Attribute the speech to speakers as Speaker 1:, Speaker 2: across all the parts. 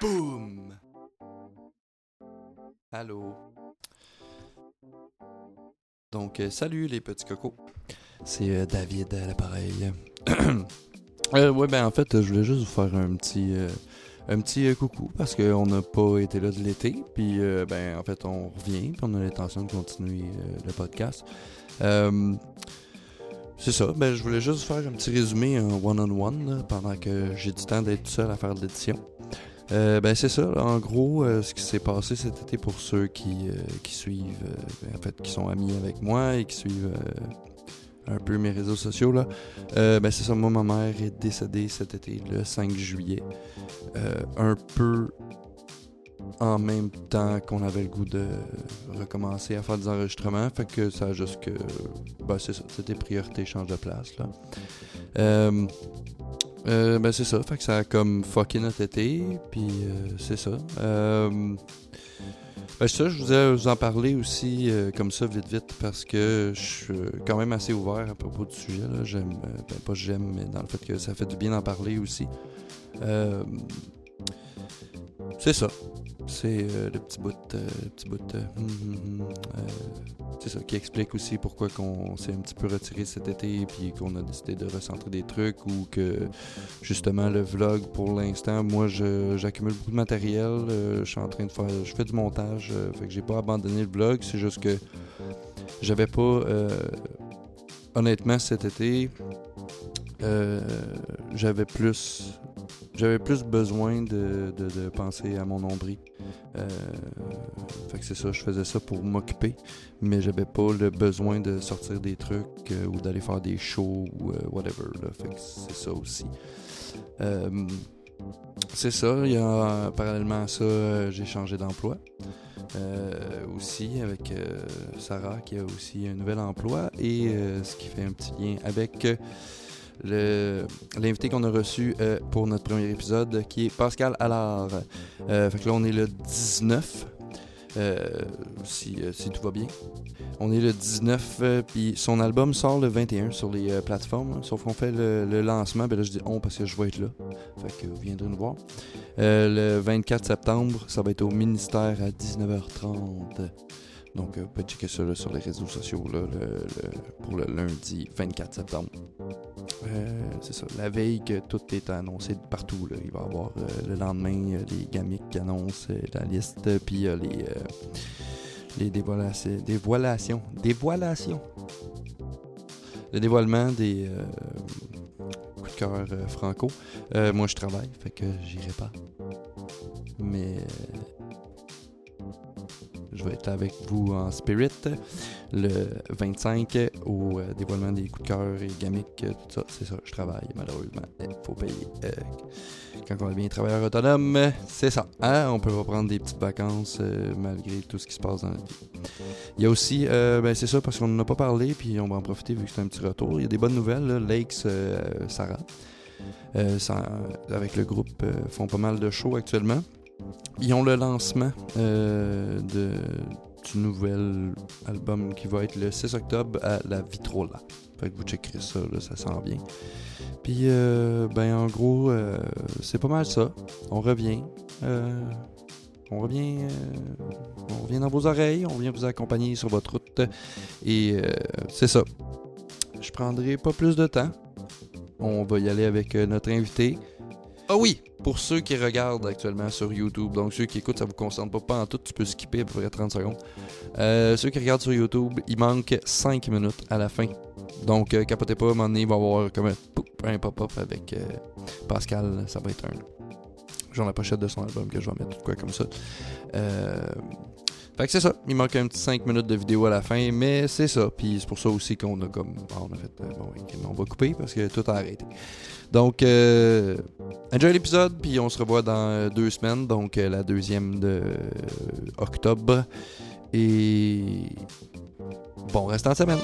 Speaker 1: Boum! Allô? Donc, euh, salut les petits cocos. C'est euh, David à l'appareil. euh, ouais, ben en fait, je voulais juste vous faire un petit, euh, un petit coucou parce qu'on n'a pas été là de l'été. Puis, ben en fait, on revient. Puis, on a l'intention de continuer le podcast. C'est ça. Ben, je voulais juste faire un petit résumé en one-on-one pendant que j'ai du temps d'être seul à faire de l'édition. Euh, ben c'est ça, en gros, euh, ce qui s'est passé cet été pour ceux qui, euh, qui suivent, en fait, qui sont amis avec moi et qui suivent un peu mes réseaux sociaux, là. Ben c'est ça, moi, ma mère est décédée cet été, le 5 juillet. Un peu en même temps qu'on avait le goût de recommencer à faire des enregistrements, fait que ça a juste que, ben c'est ça, c'était priorité change de place, là. Euh, euh, ben c'est ça, fait que ça a comme fucké notre été, puis euh, c'est ça. Euh, ben ça, je voulais vous en parler aussi euh, comme ça vite vite parce que je suis quand même assez ouvert à propos du sujet. J'aime, euh, ben pas j'aime, mais dans le fait que ça fait du bien d'en parler aussi. Euh, c'est ça. C'est euh, le petit bout, euh, le petit bout, euh, hum, hum, hum, c'est ça qui explique aussi pourquoi qu'on s'est un petit peu retiré cet été puis qu'on a décidé de recentrer des trucs ou que justement le vlog pour l'instant, moi j'accumule beaucoup de matériel, je suis en train de faire, je fais du montage, fait que j'ai pas abandonné le vlog, c'est juste que j'avais pas, honnêtement cet été, j'avais plus j'avais plus besoin de, de- penser à mon nombril. Euh, fait que c'est ça, je faisais ça pour m'occuper, mais j'avais pas le besoin de sortir des trucs euh, ou d'aller faire des shows ou euh, whatever. Fait que c'est ça aussi. C'est ça, il y a, parallèlement à ça, j'ai changé d'emploi. Aussi avec Sarah qui a aussi un nouvel emploi et ce qui fait un petit lien avec l'invité qu'on a reçu euh, pour notre premier épisode qui est Pascal Allard. Euh, fait que là on est le 19 euh, si, tout va bien. On est le 19 euh, puis son album sort le 21 sur les plateformes. hein. sauf qu'on fait le, lancement, ben là je dis on parce que je vais être là. Fait que vous viendrez nous voir. Le 24 septembre, ça va être au ministère à 19h30. Donc, euh, vous pouvez checker ça sur les réseaux sociaux pour le lundi 24 septembre. Euh, c'est ça, la veille que tout est annoncé de partout. Il va y avoir euh, le lendemain euh, les gamiques qui annoncent euh, la liste, puis euh, les, euh, les dévoilations, dévoilations. Le dévoilement des euh, coups de cœur euh, franco. Euh, moi, je travaille, fait que j'irai pas. Mais euh, je vais être avec vous en spirit le 25 au euh, dévoilement des coups de cœur et gamiques, euh, tout ça. C'est ça, je travaille malheureusement. Il faut payer. Euh, quand on devient travailleur autonome, c'est ça. Hein? On peut pas prendre des petites vacances malgré tout ce qui se passe dans notre vie. Il y a aussi, euh, ben c'est ça parce qu'on n'en a pas parlé, puis on va en profiter vu que c'est un petit retour. Il y a des bonnes nouvelles. Lakes, Sarah, avec le groupe, font pas mal de shows actuellement. Ils ont le lancement euh, de, du nouvel album qui va être le 6 octobre à la Vitrola. Fait que vous checkerez ça, là, ça sent bien. Puis, euh, ben en gros, euh, c'est pas mal ça. On revient. euh, on revient, on revient dans vos oreilles, on vient vous accompagner sur votre route. Et c'est ça. Je prendrai pas plus de temps. On va y aller avec notre invité. Ah oui, pour ceux qui regardent actuellement sur YouTube, donc ceux qui écoutent, ça vous concerne pas, pas en tout, tu peux skipper à peu près 30 secondes. Euh, ceux qui regardent sur YouTube, il manque 5 minutes à la fin. Donc, euh, capotez pas, à un moment donné, il va y avoir comme un, pop-up avec euh, Pascal, ça va être un. Genre la pochette de son album que je vais mettre, quoi comme ça. Fait que c'est ça, il manque un petit 5 minutes de vidéo à la fin, mais c'est ça. Puis c'est pour ça aussi qu'on a comme. on a fait. euh, bon, on va couper parce que tout a arrêté. Donc, euh, enjoy l'épisode, puis on se revoit dans euh, deux semaines, donc la deuxième de octobre. Et. Bon restant de semaine.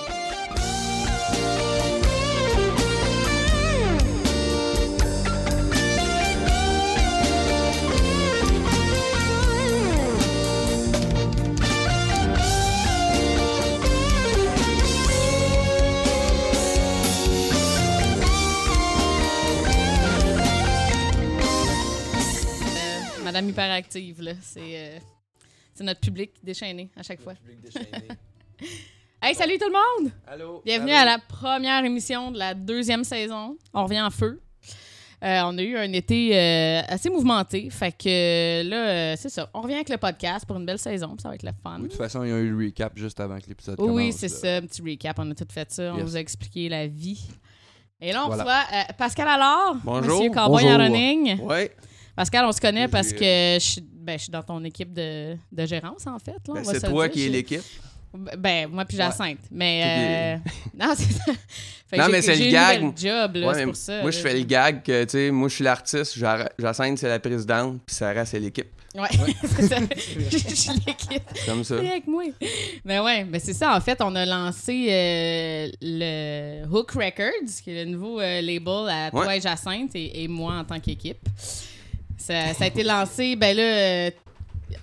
Speaker 2: Hyperactive, là. C'est euh, c'est notre public déchaîné à chaque fois. Hey, salut tout le monde!
Speaker 1: Allô?
Speaker 2: Bienvenue à la première émission de la deuxième saison. On revient en feu. Euh, on a eu un été euh, assez mouvementé. Fait que là, euh, c'est ça. On revient avec le podcast pour une belle saison. Ça va être le fun.
Speaker 1: Oui, de toute façon, il y a eu le recap juste avant que l'épisode
Speaker 2: Oui,
Speaker 1: commence.
Speaker 2: c'est
Speaker 1: là.
Speaker 2: ça. Un petit recap. On a tout fait ça. On
Speaker 1: Yes.
Speaker 2: vous a expliqué la vie. Et là, on
Speaker 1: Voilà.
Speaker 2: reçoit euh, Pascal Allard,
Speaker 3: Bonjour.
Speaker 2: Monsieur Cowboy
Speaker 3: Bonjour.
Speaker 2: en running.
Speaker 3: Ouais.
Speaker 2: Pascal, on se connaît parce que je, suis- ben, je suis dans ton équipe de, de gérance, en fait. là,
Speaker 3: Ben, c'est toi
Speaker 2: dire.
Speaker 3: qui es l'équipe.
Speaker 2: Ben, moi puis Jacinthe. Mais. Euh, Non, c'est ça. Fait que
Speaker 3: Non, mais c'est le gag.
Speaker 2: job, là,
Speaker 3: Ouais,
Speaker 2: pour ça.
Speaker 3: moi, je fais le gag que, tu sais, moi, je suis l'artiste, Jacinthe, c'est la présidente, puis Sarah, c'est l'équipe.
Speaker 2: Ouais, c'est ça. Je suis l'équipe.
Speaker 3: Comme ça.
Speaker 2: Avec moi. Mais ouais, mais c'est ça. En fait, on a lancé euh, le Hook Records, qui est le nouveau euh, label à toi
Speaker 3: Ouais.
Speaker 2: et Jacinthe et, et moi en tant qu'équipe. Ça, ça a été lancé, ben là, euh,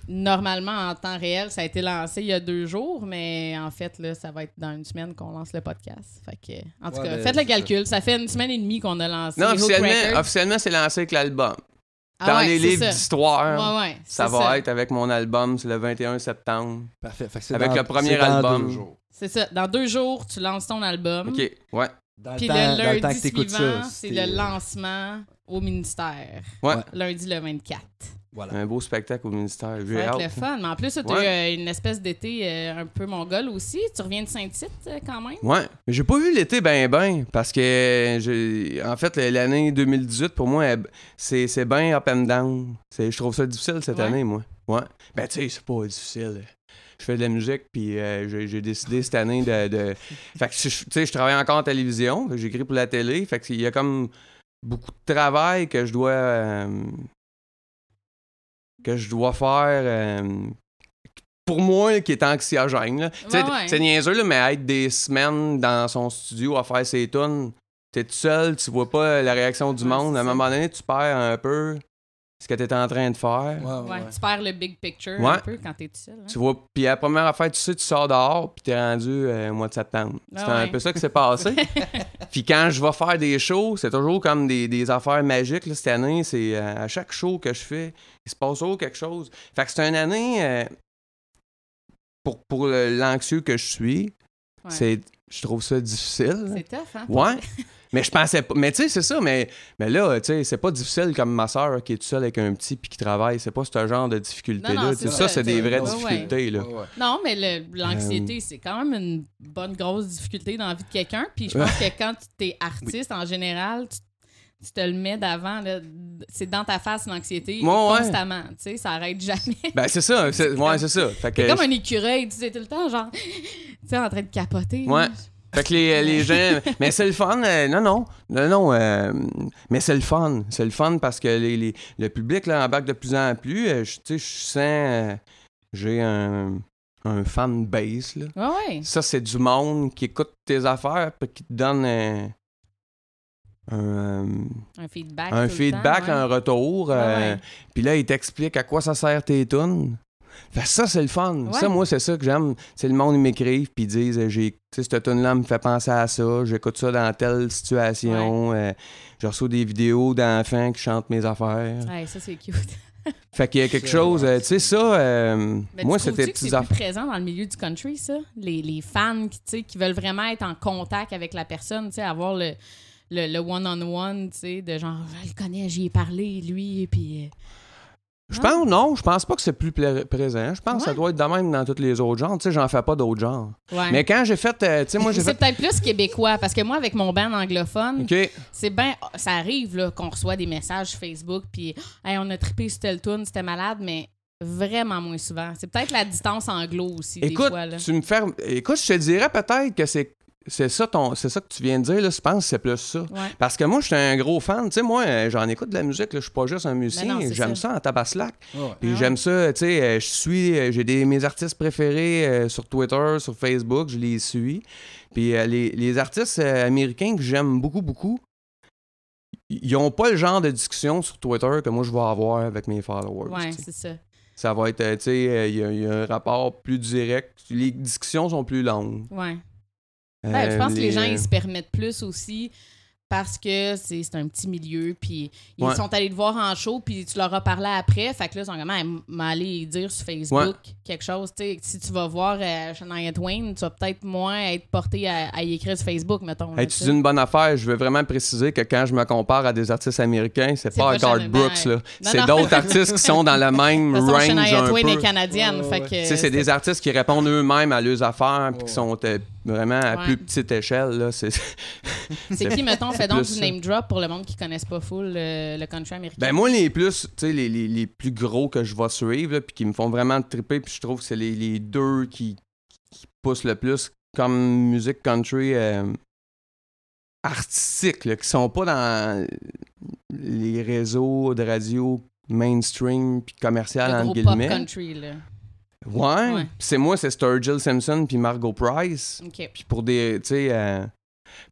Speaker 2: normalement en temps réel, ça a été lancé il y a deux jours, mais en fait, là, ça va être dans une semaine qu'on lance le podcast. Fait que, en tout
Speaker 1: Ouais,
Speaker 2: cas,
Speaker 1: ben,
Speaker 2: faites le calcul. Ça. fait une semaine et demie qu'on a lancé
Speaker 3: Non, officiellement, officiellement c'est lancé avec l'album.
Speaker 2: Ah
Speaker 3: Dans
Speaker 2: ouais,
Speaker 3: les livres d'histoire,
Speaker 2: Ouais, ouais,
Speaker 3: ça va être avec mon album, c'est le 21 septembre.
Speaker 1: Parfait. Fait que c'est
Speaker 3: Avec
Speaker 1: dans-
Speaker 3: le premier album.
Speaker 1: deux jours.
Speaker 2: C'est ça. Dans deux jours, tu lances ton album.
Speaker 3: OK, ouais.
Speaker 1: Dans
Speaker 2: Puis
Speaker 1: temps-
Speaker 2: le
Speaker 1: dans temps
Speaker 2: lundi suivant, c'est le lancement au ministère.
Speaker 3: Ouais.
Speaker 2: Lundi le 24.
Speaker 1: Voilà.
Speaker 3: Un beau spectacle au ministère.
Speaker 2: Ça va être le fun. Mais en plus, tu as
Speaker 3: Ouais.
Speaker 2: eu euh, une espèce d'été euh, un peu mongol aussi. Tu reviens de Saint-Tite euh, quand même?
Speaker 3: Ouais, mais j'ai pas vu l'été ben ben parce que j'ai en fait l'année 2018 pour moi c'est c'est bien up and down. C'est je trouve ça difficile cette
Speaker 2: Ouais.
Speaker 3: année moi. Ouais. Ben tu sais, c'est pas difficile. Je fais de la musique puis euh, j'ai j'ai décidé cette année de, de... fait que je- tu sais je travaille encore en télévision, fait que j'écris pour la télé, fait qu'il y a comme beaucoup de travail que je dois euh, que je dois faire euh, pour moi qui est anxiogène.
Speaker 2: Ouais, ouais.
Speaker 3: C'est niaiseux, là, mais être des semaines dans son studio à faire ses tunes, t'es tout seul, tu vois pas la réaction du
Speaker 2: Ouais,
Speaker 3: monde. À un moment donné, tu perds un peu ce que t'es en train de faire.
Speaker 1: Ouais, ouais,
Speaker 2: Ouais,
Speaker 1: ouais.
Speaker 2: Tu perds le big picture
Speaker 3: Ouais.
Speaker 2: un peu quand t'es tout seul. hein.
Speaker 3: Tu vois, puis la première affaire, tu sais, tu sors dehors, puis t'es rendu euh, au mois de septembre.
Speaker 2: Ah
Speaker 3: c'est un
Speaker 2: ouais.
Speaker 3: peu ça qui s'est passé. puis quand je vais faire des shows, c'est toujours comme des, des affaires magiques. là, cette année, c'est euh, à chaque show que je fais, il se passe toujours quelque chose. Fait que c'est une année, euh, pour, pour l'anxieux que je suis,
Speaker 2: Ouais.
Speaker 3: c'est je trouve ça difficile.
Speaker 2: C'est tough, hein?
Speaker 3: Ouais. Mais je pensais pas. Mais tu sais, c'est ça, mais, mais là, tu sais, c'est pas difficile comme ma soeur qui est toute seule avec un petit puis qui travaille. C'est pas ce genre de difficulté-là. ça,
Speaker 2: ça,
Speaker 3: c'est des vraies
Speaker 2: ouais, ouais.
Speaker 3: difficultés, là.
Speaker 1: Ouais, ouais.
Speaker 2: Non, mais le- l'anxiété,
Speaker 3: Euh.
Speaker 2: c'est quand même une bonne grosse difficulté dans la vie de quelqu'un. Puis je pense que quand tu es artiste, en général, tu, tu te le mets d'avant. là. C'est dans ta face, l'anxiété,
Speaker 3: Ouais, ouais.
Speaker 2: constamment. Tu sais, ça arrête jamais.
Speaker 3: Ben, c'est ça. c'est- Ouais, c'est ça. Fait que,
Speaker 2: C'est comme un écureuil, tu sais, tout le temps, genre, tu sais, en train de capoter.
Speaker 3: Ouais.
Speaker 2: là.
Speaker 3: Fait que les, les gens. Mais c'est le fun. euh, non, non. Non, non. euh, mais c'est le fun. C'est le fun parce que les, les- le public là, embarque de plus en plus. euh, je- tu sais, je sens. euh, J'ai un, un fan base, là.
Speaker 2: Ouais.
Speaker 3: Ça, c'est du monde qui écoute tes affaires puis qui te donne euh, un, euh,
Speaker 2: Un feedback.
Speaker 3: un feedback,
Speaker 2: temps, ouais.
Speaker 3: un retour. euh,
Speaker 2: ouais.
Speaker 3: Puis là, il t'explique à quoi ça sert tes tunes. Fait ça, c'est le fun.
Speaker 2: Ouais.
Speaker 3: Ça, moi, c'est ça que j'aime. C'est le monde, ils m'écrivent, puis ils disent, euh, j'ai, cette tune-là me fait penser à ça, j'écoute ça dans telle situation. euh, je reçois des vidéos d'enfants qui chantent mes affaires.
Speaker 2: Ouais, ça, c'est cute.
Speaker 3: Fait qu'il y a quelque chose, euh, tu sais, ça, euh, moi, c'était
Speaker 2: que c'est plus présent dans le milieu du country, ça? Les, les fans qui, qui veulent vraiment être en contact avec la personne, tu sais, avoir le, le, le one-on-one, tu sais, de genre, je le connais, j'y ai parlé, lui, puis...
Speaker 3: Je pense, non, je pense pas que c'est plus présent. Je pense que ça doit être de même dans tous les autres genres. Tu sais, j'en fais pas d'autres genres.
Speaker 2: Ouais.
Speaker 3: Mais quand j'ai fait, euh, tu sais, moi, j'ai
Speaker 2: c'est
Speaker 3: fait.
Speaker 2: peut-être plus québécois, parce que moi, avec mon band anglophone, c'est bien... Ça arrive, là, qu'on reçoit des messages Facebook, puis hey, on a trippé sur tel tune, c'était malade, mais vraiment moins souvent. C'est peut-être la distance anglo aussi,
Speaker 3: Écoute,
Speaker 2: des fois, là.
Speaker 3: tu me fais. Écoute, je te dirais peut-être que c'est. C'est ça, ton, c'est ça que tu viens de dire, là, je pense que c'est plus ça.
Speaker 2: Ouais.
Speaker 3: Parce que moi, je suis un gros fan. Tu sais, moi, euh, j'en écoute de la musique. là. Je suis pas juste un musicien.
Speaker 2: Ben
Speaker 3: J'aime
Speaker 2: ça.
Speaker 3: ça. en tabaslac.
Speaker 1: Ouais.
Speaker 3: Puis
Speaker 2: Ah ouais.
Speaker 3: j'aime ça. Tu sais, euh, je suis. euh, J'ai des mes artistes préférés euh, sur Twitter, sur Facebook. Je les suis. Puis euh, les, les artistes euh, américains que j'aime beaucoup, beaucoup, ils ont pas le genre de discussion sur Twitter que moi, je vais avoir avec mes followers.
Speaker 2: Ouais, c'est ça.
Speaker 3: Ça va être, tu sais, il y, a- il y a un rapport plus direct. Les discussions sont plus longues.
Speaker 2: Ouais. Ouais, je
Speaker 3: Euh,
Speaker 2: pense que les gens,
Speaker 3: euh,
Speaker 2: ils se permettent plus aussi parce que c'est un petit milieu, puis ils
Speaker 3: Ouais.
Speaker 2: sont allés te voir en show, puis tu leur as parlé après. Fait que là, ils sont comme, Ah, m'aller dire sur Facebook quelque chose. Tu sais, si tu vas voir euh, Shania Twain, tu vas peut-être moins être porté à, à y écrire sur Facebook, mettons.
Speaker 3: Hey,
Speaker 2: tu
Speaker 3: dis une bonne affaire. Je veux vraiment préciser que quand je me compare à des artistes américains, c'est pas
Speaker 2: pas
Speaker 3: Garth Brooks,
Speaker 2: ben,
Speaker 3: là. C'est d'autres artistes qui sont dans le même
Speaker 2: façon,
Speaker 3: range
Speaker 2: Shania
Speaker 3: un
Speaker 2: Twain
Speaker 3: peu.
Speaker 2: est canadienne.
Speaker 4: Ouais,
Speaker 2: fait
Speaker 4: ouais.
Speaker 2: que,
Speaker 3: Tu sais, c'est des artistes qui répondent eux-mêmes à leurs affaires puis qui sont euh, vraiment à
Speaker 2: Ouais.
Speaker 3: plus petite échelle. Là. C'est...
Speaker 2: C'est qui, mettons, fait donc du name drop pour le monde qui connaisse pas full euh, le country américain?
Speaker 3: Ben moi, les plus, tu sais, les, les, les plus gros que je vais suivre, puis qui me font vraiment triper, puis je trouve que c'est les, les deux qui, qui poussent le plus comme musique country euh, artistique, là, qui sont pas dans les réseaux de radio mainstream puis commercial,
Speaker 2: le
Speaker 3: entre
Speaker 2: gros pop
Speaker 3: guillemets.
Speaker 2: country, là.
Speaker 3: Ouais. C'est moi, c'est Sturgill Simpson puis Margot Price.
Speaker 2: OK.
Speaker 3: Puis pour des, tu sais, euh,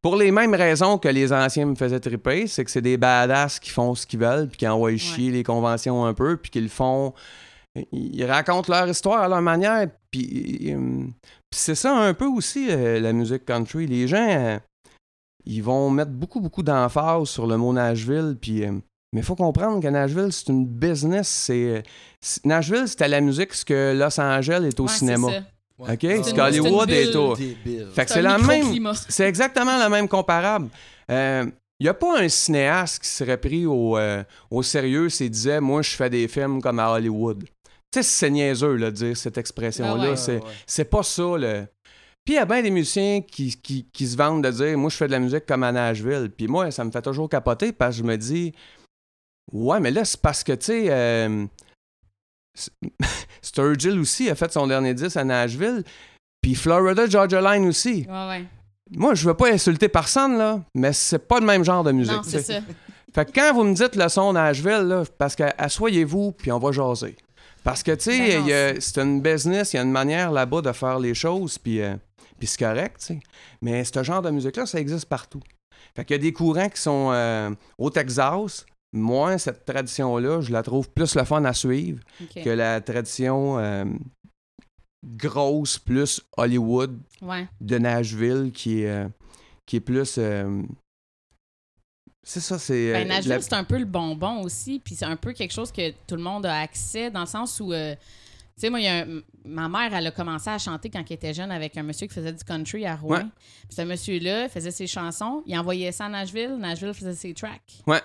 Speaker 3: pour les mêmes raisons que les anciens me faisaient triper, c'est que c'est des badass qui font ce qu'ils veulent, puis qui envoient chier les conventions un peu, puis qu'ils font. Ils racontent leur histoire à leur manière, puis, euh, puis c'est ça un peu aussi euh, la musique country. Les gens, euh, ils vont mettre beaucoup, beaucoup d'emphase sur le mot Nashville, puis. Euh, mais il faut comprendre que Nashville, c'est une business. C'est, c'est- Nashville, c'était la musique, ce que Los Angeles est au
Speaker 2: Ouais,
Speaker 3: cinéma.
Speaker 2: c'est.
Speaker 4: Ouais.
Speaker 3: OK?
Speaker 4: Ah,
Speaker 3: Ce qu'Hollywood
Speaker 2: c'est
Speaker 3: est au. Fait que
Speaker 2: C'est
Speaker 3: c'est la même. C'est exactement la même comparable. Il n'y a pas un cinéaste qui serait pris au, euh, au sérieux s'il disait Moi, je fais des films comme à Hollywood. Tu sais, c'est niaiseux, là, de dire cette expression-là.
Speaker 2: Ah ouais.
Speaker 3: c'est, c'est pas ça, le. Puis il y a bien des musiciens qui, qui, qui se vendent de dire Moi, je fais de la musique comme à Nashville. Puis moi, ça me fait toujours capoter parce que je me dis Ouais, mais là, c'est parce que, tu sais. euh, Sturgill aussi a fait son dernier disque à Nashville. Puis Florida Georgia Line aussi.
Speaker 2: Ouais, ouais.
Speaker 3: Moi, je veux pas insulter personne, là, mais c'est pas le même genre de musique.
Speaker 2: Non, c'est ça.
Speaker 3: Fait que quand vous me dites le son Nashville, là, parce que asseyez-vous, puis on va jaser. Parce que, tu sais,
Speaker 2: Ben
Speaker 3: c'est une business, il y a une manière là-bas de faire les choses, puis euh, puis c'est correct, tu sais. Mais ce genre de musique-là, ça existe partout. Fait qu'il y a des courants qui sont euh, au Texas. Moi, cette tradition-là, je la trouve plus le fun à suivre que la tradition euh, grosse plus Hollywood
Speaker 2: Ouais.
Speaker 3: de Nashville qui est, euh, qui est plus. euh, c'est ça, c'est.
Speaker 2: Ben, Nashville,
Speaker 3: la-
Speaker 2: c'est un peu le bonbon aussi, puis c'est un peu quelque chose que tout le monde a accès, dans le sens où, tu sais, moi, il y a un- ma mère, elle a commencé à chanter quand elle était jeune avec un monsieur qui faisait du country à Rouen.
Speaker 3: Ouais.
Speaker 2: Puis ce monsieur-là faisait ses chansons, il envoyait ça à Nashville, Nashville faisait ses tracks.
Speaker 3: Ouais.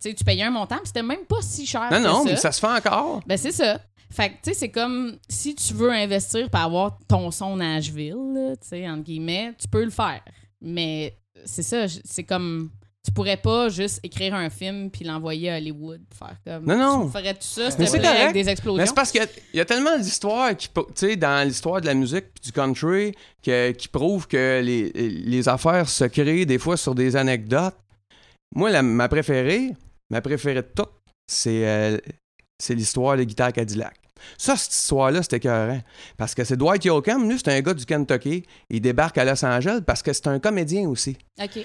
Speaker 2: Tu payais un montant, puis c'était même pas si cher
Speaker 3: Non,
Speaker 2: que
Speaker 3: non,
Speaker 2: ça.
Speaker 3: mais ça se fait encore.
Speaker 2: Ben, c'est ça. Fait que, tu sais, c'est comme si tu veux investir pour avoir ton son Nashville, tu sais, entre guillemets, tu peux le faire. Mais c'est ça, c'est comme. Tu pourrais pas juste écrire un film puis l'envoyer à Hollywood. Faire comme.
Speaker 3: Non, non.
Speaker 2: Tu ferais tout ça, c'était avec
Speaker 3: correct.
Speaker 2: des explosions.
Speaker 3: Mais c'est parce qu'il y y, a tellement d'histoires qui, tu sais, dans l'histoire de la musique puis du country que- qui prouvent que les, les affaires se créent des fois sur des anecdotes. Moi, la- ma préférée, ma préférée de toutes, c'est euh, c'est l'histoire de guitare Cadillac. Ça, cette histoire-là, c'était écœurant. Parce que c'est Dwight Yoakam, lui, c'est un gars du Kentucky. Il débarque à Los Angeles parce que c'est un comédien aussi.
Speaker 2: OK.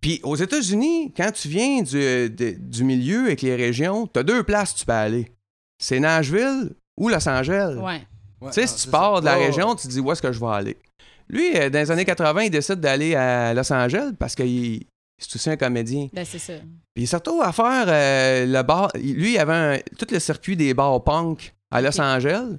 Speaker 3: Puis aux États-Unis, quand tu viens du, de- du milieu avec les régions, tu as deux places où tu peux aller. C'est Nashville ou Los Angeles.
Speaker 2: Ouais.
Speaker 4: Ouais,
Speaker 3: Tu sais,
Speaker 4: ah,
Speaker 3: si tu
Speaker 4: c'est
Speaker 3: pars
Speaker 4: ça.
Speaker 3: de la région, tu te dis où est-ce que je vais aller? Lui, euh, dans les années 80, il décide d'aller à Los Angeles parce qu'il c'est aussi un comédien.
Speaker 2: Ben, c'est ça.
Speaker 3: Puis il se retrouve à faire euh, le bar. Lui, il avait un- tout le circuit des bars punk à Los. Angeles.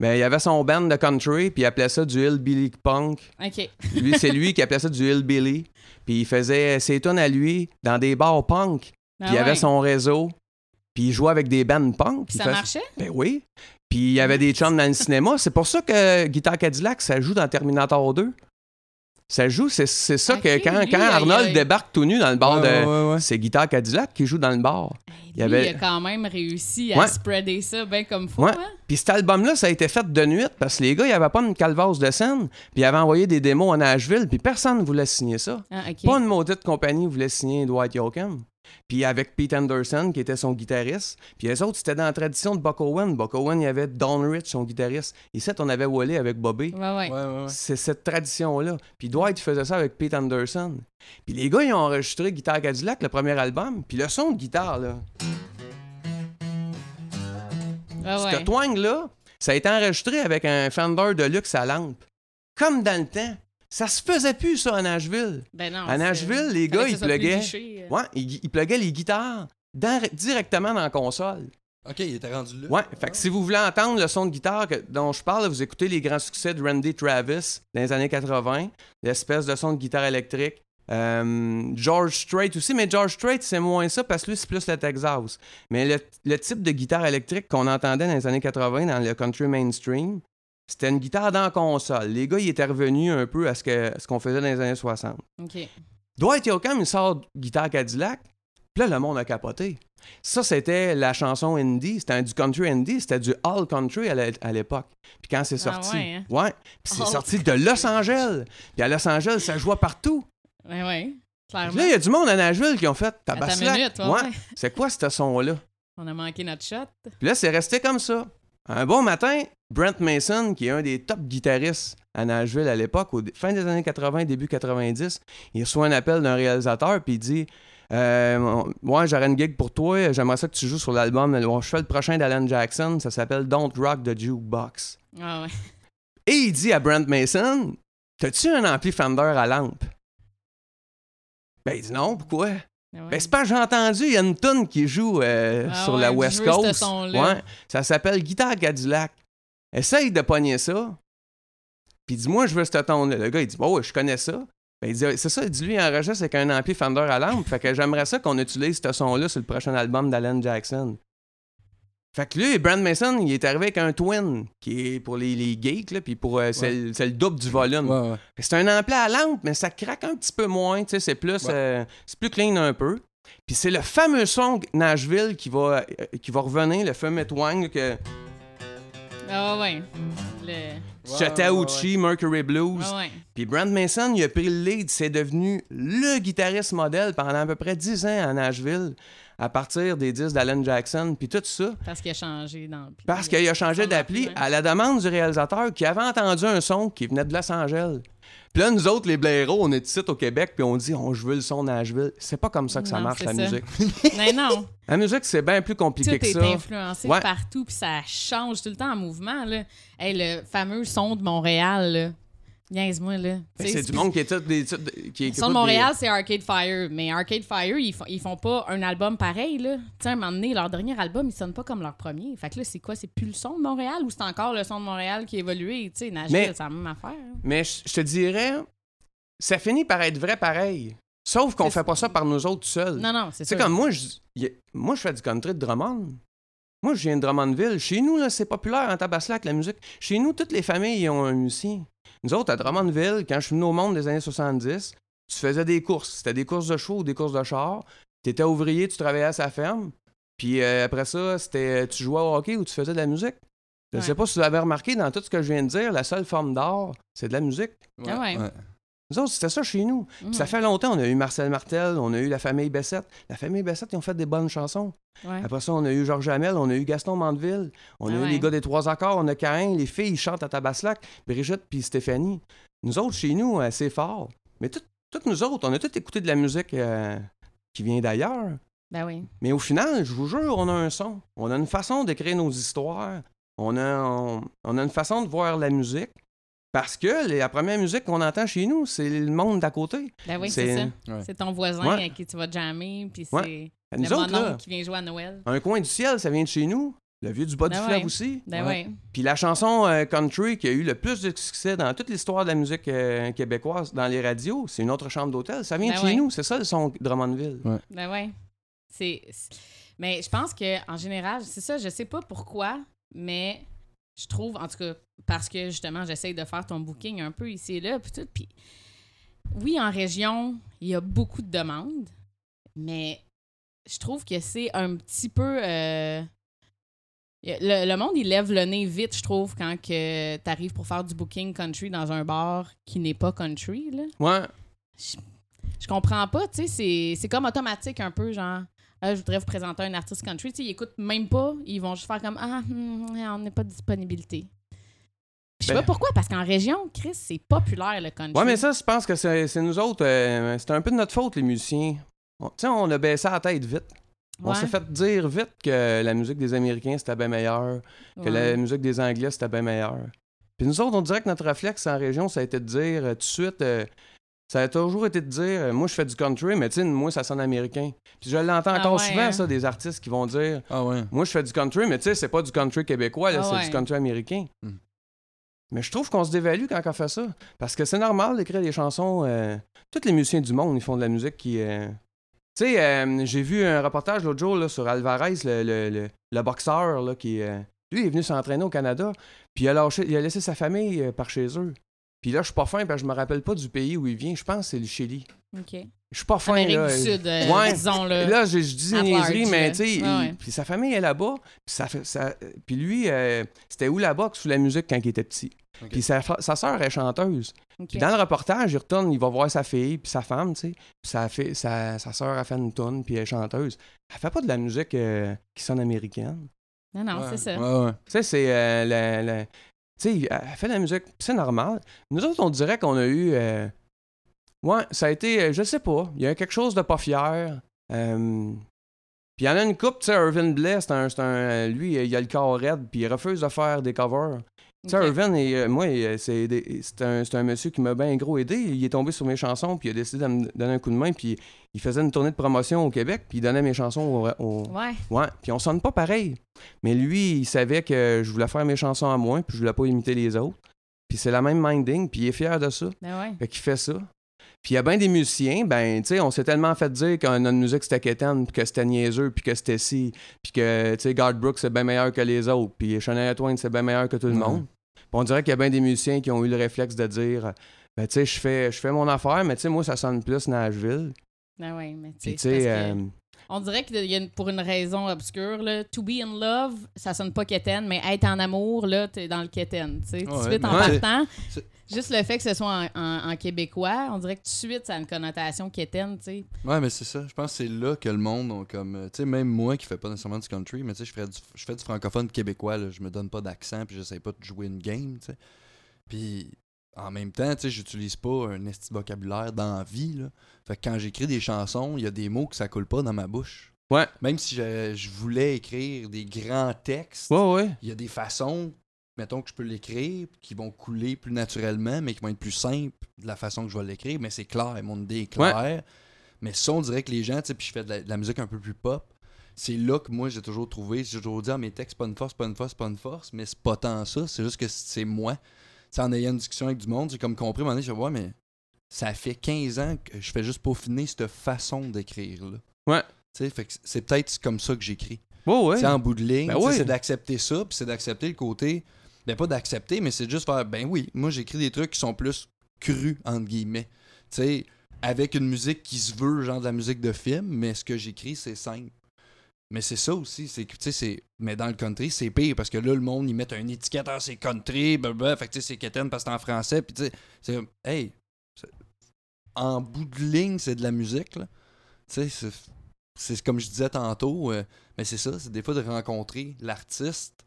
Speaker 3: Ben, il avait son band de country, puis il appelait ça du hillbilly punk.
Speaker 2: OK.
Speaker 3: Lui, c'est lui qui appelait ça du hillbilly. Puis il faisait ses tunes à lui dans des bars punk.
Speaker 2: Ah
Speaker 3: Puis il avait son réseau. Puis il jouait avec des bands punk.
Speaker 2: Puis ça
Speaker 3: fait-
Speaker 2: marchait?
Speaker 3: Ben oui. Puis il y avait des chums dans le cinéma. C'est pour ça que Guitar Cadillac, ça joue dans Terminator 2. Ça joue, c'est c'est ça
Speaker 2: Ok,
Speaker 3: que quand,
Speaker 2: lui,
Speaker 3: quand Arnold
Speaker 2: a-
Speaker 3: débarque tout nu dans le bar
Speaker 4: Ouais,
Speaker 3: de.
Speaker 4: ouais, ouais, ouais.
Speaker 3: C'est Guitar Cadillac qui joue dans le bar.
Speaker 2: Lui,
Speaker 3: Il avait-
Speaker 2: il a quand même réussi à
Speaker 3: Ouais.
Speaker 2: spreader ça bien comme faut.
Speaker 3: Ouais.
Speaker 2: hein?
Speaker 3: Puis cet album-là, ça a été fait de nuit parce que les gars, ils n'avaient pas une calvasse de scène. Puis ils avaient envoyé des démos à Nashville. Puis personne ne voulait signer ça.
Speaker 2: Ah, OK.
Speaker 3: Pas une maudite compagnie voulait signer Dwight Yoakam. Puis avec Pete Anderson, qui était son guitariste. Puis les autres, c'était dans la tradition de Buck Owen. Buck Owen, il y avait Don Rich, son guitariste. Ici, on avait Wally avec Bobby.
Speaker 2: Ouais, ouais.
Speaker 4: Ouais, ouais, ouais.
Speaker 3: C'est cette tradition-là. Puis Dwight faisait ça avec Pete Anderson. Puis les gars, ils ont enregistré Guitar Cadillac, le premier album. Puis le son de guitare, là,
Speaker 2: Ah, ouais.
Speaker 3: ce twang-là, ça a été enregistré avec un Fender de luxe à lampe. Comme dans le temps. Ça se faisait plus, ça, à Nashville.
Speaker 2: Ben non.
Speaker 3: À Nashville, les gars, ils pluguaient.
Speaker 2: euh.
Speaker 3: Ouais, ils, ils pluguaient les guitares dans- directement dans la console.
Speaker 1: Ok, il était rendu là.
Speaker 3: Ouais, fait que si vous voulez entendre le son de guitare que- dont je parle, vous écoutez les grands succès de Randy Travis dans les années 80, l'espèce de son de guitare électrique. Euh, George Strait aussi, mais George Strait, c'est moins ça parce que lui, c'est plus le Texas. Mais le, le type de guitare électrique qu'on entendait dans les années 80 dans le country mainstream, c'était une guitare dans la console. Les gars, ils étaient revenus un peu à ce que- ce qu'on faisait dans les années 60.
Speaker 2: OK.
Speaker 3: Dwight Yoakam, il sort guitare Cadillac, puis là, le monde a capoté. Ça, c'était la chanson indie, c'était du country indie, c'était du all country à l'é- à l'époque. Puis quand c'est
Speaker 2: Ah
Speaker 3: sorti,
Speaker 2: ouais, hein?
Speaker 3: ouais, puis c'est sorti de Los Angeles. Puis à Los Angeles, ça jouait partout.
Speaker 2: Ouais, ouais.
Speaker 3: Puis
Speaker 2: Clairement.
Speaker 3: là, il y a du monde à Nashville qui ont fait tabaslac.
Speaker 2: Ouais,
Speaker 3: ouais. c'est quoi ce son-là?
Speaker 2: On a manqué notre shot.
Speaker 3: Puis là, c'est resté comme ça. Un bon matin, Brent Mason, qui est un des top guitaristes à Nashville à l'époque, au fin des années 80, début 90, il reçoit un appel d'un réalisateur, puis il dit euh, Moi, j'aurais une gig pour toi, j'aimerais ça que tu joues sur l'album. Je fais le prochain d'Alan Jackson, ça s'appelle Don't Rock the Jukebox.
Speaker 2: Ah ouais.
Speaker 3: Et il dit à Brent Mason T'as-tu un ampli Fender à lampe? Ben, il dit non, pourquoi?
Speaker 2: Ah ouais.
Speaker 3: ben, c'est pas j'ai entendu, il y a une tune qui joue euh,
Speaker 2: Ah
Speaker 3: sur
Speaker 2: ouais,
Speaker 3: la West Coast. Ouais, ça s'appelle Guitare Cadillac. Essaye de pogner ça. Puis dis-moi, je veux ce ton-là. Le gars, il dit, oh, ouais, je connais ça. Ben, il dit, c'est ça, il dit, lui, il enregistre avec un ampli Fender à lampe. fait que j'aimerais ça qu'on utilise ce son-là sur le prochain album d'Alan Jackson. Fait que lui, Brand Mason, il est arrivé avec un twin, qui est pour les, les geeks, là, puis pour, euh, c'est, le- c'est le double du volume.
Speaker 1: Ouais, ouais.
Speaker 3: C'est un ampli à lampe, mais ça craque un petit peu moins, tu sais, c'est plus, euh, c'est plus clean un peu. Puis c'est le fameux son Nashville qui va, euh, qui va revenir, le fameux twang que
Speaker 2: Ah ouais. Le...
Speaker 1: Ouais,
Speaker 3: Chattahoochee, Mercury Blues.
Speaker 2: Ah ouais.
Speaker 3: Puis Brent Mason, il a pris le lead, c'est devenu le guitariste modèle pendant à peu près 10 ans à Nashville, à partir des disques d'Alan Jackson, puis tout ça.
Speaker 2: Parce qu'il a changé dans le
Speaker 3: Parce qu'il a changé d'appli à la demande du réalisateur qui avait entendu un son qui venait de Los Angeles. Puis là, nous autres, les blaireaux, on est ici au Québec, puis on dit, on je veux le son Nashville. C'est pas comme ça que ça
Speaker 2: Non,
Speaker 3: marche, la
Speaker 2: ça.
Speaker 3: musique.
Speaker 2: Mais non,
Speaker 3: La musique, c'est bien plus
Speaker 2: tout
Speaker 3: compliqué que
Speaker 2: est
Speaker 3: ça.
Speaker 2: influencé
Speaker 3: Ouais.
Speaker 2: partout, puis ça change tout le temps en mouvement. Là. Hey, le fameux son de Montréal, là. Niaise-moi, là.
Speaker 3: Ben, c'est du monde qui est tout des. tout- qui,
Speaker 2: de
Speaker 3: des-
Speaker 2: Montréal, c'est Arcade Fire. Mais Arcade Fire, ils font, ils font pas un album pareil, là. Tu sais, à un moment donné, leur dernier album, il sonne pas comme leur premier. Fait que là, c'est quoi? C'est plus le son de Montréal ou c'est encore le son de Montréal qui a évolué? Tu sais, Nashville,
Speaker 3: Mais-
Speaker 2: c'est la même affaire. hein.
Speaker 3: Mais je te dirais, ça finit par être vrai pareil. Sauf qu'on
Speaker 2: C'est-
Speaker 3: fait pas ça par nous autres seuls.
Speaker 2: Non, non, c'est
Speaker 3: C'est
Speaker 2: ça.
Speaker 3: comme moi, je, moi, je fais du country de Drummond. Moi, je viens de Drummondville. Chez nous, là, c'est populaire en Tabaslac, la musique. Chez nous, toutes les familles ont un musicien. Nous autres, à Drummondville, quand je suis venu au monde des années 70, tu faisais des courses. C'était des courses de chevaux ou des courses de chars. Tu étais ouvrier, tu travaillais à sa ferme. Puis euh, après ça, c'était tu jouais au hockey ou tu faisais de la musique. Je ne
Speaker 2: Ouais.
Speaker 3: sais pas si vous avez remarqué dans tout ce que je viens de dire, la seule forme d'art, c'est de la musique.
Speaker 2: Ah ouais.
Speaker 3: Nous autres, c'était ça chez nous. Ça fait longtemps, on a eu Marcel Martel, on a eu la famille Bessette. La famille Bessette, ils ont fait des bonnes chansons.
Speaker 2: Ouais.
Speaker 3: Après ça, on a eu Georges Hamel, on a eu Gaston Mandeville, on a
Speaker 2: Ah
Speaker 3: eu
Speaker 2: ouais.
Speaker 3: les gars des Trois Accords, on a Cain, les filles, ils chantent à Tabaslac, Brigitte puis Stéphanie. Nous autres, chez nous, euh, c'est fort. Mais tout- toutes nous autres, on a tous écouté de la musique euh, qui vient d'ailleurs.
Speaker 2: Ben oui.
Speaker 3: Mais au final, je vous jure, on a un son. On a une façon d'écrire nos histoires. On a, on, on a une façon de voir la musique. Parce que la première musique qu'on entend chez nous, c'est le monde d'à côté.
Speaker 2: Ben oui,
Speaker 3: C'est-
Speaker 2: ça.
Speaker 1: Ouais.
Speaker 2: C'est ton voisin
Speaker 3: Ouais.
Speaker 2: avec qui tu vas jammer, puis c'est
Speaker 3: Ouais.
Speaker 2: le
Speaker 3: Nous autres, là,
Speaker 2: qui vient jouer à Noël.
Speaker 3: un coin du ciel, ça vient de chez nous. Le vieux du bas
Speaker 2: Ben
Speaker 3: du fleuve
Speaker 2: ouais.
Speaker 3: aussi.
Speaker 2: Ben
Speaker 1: Ouais.
Speaker 2: oui.
Speaker 3: Puis la chanson euh, country qui a eu le plus de succès dans toute l'histoire de la musique euh, québécoise dans les radios, c'est une autre chambre d'hôtel. Ça vient
Speaker 2: Ben
Speaker 3: de chez
Speaker 2: ouais.
Speaker 3: nous. C'est ça le son de Drummondville.
Speaker 2: Ben oui. C'est. c'est- Mais je pense que en général, c'est ça, je sais pas pourquoi, mais je trouve, en tout cas, parce que justement, j'essaye de faire ton booking un peu ici et là, puis tout. Puis oui, en région, il y a beaucoup de demandes, mais je trouve que c'est un petit peu. euh, Le, le monde, il lève le nez vite, je trouve, quand que tu arrives pour faire du booking country dans un bar qui n'est pas country. Là.
Speaker 3: Ouais.
Speaker 2: Je comprends pas, tu sais, c'est comme automatique un peu, genre, Je voudrais vous présenter un artiste country, tu sais, ils écoutent même pas, ils vont juste faire comme, ah, hum, on n'est pas de disponibilité. Je sais
Speaker 3: Ben-
Speaker 2: pas pourquoi, parce qu'en région, Chris, c'est populaire le country.
Speaker 3: Ouais, mais ça, je pense que c'est nous autres. euh, c'est un peu de notre faute, les musiciens. On- Tu sais, on a baissé la tête vite. On s'est fait dire vite que la musique des Américains, c'était bien meilleur, que
Speaker 2: ouais.
Speaker 3: la musique des Anglais, c'était bien meilleur. Puis nous autres, on dirait que notre réflexe en région, ça a été de dire euh, tout de suite, euh, ça a toujours été de dire, euh, moi je fais du country, mais tu sais, moi ça sonne américain. Puis je l'entends
Speaker 2: Ah
Speaker 3: encore
Speaker 2: ouais,
Speaker 3: souvent,
Speaker 2: hein?
Speaker 3: ça, des artistes qui vont dire,
Speaker 1: Ah ouais.
Speaker 3: moi je fais du country, mais tu sais, c'est pas du country québécois, là,
Speaker 2: Ah
Speaker 3: c'est
Speaker 2: ouais.
Speaker 3: du country américain.
Speaker 1: Hmm.
Speaker 3: Mais je trouve qu'on se dévalue quand on fait ça. Parce que c'est normal d'écrire des chansons. euh, tous les musiciens du monde, ils font de la musique qui. euh, Tu sais, euh, j'ai vu un reportage l'autre jour là, sur Alvarez, le, le- le- le boxeur, là, qui. euh, lui, il est venu s'entraîner au Canada, puis il a, lâché- il a laissé sa famille euh, par chez eux. Puis là, je suis pas fin, parce que je me rappelle pas du pays où il vient. Je pense que c'est le Chili.
Speaker 2: OK.
Speaker 3: Je suis pas fin,
Speaker 2: Amérique
Speaker 3: là.
Speaker 2: du Sud, euh,
Speaker 3: Ouais.
Speaker 2: disons-le.
Speaker 3: Là, je, je dis
Speaker 2: large,
Speaker 3: mais tu sais,
Speaker 2: Ouais,
Speaker 3: il-
Speaker 2: ouais.
Speaker 3: puis sa famille est là-bas. Puis, ça ça, puis lui, euh, c'était où la boxe ou la musique quand il était petit. Puis sa, sa sœur est chanteuse.
Speaker 2: OK.
Speaker 3: Puis dans le reportage, il retourne, il va voir sa fille, puis sa femme, tu sais. Puis sa, fille- sa, sa sœur a fait une tonne, puis elle est chanteuse. Elle fait pas de la musique euh, qui sonne américaine.
Speaker 2: Non, non,
Speaker 1: Ouais.
Speaker 2: c'est ça.
Speaker 1: Ouais, ouais.
Speaker 3: Tu sais, c'est euh, la- la- Tu sais, elle fait de la musique, c'est normal. Nous autres, on dirait qu'on a eu... euh, Ouais, ça a été... euh, Je sais pas. Il y a quelque chose de pas fier. Euh, Puis il y en a une coupe, tu sais, Irvin Blais, c'est un, un- Lui, il a le corps raide, puis il refuse de faire des covers. Tu sais. Irvin, et, euh, moi, euh, un, c'est un monsieur qui m'a bien gros aidé. Il est tombé sur mes chansons, puis il a décidé de me donner un coup de main, puis il faisait une tournée de promotion au Québec, puis il donnait mes chansons au... au-
Speaker 2: Ouais.
Speaker 3: Ouais, puis on sonne pas pareil. Mais lui, il savait que je voulais faire mes chansons à moi, puis je voulais pas imiter les autres. Puis c'est la même minding, puis il est fier de ça.
Speaker 2: Ben ouais.
Speaker 3: Fait qu'il fait ça. Puis il y a bien des musiciens, ben, tu sais, on s'est tellement fait dire que notre musique c'était quétaine, puis que c'était niaiseux, puis que c'était ci, puis que, tu sais, Garth Brooks c'est bien meilleur que les autres, puis Shania Twain c'est bien meilleur que tout le monde. Puis on dirait qu'il y a bien des musiciens qui ont eu le réflexe de dire, ben, tu sais, je fais, je fais mon affaire, mais tu sais, moi, ça sonne plus Nashville.
Speaker 2: Ben ouais, mais tu sais,
Speaker 3: euh,
Speaker 2: On dirait que y a une- pour une raison obscure, là, to be in love, ça sonne pas quétaine, mais être en amour, là, t'es dans le quétaine. tu sais. Tout de suite, en partant,
Speaker 1: c'est-
Speaker 2: juste le fait que ce soit en, en- en québécois, on dirait que tout de suite, ça a une connotation quétaine, tu sais.
Speaker 1: Ouais, mais c'est ça. Je pense que c'est là que le monde ont comme. euh, Tu sais, même moi qui fais pas nécessairement du country, mais tu sais, je, je fais du francophone québécois, là. Je me donne pas d'accent, puis j'essaie pas de jouer une game, tu sais. Puis en même temps, tu sais, j'utilise pas un esti vocabulaire dans la vie, là. Fait que quand j'écris des chansons, il y a des mots que ça coule pas dans ma bouche.
Speaker 3: Ouais.
Speaker 1: Même si je, je voulais écrire des grands textes,
Speaker 3: ouais, ouais.
Speaker 1: il y a des façons, mettons, que je peux l'écrire, qui vont couler plus naturellement, mais qui vont être plus simples de la façon que je vais l'écrire. Mais c'est clair, mon idée est claire. Mais ça, on dirait que les gens, tu sais, puis je fais de la, de la musique un peu plus pop. C'est là que moi, j'ai toujours trouvé, j'ai toujours dit, ah, mes textes, c'est pas une force, pas une force, pas une force, mais c'est pas tant ça, c'est juste que c'est moi. Tu sais, en ayant une discussion avec du monde, j'ai comme compris, à un moment donné, je ouais, mais ça fait 15 ans que je fais juste peaufiner cette façon d'écrire, là.
Speaker 3: Ouais.
Speaker 1: Tu sais, fait que c'est peut-être comme ça que j'écris.
Speaker 3: Ouais, ouais.
Speaker 1: Sais, en bout de ligne,
Speaker 3: Ben
Speaker 1: c'est d'accepter ça, puis c'est d'accepter le côté. Ben, pas d'accepter, mais c'est juste faire, ben oui, moi j'écris des trucs qui sont plus crus, entre guillemets. Tu sais, avec une musique qui se veut, genre de la musique de film, mais ce que j'écris, c'est simple. Mais c'est ça aussi, c'est que, tu sais, c'est. Mais dans le country, c'est pire parce que là, le monde, ils mettent un étiquette, ah, c'est country, blablabla, fait que, tu sais, c'est quétaine parce que c'est en français, puis tu sais, c'est hey, en bout de ligne, c'est de la musique, là. Tu sais, c'est comme je disais tantôt, euh, mais c'est ça, c'est des fois de rencontrer l'artiste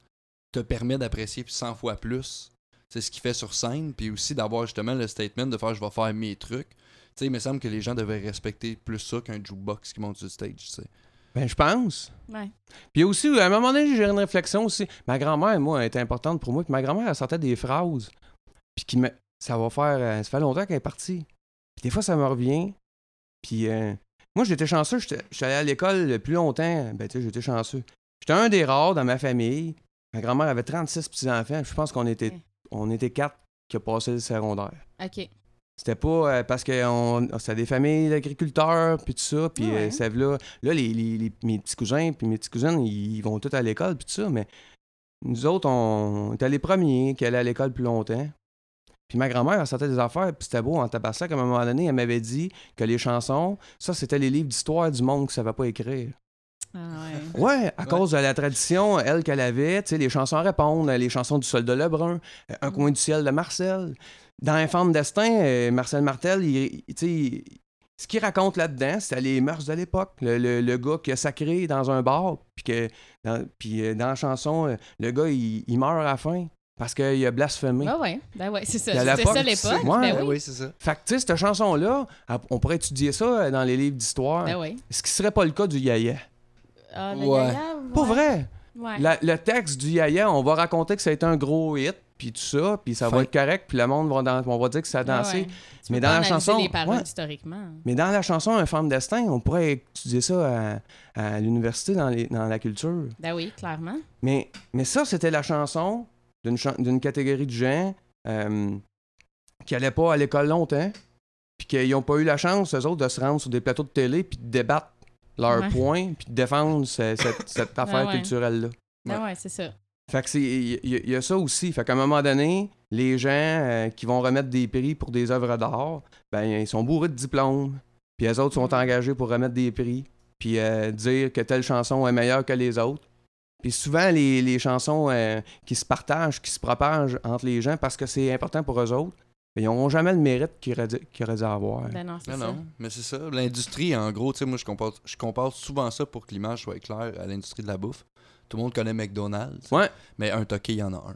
Speaker 1: te permet d'apprécier 100 fois plus. C'est ce qu'il fait sur scène, puis aussi d'avoir justement le statement de faire je vais faire mes trucs. Tu sais, il me semble que les gens devraient respecter plus ça qu'un jukebox qui monte sur le stage, tu sais.
Speaker 3: Ben, je pense.
Speaker 2: Ouais.
Speaker 3: Puis aussi, à un moment donné, j'ai eu une réflexion aussi. Ma grand-mère, moi, elle était importante pour moi. Puis ma grand-mère, elle sortait des phrases. Puis qui me... ça va faire. euh, ça fait longtemps qu'elle est partie. Puis des fois, ça me revient. Puis euh, moi, j'étais chanceux. J'étais allé à l'école plus longtemps. Ben, tu sais, j'étais chanceux. J'étais un des rares dans ma famille. Ma grand-mère avait 36 petits-enfants. Je pense qu'on était, on était quatre qui a passé le secondaire.
Speaker 2: OK.
Speaker 3: C'était pas euh, parce que on- c'était des familles d'agriculteurs, puis tout ça, puis
Speaker 2: Ah ouais.
Speaker 3: euh, ça, là, là les, les- les- mes petits cousins puis mes petites cousines, ils, ils vont tous à l'école, puis tout ça, mais nous autres, on était les premiers qui allaient à l'école plus longtemps. Puis ma grand-mère, elle sortait des affaires, puis c'était beau en tabasac. À un moment donné, elle m'avait dit que les chansons, ça, c'était les livres d'histoire du monde qui ne savait pas écrire.
Speaker 2: Ah ouais.
Speaker 3: Ouais, à
Speaker 1: Ouais.
Speaker 3: cause de la tradition, elle, qu'elle avait, tu sais, les chansons à répondre, les chansons du soldat Lebrun, Un
Speaker 2: Mm.
Speaker 3: coin du ciel de Marcel. Dans Infâme Destin, euh, Marcel Martel, il, il- ce qu'il raconte là-dedans, c'était les mœurs de l'époque. Le, le- le gars qui a sacré dans un bar, puis que dans, puis euh, dans la chanson, euh, le gars, il, il meurt à la fin parce qu'il a blasphémé.
Speaker 2: Ben ouais. Ben ouais, c'est ça. C'était ça
Speaker 3: l'époque,
Speaker 2: l'époque.
Speaker 3: Ouais.
Speaker 2: Ben oui.
Speaker 1: c'est ça.
Speaker 3: Fait que, tu sais, cette chanson-là, on pourrait étudier ça dans les livres d'histoire.
Speaker 2: Ben oui.
Speaker 3: Ce qui serait pas le cas du Yaya.
Speaker 2: Ah, le
Speaker 1: Ouais.
Speaker 2: yaya,
Speaker 3: Pas
Speaker 2: ouais.
Speaker 3: vrai!
Speaker 2: Ouais.
Speaker 3: La- le texte du Yaya, on va raconter que ça a été un gros hit, puis tout ça, puis ça
Speaker 1: Fin.
Speaker 3: va être correct, puis le monde va, dan- on va dire que ça a dansé.
Speaker 2: ouais.
Speaker 3: Mais dans la chanson,
Speaker 2: les paroles
Speaker 3: ouais.
Speaker 2: historiquement.
Speaker 3: Mais dans la chanson Un femme destin, on pourrait étudier ça à, à l'université dans, les- dans la culture.
Speaker 2: Ben oui, clairement.
Speaker 3: Mais, mais ça, c'était la chanson d'une chan- d'une catégorie de gens euh, qui n'allaient pas à l'école longtemps, puis qu'ils n'ont pas eu la chance, eux autres, de se rendre sur des plateaux de télé, puis de débattre leurs
Speaker 2: Ouais.
Speaker 3: points, puis de défendre ce- cette, cette affaire
Speaker 2: ouais.
Speaker 3: culturelle-là.
Speaker 2: Ben ouais, c'est ça.
Speaker 3: Fait que c'est il y, a ça aussi. Fait qu'à un moment donné, les gens euh, qui vont remettre des prix pour des œuvres d'art, ben ils sont bourrés de diplômes. Puis les autres sont engagés pour remettre des prix, puis euh, dire que telle chanson est meilleure que les autres. Puis souvent les, les chansons euh, qui se partagent, qui se propagent entre les gens parce que c'est important pour eux autres, ils n'auront jamais le mérite qu'ils auraient, auraient dû avoir.
Speaker 2: Ben non, c'est
Speaker 1: Non,
Speaker 2: ça.
Speaker 1: non, mais c'est ça. L'industrie, en gros, tu sais, moi, je compare, je compare souvent ça pour que l'image soit claire à l'industrie de la bouffe. Tout le monde connaît McDonald's.
Speaker 3: Ouais.
Speaker 1: Mais un toqué, il y en a un.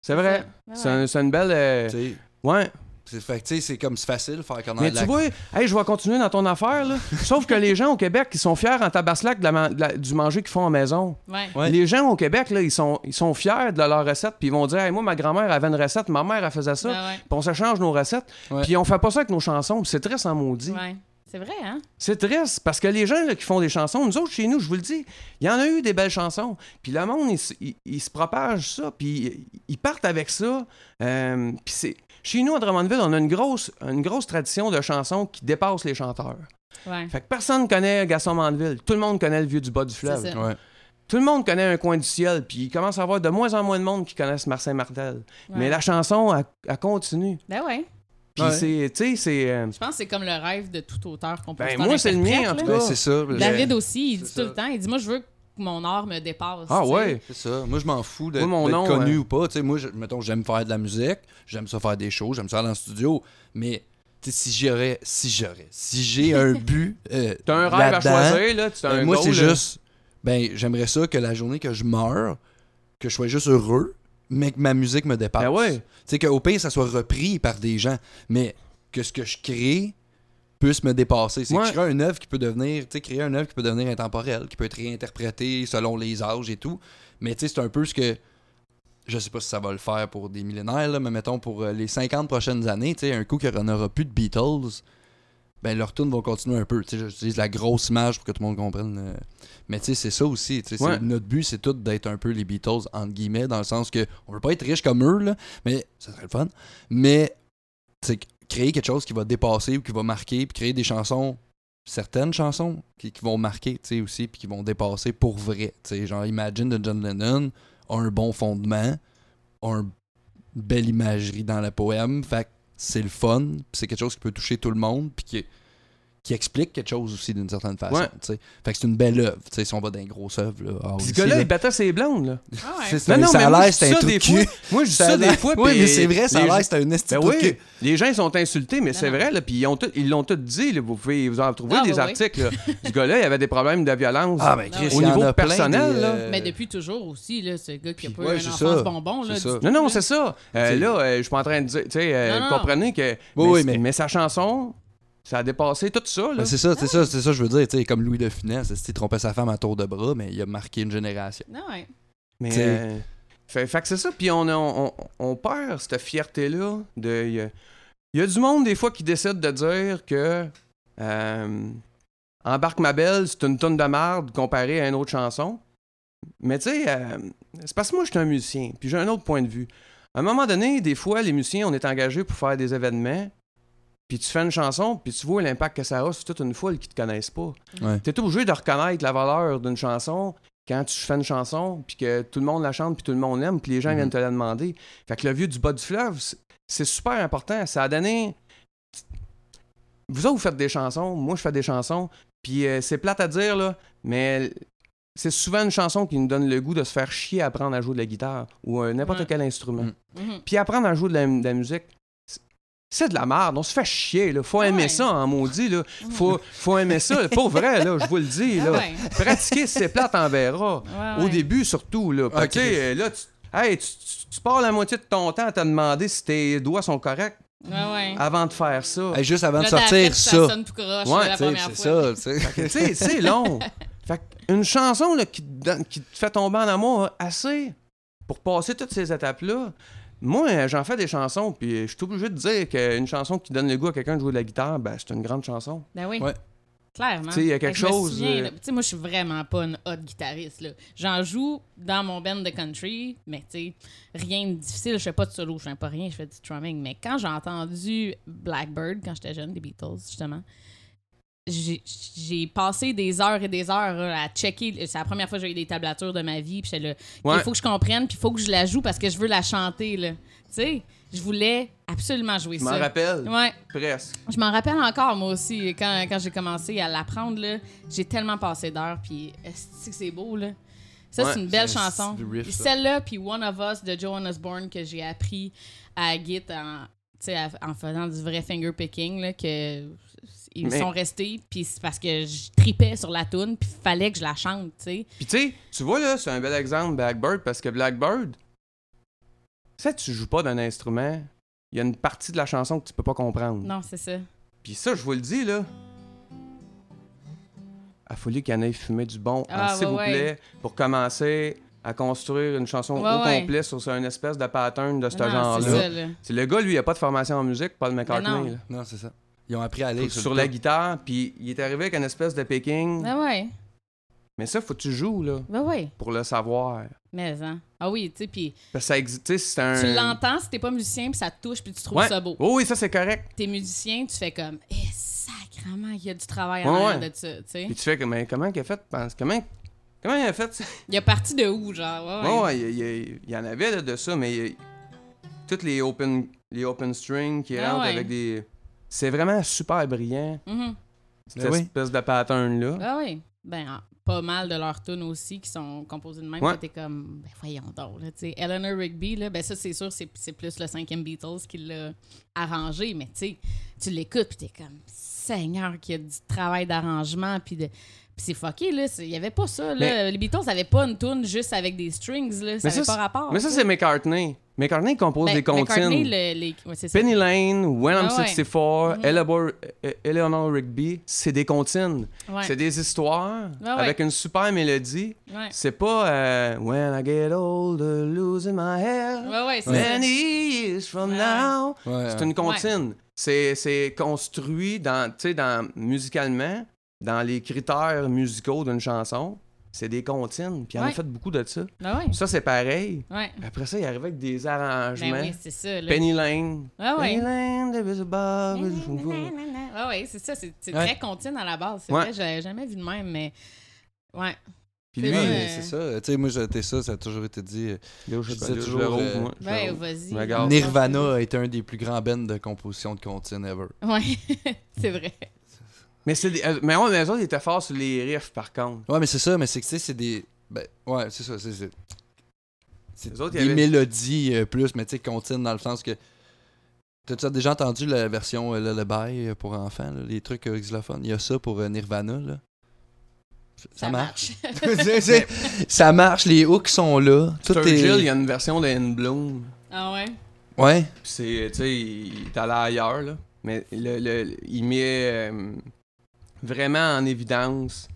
Speaker 3: C'est vrai. C'est
Speaker 2: ouais.
Speaker 3: un- c'est une belle. euh,
Speaker 1: Tu sais,
Speaker 3: ouais.
Speaker 1: C'est fait que, tu sais, c'est comme c'est facile de faire connaître
Speaker 3: Mais
Speaker 1: la
Speaker 3: tu vois, hey, je vais continuer dans ton affaire, là. Sauf que les gens au Québec, ils sont fiers en tabaslac de la man- de la- du manger qu'ils font en maison.
Speaker 2: Ouais.
Speaker 1: Ouais.
Speaker 3: Les gens au Québec, là, ils sont, ils sont fiers de leur recette, puis ils vont dire, Hey, moi, ma grand-mère avait une recette, ma mère, elle faisait ça,
Speaker 2: Ben
Speaker 3: puis on s'échange nos recettes, puis on fait pas ça avec nos chansons, puis c'est triste en maudit.
Speaker 2: Ouais. C'est vrai, hein?
Speaker 3: C'est triste, parce que les gens là, qui font des chansons, nous autres, chez nous, je vous le dis, il y en a eu des belles chansons, puis le monde, il, se- il- il se propage ça, puis ils- ils partent avec ça, euh, puis c'est... Chez nous, à Drummondville, on a une grosse, une grosse tradition de chansons qui dépasse les chanteurs.
Speaker 2: Ouais.
Speaker 3: Fait que personne connaît Gaston Mandeville. Tout le monde connaît le vieux du bas du fleuve.
Speaker 2: C'est ça.
Speaker 1: Ouais.
Speaker 3: Tout le monde connaît un coin du ciel. Puis il commence à y avoir de moins en moins de monde qui connaissent Marcin Martel. Mais la chanson, elle, elle continue.
Speaker 2: Ben ouais.
Speaker 3: Puis
Speaker 1: Ouais.
Speaker 3: c'est, tu sais, c'est... euh,
Speaker 2: Je pense que c'est comme le rêve de tout auteur compositeur.
Speaker 3: Ben, moi, c'est le mien, en tout cas.
Speaker 1: Ben, c'est ça.
Speaker 2: David aussi, il dit
Speaker 1: ça.
Speaker 2: tout le temps, il dit moi je veux que mon art me dépasse.
Speaker 3: Ah ouais?
Speaker 1: C'est ça. Moi, je m'en fous d'être connu
Speaker 3: euh,
Speaker 1: ou pas. Tu sais, moi, je- mettons, j'aime faire de la musique, j'aime ça faire des shows, j'aime ça aller dans le studio. Mais si j'aurais, si j'aurais, si j'ai un but, euh,
Speaker 3: T'as un rêve à choisir, là. Tu as
Speaker 1: ben,
Speaker 3: un
Speaker 1: moi, c'est juste, ben, j'aimerais ça que la journée que je meurs, que je sois juste heureux, mais que ma musique me dépasse.
Speaker 3: Ben ouais.
Speaker 1: Tu sais, qu'au pire, ça soit repris par des gens, mais que ce que je crée puisse me dépasser. C'est
Speaker 3: Ouais.
Speaker 1: que je crée une œuvre qui peut devenir, tu sais, créer une œuvre qui peut devenir intemporelle, qui peut être réinterprétée selon les âges et tout. Mais tu sais, c'est un peu ce que. Je sais pas si ça va le faire pour des millénaires, là, mais mettons pour euh, les 50 prochaines années, tu sais, un coup qu'il n'y aura plus de Beatles, ben leurs tunes vont continuer un peu. Tu sais, j'utilise la grosse image pour que tout le monde comprenne. euh, Mais tu sais, c'est ça aussi.
Speaker 3: Ouais.
Speaker 1: Notre but, c'est tout d'être un peu les Beatles, entre guillemets, dans le sens que on veut pas être riche comme eux, là, mais ça serait le fun. Mais créer quelque chose qui va dépasser ou qui va marquer, puis créer des chansons, certaines chansons qui, vont marquer, tu sais, aussi, puis qui vont dépasser pour vrai. Tu genre Imagine de John Lennon a un bon fondement, a un- une belle imagerie dans le poème, fait c'est le fun, c'est quelque chose qui peut toucher tout le monde, puis qui explique quelque chose aussi d'une certaine façon,
Speaker 3: Ouais.
Speaker 1: Fait que c'est une belle œuvre, tu sais, si on va dans une grosse œuvre, là. ah,
Speaker 3: ce gars-là,
Speaker 1: là.
Speaker 3: il battait ses blondes, là.
Speaker 2: Ah ouais.
Speaker 3: Non, non,
Speaker 1: ça
Speaker 3: mais
Speaker 1: un cul.
Speaker 3: fois. Moi, je dis ça des fois,
Speaker 1: Oui, mais c'est vrai, ça a l'air, c'est un esti
Speaker 3: Ben les gens ils sont insultés, mais c'est vrai, là, puis ils ont tout- ils l'ont tout dit, là, vous pouvez vous en trouver
Speaker 2: Ah,
Speaker 3: des articles. là. Ce gars-là, il avait des problèmes de violence.
Speaker 1: Ah, ben,
Speaker 2: Au
Speaker 3: niveau personnel,
Speaker 1: euh,
Speaker 2: Mais depuis toujours aussi, ce gars qui a pas eu enfance
Speaker 1: ça.
Speaker 2: bonbon.
Speaker 3: Non, non, c'est ça. Euh, là, euh, je suis pas en train de dire, tu sais,
Speaker 2: Non, non.
Speaker 3: comprenez que. Mais sa chanson, ça a dépassé tout ça, là.
Speaker 1: Ben, c'est ça, c'est ça, c'est ça, je veux dire, tu sais, comme Louis de Funès, il trompait sa femme à tour de bras, mais il a marqué une génération.
Speaker 2: Non, ouais.
Speaker 3: Mais.
Speaker 1: T'sais-
Speaker 3: euh, fait, fait que c'est ça, puis on, on, on perd cette fierté-là. de Il y, a- il y a du monde, des fois, qui décide de dire que. euh, Embarque ma belle, c'est une tonne de marde comparée à une autre chanson. Mais tu sais, euh, c'est parce que moi, je suis un musicien, puis j'ai un autre point de vue. À un moment donné, des fois, les musiciens, on est engagés pour faire des événements, puis tu fais une chanson, puis tu vois l'impact que ça a sur toute une foule qui te connaissent pas.
Speaker 1: Ouais.
Speaker 3: Tu es obligé de reconnaître la valeur d'une chanson quand tu fais une chanson, puis que tout le monde la chante, puis tout le monde l'aime, puis les gens
Speaker 1: Mhm.
Speaker 3: viennent te la demander. Fait que le vieux du bas du fleuve, c'est- super important. Ça a donné. Vous autres, vous faites des chansons, moi, je fais des chansons, puis euh, c'est plate à dire, là, mais c'est souvent une chanson qui nous donne le goût de se faire chier à apprendre à jouer de la guitare ou euh, n'importe quel instrument.
Speaker 1: Mhm.
Speaker 2: Mhm.
Speaker 3: Puis apprendre à jouer de la, de la musique, c'est- de la merde. On se fait chier, là. Faut
Speaker 2: Ah
Speaker 3: aimer
Speaker 2: ouais.
Speaker 3: ça en maudit, là. Faut, faut aimer ça. Pour vrai, là, je vous le dis,
Speaker 2: Ah
Speaker 3: là.
Speaker 2: ouais.
Speaker 3: Pratiquer, c'est plate, en verra.
Speaker 2: Ouais,
Speaker 3: Au
Speaker 2: ouais.
Speaker 3: début, surtout, là.
Speaker 1: Ok.
Speaker 3: Tu sais, là, tu, hey, tu, tu- tu passes la moitié de ton temps à te demander si tes doigts sont corrects
Speaker 2: Ouais, ouais.
Speaker 3: avant de faire ça.
Speaker 1: Hey, juste avant
Speaker 2: Là,
Speaker 1: de sortir
Speaker 2: fait,
Speaker 1: ça,
Speaker 2: Ça sonne tout croche
Speaker 3: Ouais,
Speaker 1: c'est
Speaker 2: fois.
Speaker 1: ça,
Speaker 3: c'est long. Fait une chanson là, qui, qui te fait tomber en amour assez pour passer toutes ces étapes-là, moi, j'en fais des chansons, puis je suis obligé de dire qu'une chanson qui donne le goût à quelqu'un de jouer de la guitare, ben, c'est une grande chanson.
Speaker 2: Ben oui.
Speaker 1: Ouais.
Speaker 2: Clairement.
Speaker 3: Tu sais, il y a quelque
Speaker 2: je
Speaker 3: chose,
Speaker 2: souviens,
Speaker 3: euh,
Speaker 2: là, Tu sais, moi, je suis vraiment pas une hot guitariste. là. J'en joue dans mon band de country, mais tu sais, rien de difficile. Je fais pas de solo, je fais pas rien, je fais du strumming. Mais quand j'ai entendu Blackbird, quand j'étais jeune, des Beatles, justement, j'ai passé des heures et des heures là, à checker. C'est la première fois que j'ai eu des tablatures de ma vie. Puis il faut que je comprenne, puis il faut que je la joue parce que je veux la chanter. là. Tu sais, je voulais absolument jouer
Speaker 3: Je m'en
Speaker 2: ça.
Speaker 3: rappelle,
Speaker 2: Ouais.
Speaker 3: presque.
Speaker 2: Je m'en rappelle encore, moi aussi, quand, quand j'ai commencé à l'apprendre, là, j'ai tellement passé d'heures, puis est-ce que c'est beau, là? Ça,
Speaker 3: Ouais,
Speaker 2: c'est une belle chanson.
Speaker 1: ça.
Speaker 2: Celle-là, puis One of Us de Joan Osborne que j'ai appris à Git en, tu sais, à- en faisant du vrai finger picking, là, que ils
Speaker 3: Mais-
Speaker 2: sont restés, puis c'est parce que je tripais sur la tune, puis fallait que je la chante, tu sais.
Speaker 3: Puis tu sais, tu vois là, c'est un bel exemple Blackbird parce que Blackbird, ça tu joues pas d'un instrument, il y a une partie de la chanson que tu peux pas comprendre.
Speaker 2: Non, c'est ça.
Speaker 3: Puis ça, je vous le dis là. Il fallu qu'il y en ait fumé du bon,
Speaker 2: Ah,
Speaker 3: s'il
Speaker 2: ouais,
Speaker 3: vous
Speaker 2: ouais.
Speaker 3: plaît, pour commencer à construire une chanson
Speaker 2: Ouais,
Speaker 3: au
Speaker 2: ouais.
Speaker 3: complet sur une espèce de pattern de ce genre-là. C'est le gars, lui, il a pas de formation en musique, Paul McCartney.
Speaker 2: Non,
Speaker 1: c'est ça. Ils ont appris à aller
Speaker 3: Sur, la guitare, puis il est arrivé avec une espèce de picking.
Speaker 2: Ben ouais,
Speaker 3: Mais ça, faut que tu joues, là,
Speaker 2: ben ouais.
Speaker 3: pour le savoir.
Speaker 2: Mais, hein. Ah oui, tu sais, puis
Speaker 3: Parce que ça existe, tu sais, c'est un...
Speaker 2: tu l'entends si t'es pas musicien, puis ça te touche, puis tu trouves
Speaker 3: Ouais.
Speaker 2: ça beau.
Speaker 3: Oh oui, ça, c'est correct.
Speaker 2: t'es musicien, tu fais comme, eh, sacrement, il y a du travail
Speaker 3: Ouais,
Speaker 2: arrière
Speaker 3: ouais.
Speaker 2: de ça, tu sais.
Speaker 3: Puis tu fais comme, mais comment qu'il a fait? pense- Comment, comment il a fait ça?
Speaker 2: Il y a parti de où, genre? Ouais,
Speaker 3: Ouais, il, y il en avait là, de ça, mais il y a- toutes les open, les open strings qui
Speaker 2: Ah
Speaker 3: rentrent
Speaker 2: ouais.
Speaker 3: avec des. C'est vraiment super brillant,
Speaker 2: Mhm.
Speaker 3: cette
Speaker 1: Ben oui.
Speaker 3: espèce de pattern-là.
Speaker 2: Ah oui. Ben, ah, pas mal de leurs tunes aussi qui sont composées de même.
Speaker 3: Ouais.
Speaker 2: T'es comme, ben voyons donc, là, tu sais. Eleanor Rigby, là, ben ça, c'est sûr, c'est c'est plus le cinquième Beatles qui l'a arrangé, mais tu sais, tu l'écoutes, puis t'es comme, Seigneur, qu'il y a du travail d'arrangement, puis de. Puis c'est fucké, là. Il y avait pas ça, là.
Speaker 3: Mais-
Speaker 2: Les Beatles avaient pas une tune juste avec des strings, là. Ça
Speaker 3: Mais
Speaker 2: avait
Speaker 3: ça,
Speaker 2: pas rapport.
Speaker 3: Mais ça, c'est. McCartney. McCartney compose
Speaker 2: Ben,
Speaker 3: des comptines.
Speaker 2: McCartney, le- les- ouais, c'est ça.
Speaker 3: Penny Lane, When I'm
Speaker 2: Ah ouais.
Speaker 3: 64,
Speaker 2: Mhm.
Speaker 3: Eleanor, Eleanor Rigby, c'est des comptines.
Speaker 2: Ouais.
Speaker 3: C'est des histoires
Speaker 2: Ah ouais.
Speaker 3: avec une super mélodie.
Speaker 2: Ouais.
Speaker 3: C'est pas euh, When I get older, losing my hair.
Speaker 2: Ouais, ouais, c'est ça.
Speaker 3: Many years from
Speaker 2: Ouais.
Speaker 3: now.
Speaker 1: Ouais,
Speaker 3: C'est une comptine. C'est, c'est construit dans, tu sais, dans, musicalement, dans les critères musicaux d'une chanson. C'est des comptines. Puis il en a fait beaucoup de ça.
Speaker 2: Ah ouais.
Speaker 3: Ça, c'est pareil.
Speaker 2: Ouais.
Speaker 3: Après ça, il arrive avec des arrangements.
Speaker 2: Ben oui, c'est ça, là.
Speaker 3: Penny Lane.
Speaker 2: Ah ouais.
Speaker 3: Penny Lane, there is a bar
Speaker 2: Ah ouais, c'est ça, c'est c'est
Speaker 1: Ouais.
Speaker 2: très contine à la base. C'est
Speaker 3: Ouais.
Speaker 2: vrai, j'avais jamais vu de même, mais. Ouais.
Speaker 3: Puis
Speaker 2: C'est
Speaker 3: lui,
Speaker 2: vrai.
Speaker 1: Ouais, c'est ça. Tu sais, moi, j'étais ça, ça a toujours été dit. euh,
Speaker 3: Là, je
Speaker 1: Je
Speaker 3: sais
Speaker 1: disais toujours,
Speaker 3: le
Speaker 1: euh,
Speaker 3: moi.
Speaker 2: Ouais, vas-y.
Speaker 1: Nirvana a été un des plus grands bands de composition de comptines ever.
Speaker 2: Ouais, c'est vrai.
Speaker 3: Mais, c'est des- euh, mais ouais, mais eux autres, ils étaient forts sur les riffs, par contre.
Speaker 1: Ouais, mais c'est ça, mais c'est que tu sais, c'est des. Ben, ouais, c'est ça. C'est, c'est, c'est
Speaker 3: Les autres,
Speaker 1: des
Speaker 3: avait-
Speaker 1: mélodies euh, plus, mais tu sais, comptines dans le sens que. T'as-tu déjà entendu la version euh, Lullaby euh, pour enfants, là, les trucs euh, xylophones? Il y a ça pour euh, Nirvana, là. Ça,
Speaker 2: Ça
Speaker 1: marche. Ça marche, les hooks sont là. Tout
Speaker 3: Sturgill,
Speaker 1: est...
Speaker 3: il y a une version de In Bloom.
Speaker 2: Ah ouais?
Speaker 1: Ouais.
Speaker 3: Puis c'est, tu sais, il est allé ailleurs, là. Mais le, le- il met euh, vraiment en évidence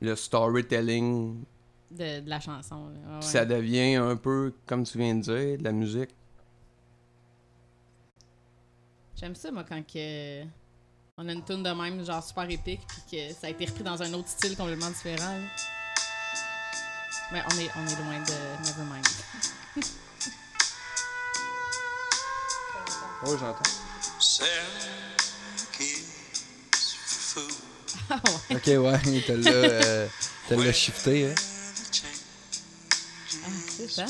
Speaker 3: le storytelling.
Speaker 2: De, de la chanson. Ah ouais.
Speaker 3: ça devient un peu, comme tu viens de dire, de la musique.
Speaker 2: J'aime ça, moi, quand que... on a une tune de même, genre super épique, puis que ça a été repris dans un autre style complètement différent. là. Mais on est, on est loin de Nevermind.
Speaker 3: Oh, j'entends.
Speaker 2: Ah ouais.
Speaker 1: Ok, ouais, t'as là, euh, t'as là shifté, hein.
Speaker 2: Ah, c'est ça.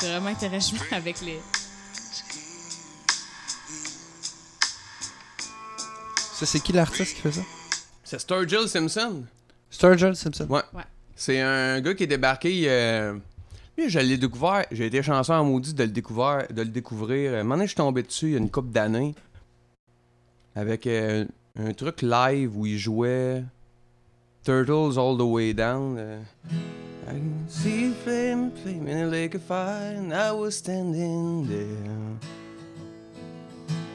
Speaker 2: C'est vraiment intéressant avec les.
Speaker 1: Ça, c'est qui l'artiste qui fait ça?
Speaker 3: C'est Sturgill Simpson.
Speaker 1: Sturgill Simpson.
Speaker 3: Ouais.
Speaker 2: Ouais.
Speaker 3: C'est un gars qui est débarqué. euh, Lui, je l'ai découvert. J'ai été chanceux en maudit de le découvrir. De le découvrir. Donné, je suis tombé dessus il y a une couple d'années. Avec euh, un truc live où il jouait Turtles All the Way Down. euh, I can see a flame, flame in a lake of fire, and I was standing there.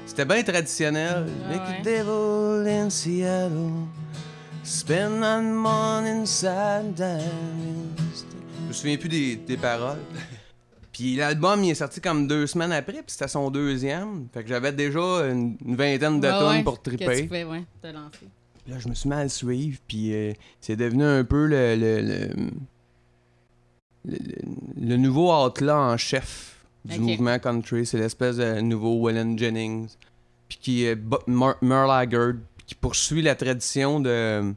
Speaker 3: C'était bien traditionnel.
Speaker 2: Ah
Speaker 3: Make
Speaker 2: ouais.
Speaker 3: a devil in Seattle. Spend my morning sad down. Je me souviens plus des, des paroles. Puis l'album, il est sorti comme deux semaines après, puis c'était son deuxième. Fait que j'avais déjà une, une vingtaine de
Speaker 2: Ouais,
Speaker 3: tonnes
Speaker 2: ouais,
Speaker 3: pour
Speaker 2: Que tu
Speaker 3: triper.
Speaker 2: pouvais, ouais, te lancer.
Speaker 3: Puis Là, je me suis mis à le suivre, puis euh, c'est devenu un peu le, le, le, le- le- le nouveau outlaw en chef du mouvement country. C'est l'espèce de nouveau Waylon Jennings, puis qui est Merle Haggard, qui poursuit la tradition de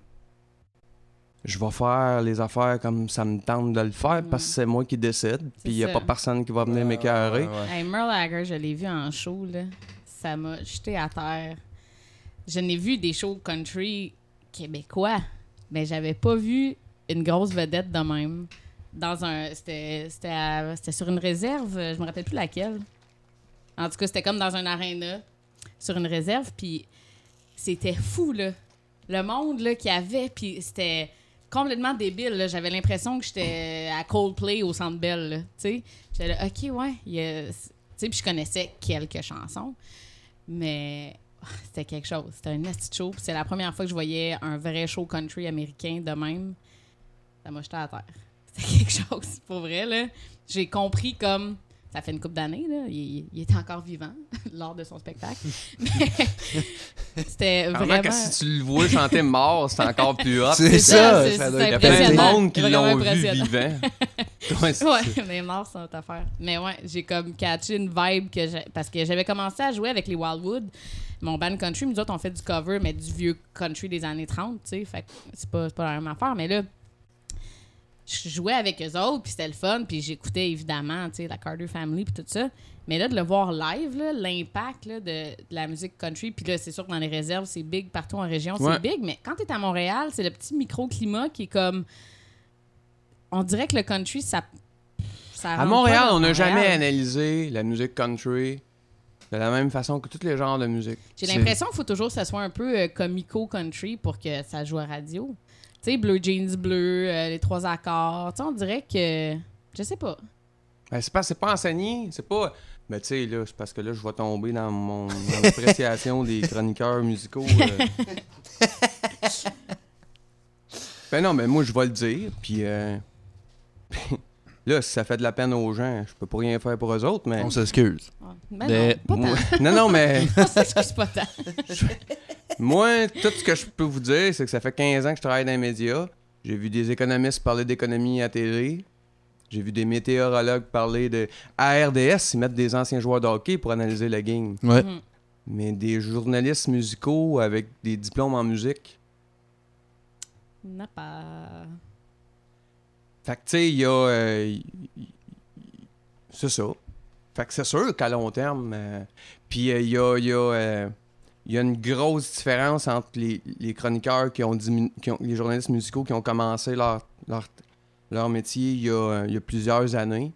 Speaker 3: je vais faire les affaires comme ça me tente de le faire parce que c'est moi qui décide, puis il n'y a
Speaker 2: ça.
Speaker 3: pas personne qui va venir m'écœurer.
Speaker 1: Ouais, ouais.
Speaker 2: Hey, Merle Haggard, je l'ai vu en show, là. Ça m'a jeté à terre. Je n'ai vu des shows country québécois, mais j'avais pas vu une grosse vedette de même. Dans un. C'était c'était sur une réserve, je me rappelle plus laquelle. En tout cas, c'était comme dans un aréna, sur une réserve, puis c'était fou, là. Le monde, là, qu'il y avait, puis c'était complètement débile. J'avais l'impression que j'étais à Coldplay au Centre Bell. J'étais là, OK, ouais, puis je connaissais quelques chansons, mais c'était quelque chose. C'était un nasty show. C'est la première fois que je voyais un vrai show country américain de même. Ça m'a jeté à terre. C'était quelque chose, pour vrai. J'ai compris comme... Ça fait une couple d'années, là. Il, il était encore vivant lors de son spectacle. Mais c'était
Speaker 3: Vraiment
Speaker 2: vraiment...
Speaker 3: que si tu le vois chanter mort, c'est encore plus hot.
Speaker 1: C'est
Speaker 2: ça,
Speaker 1: ça,
Speaker 2: c'est-
Speaker 1: ça doit
Speaker 2: c'est
Speaker 3: Il y a plein de monde qui l'ont vu vivant. Ouais, c'est ça.
Speaker 2: Ouais, les morts sont affaire. Mais ouais, j'ai comme catché une vibe que j'ai. Parce que j'avais commencé à jouer avec les Wildwood, mon band country. Nous autres, on fait du cover, mais du vieux country des années 30, tu sais. Fait que c'est pas, c'est pas la même affaire. Mais là, je jouais avec eux autres, puis c'était le fun. Puis j'écoutais évidemment, tu sais, la Carter Family, puis tout ça. Mais là, de le voir live, l'impact de, de la musique country, puis là, c'est sûr que dans les réserves, c'est big partout en région,
Speaker 3: Ouais.
Speaker 2: c'est big. Mais quand t'es à Montréal, c'est le petit microclimat qui est comme. On dirait que le country, ça. ça
Speaker 3: À Montréal, on n'a jamais analysé la musique country de la même façon que tous les genres de musique.
Speaker 2: J'ai l'impression qu'il faut toujours que ça soit un peu euh, comico-country pour que ça joue à radio. Tu sais, Blue Jeans Bleu, euh, les trois accords. Tu sais, on dirait que. Je sais pas.
Speaker 3: Ben, c'est pas, c'est pas enseigné, c'est pas. Mais tu sais, là, c'est parce que là, je vais tomber dans mon dans appréciation des chroniqueurs musicaux. euh. ben non, mais moi, je vais le dire, puis. euh, là, si ça fait de la peine aux gens, je peux pas rien faire pour eux autres, mais.
Speaker 1: On s'excuse.
Speaker 2: Ouais. Ben
Speaker 1: Mais
Speaker 2: non, pas tant.
Speaker 3: non, non, mais.
Speaker 2: On s'excuse pas tant.
Speaker 3: Moi, tout ce que je peux vous dire, c'est que ça fait 15 ans que je travaille dans les médias. J'ai vu des économistes parler d'économie à télé. J'ai vu des météorologues parler de. À RDS, ils mettent des anciens joueurs de hockey pour analyser la game.
Speaker 1: Ouais.
Speaker 2: Mhm.
Speaker 3: Mais des journalistes musicaux avec des diplômes en musique.
Speaker 2: N'a pas.
Speaker 3: Fait que, tu sais, il y a. euh, c'est ça. Fait que c'est sûr qu'à long terme. euh, Puis euh, il y a. y a, y a une grosse différence entre les, les chroniqueurs qui ont, qui ont- les journalistes musicaux qui ont commencé leur, leur, leur métier il y, a, y a plusieurs années,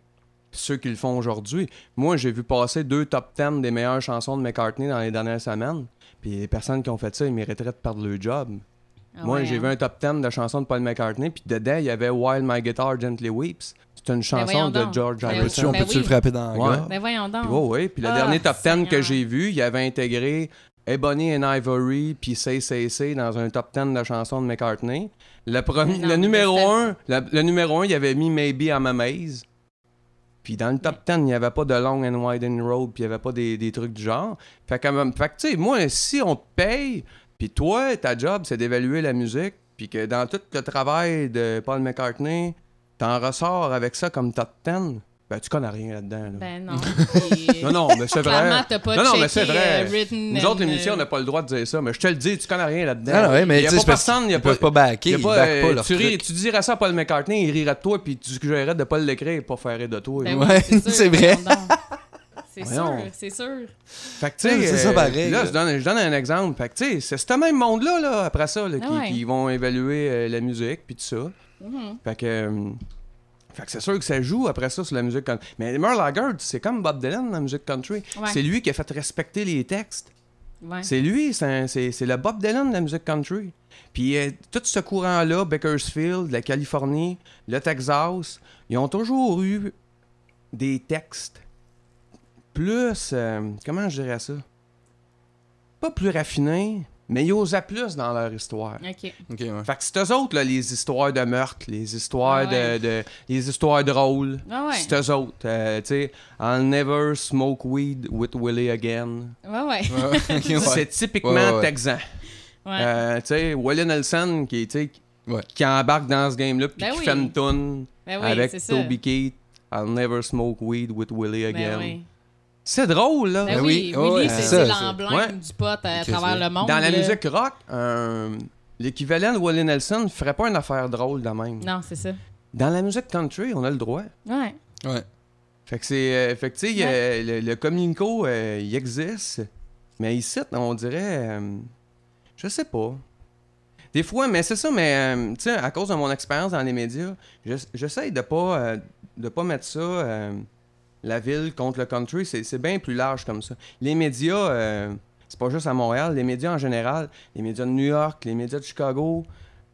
Speaker 3: ceux qui le font aujourd'hui. Moi, j'ai vu passer deux top 10 des meilleures chansons de McCartney dans les dernières semaines. Puis les personnes qui ont fait ça, ils mériteraient de perdre leur job.
Speaker 2: Ah
Speaker 3: Moi,
Speaker 2: ouais,
Speaker 3: j'ai
Speaker 2: hein.
Speaker 3: vu un top 10 de chansons de Paul McCartney, puis dedans, il y avait While My Guitar Gently Weeps. C'est une chanson
Speaker 2: voyons
Speaker 3: de. George
Speaker 2: Ben
Speaker 3: Harrison.
Speaker 1: Peux-tu, on
Speaker 2: Ben
Speaker 1: peut-tu
Speaker 2: oui.
Speaker 1: le frapper dans
Speaker 3: Ouais.
Speaker 1: gorge?
Speaker 2: Ben voyons donc.
Speaker 3: Puis, ouais, ouais. Puis le
Speaker 2: Ah,
Speaker 3: dernier top 10 que j'ai vu, il avait intégré Ebony and Ivory puis Say Say Say dans un top 10 de chansons de McCartney. Le, premier-
Speaker 2: Mais non,
Speaker 3: le
Speaker 2: mais
Speaker 3: numéro
Speaker 2: c'était-
Speaker 3: 1, le, le numéro 1, il avait mis Maybe I'm Amazed. Puis dans le top 10, il n'y avait pas de Long and Winding Road, puis il n'y avait pas des, des trucs du genre. Fait que, euh, fait que, tu sais, moi, si on te paye, puis toi, ta job, c'est d'évaluer la musique, puis que dans tout le travail de Paul McCartney, t'en ressors avec ça comme top 10, ben tu connais rien là-dedans. là.
Speaker 2: Ben non. Puis-
Speaker 3: Non, non, mais c'est vrai.
Speaker 2: pas
Speaker 3: Non, non, mais c'est vrai.
Speaker 2: euh,
Speaker 3: Nous autres, l'émission, on
Speaker 2: euh,
Speaker 3: n'a pas le droit de dire ça, mais je te le dis, tu connais rien là-dedans.
Speaker 1: Ah, ouais, mais
Speaker 3: il y a
Speaker 1: tu
Speaker 3: pas personne, il y a
Speaker 1: qu'ils
Speaker 3: pas.
Speaker 1: peuvent pas backer,
Speaker 3: il y a
Speaker 1: ils
Speaker 3: pas, euh,
Speaker 1: pas leur
Speaker 3: tu, ris-
Speaker 1: truc.
Speaker 3: tu dirais ça à Paul McCartney, il rirait de toi, puis tu suggérerais de pas l'écrire pour faire rire de toi.
Speaker 2: Ben.
Speaker 1: Ouais, c'est vrai.
Speaker 2: C'est sûr, c'est sûr.
Speaker 3: Fait que, tu sais,
Speaker 1: c'est ça
Speaker 3: euh,
Speaker 1: pareil,
Speaker 3: Là, je donne, je donne un exemple. Fait que, tu sais, c'est ce même monde-là, là, après ça, là, qui,
Speaker 2: Ah ouais.
Speaker 3: qui vont évaluer euh, la musique, puis tout ça.
Speaker 2: Mhm.
Speaker 3: Fait que. euh, fait que c'est sûr que ça joue après ça sur la musique country. Mais Merle Haggard, c'est comme Bob Dylan dans la musique country.
Speaker 2: Ouais.
Speaker 3: C'est lui qui a fait respecter les textes.
Speaker 2: Ouais.
Speaker 3: C'est lui, c'est un- c'est c'est le Bob Dylan de la musique country. Puis euh, tout ce courant-là, Bakersfield, la Californie, le Texas, ils ont toujours eu des textes plus, euh, comment je dirais ça? Pas plus raffinés, mais ils osaient plus dans leur histoire.
Speaker 2: OK.
Speaker 1: Ok, ouais.
Speaker 3: Fait que c'est eux autres, là, les histoires de meurtre, les histoires
Speaker 2: Ah ouais.
Speaker 3: de, de- les histoires drôles.
Speaker 2: Ah ouais.
Speaker 3: C'est eux autres. Euh, tu sais, I'll never smoke weed with Willie again.
Speaker 2: Ouais, ouais.
Speaker 3: C'est typiquement
Speaker 1: Ouais, ouais.
Speaker 3: texan.
Speaker 2: Ouais.
Speaker 3: Euh, tu sais, Willie Nelson qui, qui embarque dans ce game-là puis
Speaker 2: Ben
Speaker 3: qui
Speaker 2: oui.
Speaker 3: fait une tune
Speaker 2: Ben oui,
Speaker 3: avec
Speaker 2: c'est ça.
Speaker 3: Toby Keith. I'll never smoke weed with Willie
Speaker 2: Ben
Speaker 3: again.
Speaker 2: oui.
Speaker 3: C'est drôle, là.
Speaker 2: Ben
Speaker 1: Ben
Speaker 2: oui,
Speaker 1: oui,
Speaker 2: Willy, c'est
Speaker 1: c'est
Speaker 2: c'est
Speaker 1: ça,
Speaker 2: l'emblème
Speaker 3: Ouais.
Speaker 2: du pot à travers le monde.
Speaker 3: Dans la musique rock, un- l'équivalent de Willie Nelson ferait pas une affaire drôle de même.
Speaker 2: Non, c'est ça.
Speaker 3: Dans la musique country, on a le droit.
Speaker 2: Ouais.
Speaker 1: Ouais.
Speaker 3: Fait que c'est. euh, fait que tu sais, a- le, le communico, euh, il existe. Mais ici, on dirait. euh, je sais pas. Des fois, mais c'est ça, mais euh, tu sais, à cause de mon expérience dans les médias, j'ess- j'essaye de pas, euh, de pas mettre ça, euh, la ville contre le country. C'est c'est bien plus large comme ça. Les médias, euh, c'est pas juste à Montréal, les médias en général, les médias de New York, les médias de Chicago,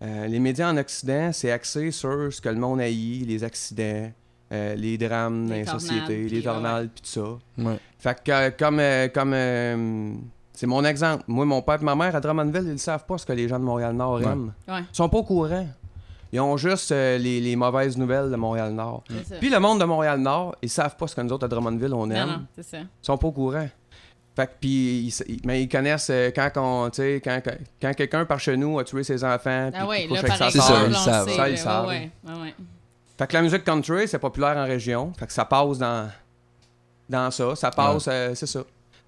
Speaker 3: euh, les médias en Occident, c'est axé sur ce que le monde haït, les accidents, euh, les drames dans
Speaker 2: Les
Speaker 3: les
Speaker 2: tornades,
Speaker 3: sociétés,
Speaker 2: puis
Speaker 3: les tornades, puis tout ça.
Speaker 1: Ouais.
Speaker 3: Fait que comme, comme euh, c'est mon exemple. Moi, mon père et ma mère à Drummondville, ils ne savent pas ce que les gens de Montréal-Nord
Speaker 1: Ouais.
Speaker 3: aiment.
Speaker 2: Ouais.
Speaker 3: Ils sont pas au courant. Ils ont juste euh, les, les mauvaises nouvelles de Montréal-Nord. Puis le monde de Montréal-Nord, ils savent pas ce que nous autres à Drummondville on aime.
Speaker 2: Non, non, c'est ça.
Speaker 3: Ils sont pas au courant. Fait que, puis, ils, ils- mais ils connaissent euh, quand, on, tu sais, quand, quand, quand quelqu'un par chez nous a tué ses enfants, puis
Speaker 2: Ah
Speaker 3: qu'il couche
Speaker 2: là,
Speaker 3: avec sa
Speaker 1: ça, ils savent.
Speaker 3: Ça, ils savent.
Speaker 2: Ouais, ouais, ouais.
Speaker 3: Fait que la musique country, c'est populaire en région. Fait que ça passe dans, dans ça. Ça passe, euh, c'est ça.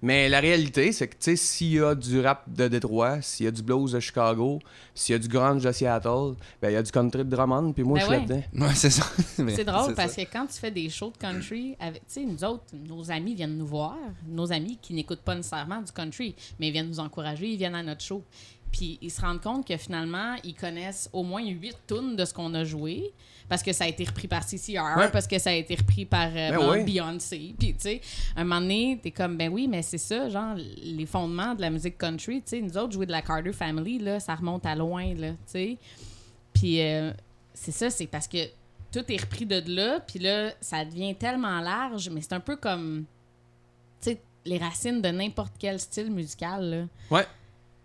Speaker 3: Mais la réalité, c'est que, tu sais, s'il y a du rap de Détroit, s'il y a du blues de Chicago, s'il y a du grunge de Seattle, ben, il y a du country de Drummond, puis moi,
Speaker 2: Ben
Speaker 3: je suis
Speaker 2: ouais.
Speaker 3: là-dedans.
Speaker 1: Ouais, c'est ça.
Speaker 2: C'est drôle parce
Speaker 1: ça.
Speaker 2: que quand tu fais des shows de country, avec, tu sais, nous autres, nos amis viennent nous voir, nos amis qui n'écoutent pas nécessairement du country, mais ils viennent nous encourager, ils viennent à notre show. Puis ils se rendent compte que finalement, ils connaissent au moins huit tunes de ce qu'on a joué. Parce que ça a été repris par CCR,
Speaker 3: Ouais.
Speaker 2: parce que ça a été repris par euh,
Speaker 3: Ben
Speaker 2: bon,
Speaker 3: oui.
Speaker 2: Beyoncé. Puis, tu sais, un moment donné, t'es comme, ben oui, mais c'est ça, genre, les fondements de la musique country. Tu sais, nous autres, jouer de la Carter Family, là, ça remonte à loin, là, tu sais. Puis, euh, c'est ça, c'est parce que tout est repris de là, puis là, ça devient tellement large, mais c'est un peu comme, tu sais, les racines de n'importe quel style musical, là.
Speaker 3: Ouais.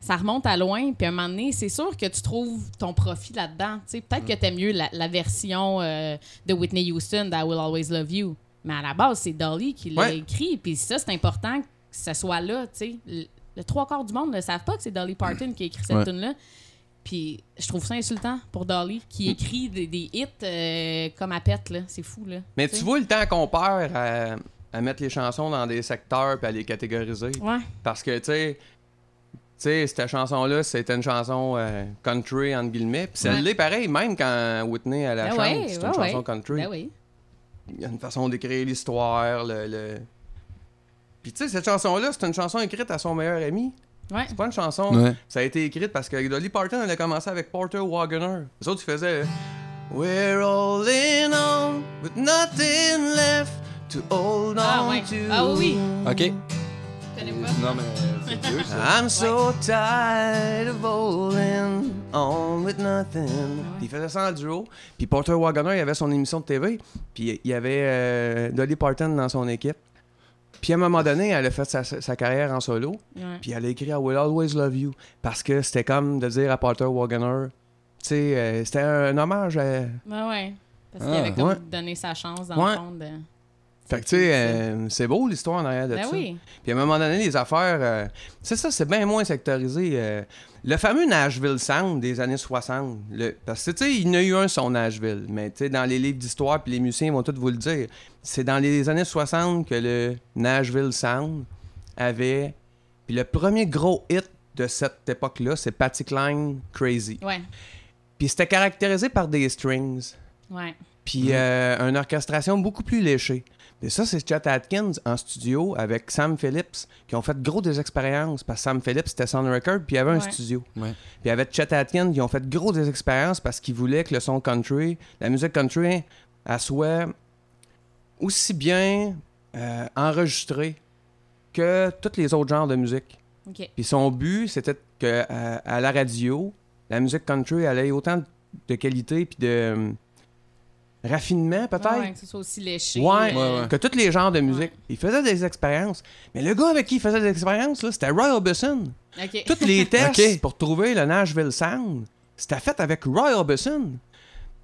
Speaker 2: Ça remonte à loin, puis à un moment donné, c'est sûr que tu trouves ton profit là-dedans. tu. Peut-être que t'aimes mieux la, la version euh, de Whitney Houston, I Will Always Love You. Mais à la base, c'est Dolly qui l'a
Speaker 3: Ouais.
Speaker 2: écrit, puis ça, c'est important que ça soit là, tu. Le, le trois quarts du monde ne savent pas que c'est Dolly Parton qui a écrit cette
Speaker 1: Ouais.
Speaker 2: tune là Puis je trouve ça insultant pour Dolly, qui écrit des, des hits euh, comme à pète, là. C'est fou, là.
Speaker 3: Mais tu vois le temps qu'on perd à, à mettre les chansons dans des secteurs puis à les catégoriser.
Speaker 2: Ouais.
Speaker 3: Parce que, tu sais, tu sais, cette chanson-là, c'était une chanson euh, country, entre guillemets. Puis
Speaker 2: Ouais.
Speaker 3: celle-là, pareil, même quand Whitney elle la
Speaker 2: Ben
Speaker 3: chante,
Speaker 2: ouais,
Speaker 3: c'est
Speaker 2: ouais,
Speaker 3: une
Speaker 2: ouais.
Speaker 3: chanson country.
Speaker 2: Ben oui.
Speaker 3: Il y a une façon d'écrire l'histoire, le... le- Puis tu sais, cette chanson-là, c'est une chanson écrite à son meilleur ami.
Speaker 2: Ouais.
Speaker 3: C'est pas une chanson...
Speaker 1: Ouais.
Speaker 3: Ça a été écrite parce que Dolly Parton, elle a commencé avec Porter Wagoner. Les autres, ils faisaient... We're holding on with nothing left to hold
Speaker 2: Ah,
Speaker 3: on
Speaker 2: ouais.
Speaker 3: to.
Speaker 2: Ah oui,
Speaker 1: Ok.
Speaker 2: Je connais pas.
Speaker 1: Non, mais c'est vieux, ça.
Speaker 3: I'm so tired of holding on with nothing. Puis il faisait ça en duo. Puis Porter Wagoner, il avait son émission de TV. Puis il y avait euh, Dolly Parton dans son équipe. Puis à un moment donné, elle a fait sa, sa carrière en solo.
Speaker 2: Ouais.
Speaker 3: Puis elle a écrit I Will Always Love You. Parce que c'était comme de dire à Porter Wagoner, tu sais, euh, c'était un hommage à.
Speaker 2: Ouais, ouais. Parce qu'il
Speaker 1: Ah,
Speaker 2: avait comme
Speaker 3: ouais.
Speaker 2: donné sa chance dans
Speaker 3: Ouais.
Speaker 2: le fond de.
Speaker 3: Fait que tu sais, euh, c'est beau l'histoire en arrière de
Speaker 2: Ben
Speaker 3: ça.
Speaker 2: oui.
Speaker 3: Puis à un moment donné, les affaires, euh, c'est ça, c'est bien moins sectorisé. euh. le fameux Nashville Sound des années 60, le- parce que tu sais, il y en a eu un son Nashville, mais tu sais, dans les livres d'histoire, puis les musiciens vont tous vous le dire, c'est dans les années 60 que le Nashville Sound avait. Puis le premier gros hit de cette époque-là, c'est Patty Klein Crazy.
Speaker 2: Ouais.
Speaker 3: Puis c'était caractérisé par des strings
Speaker 2: Ouais.
Speaker 3: puis euh, une orchestration beaucoup plus léchée. Et ça, c'est Chet Atkins en studio avec Sam Phillips qui ont fait gros des expériences parce que Sam Phillips c'était Sound Record puis il y avait un studio.
Speaker 1: Ouais.
Speaker 3: Puis avec Chet Atkins, ils ont fait gros des expériences parce qu'ils voulaient que le son country, la musique country, elle soit aussi bien euh, enregistrée que tous les autres genres de musique. Puis son but, c'était que à, à la radio, la musique country, elle ait autant de qualité puis de raffinement, peut-être?
Speaker 2: Ouais, que ce soit aussi léché.
Speaker 3: Ouais.
Speaker 1: Ouais,
Speaker 3: Que tous les genres de musique. Il faisait des expériences. Mais le gars avec qui il faisait des expériences, là, c'était Roy Orbison.
Speaker 2: OK.
Speaker 3: Tous les tests pour trouver le Nashville Sound, c'était fait avec Roy Orbison.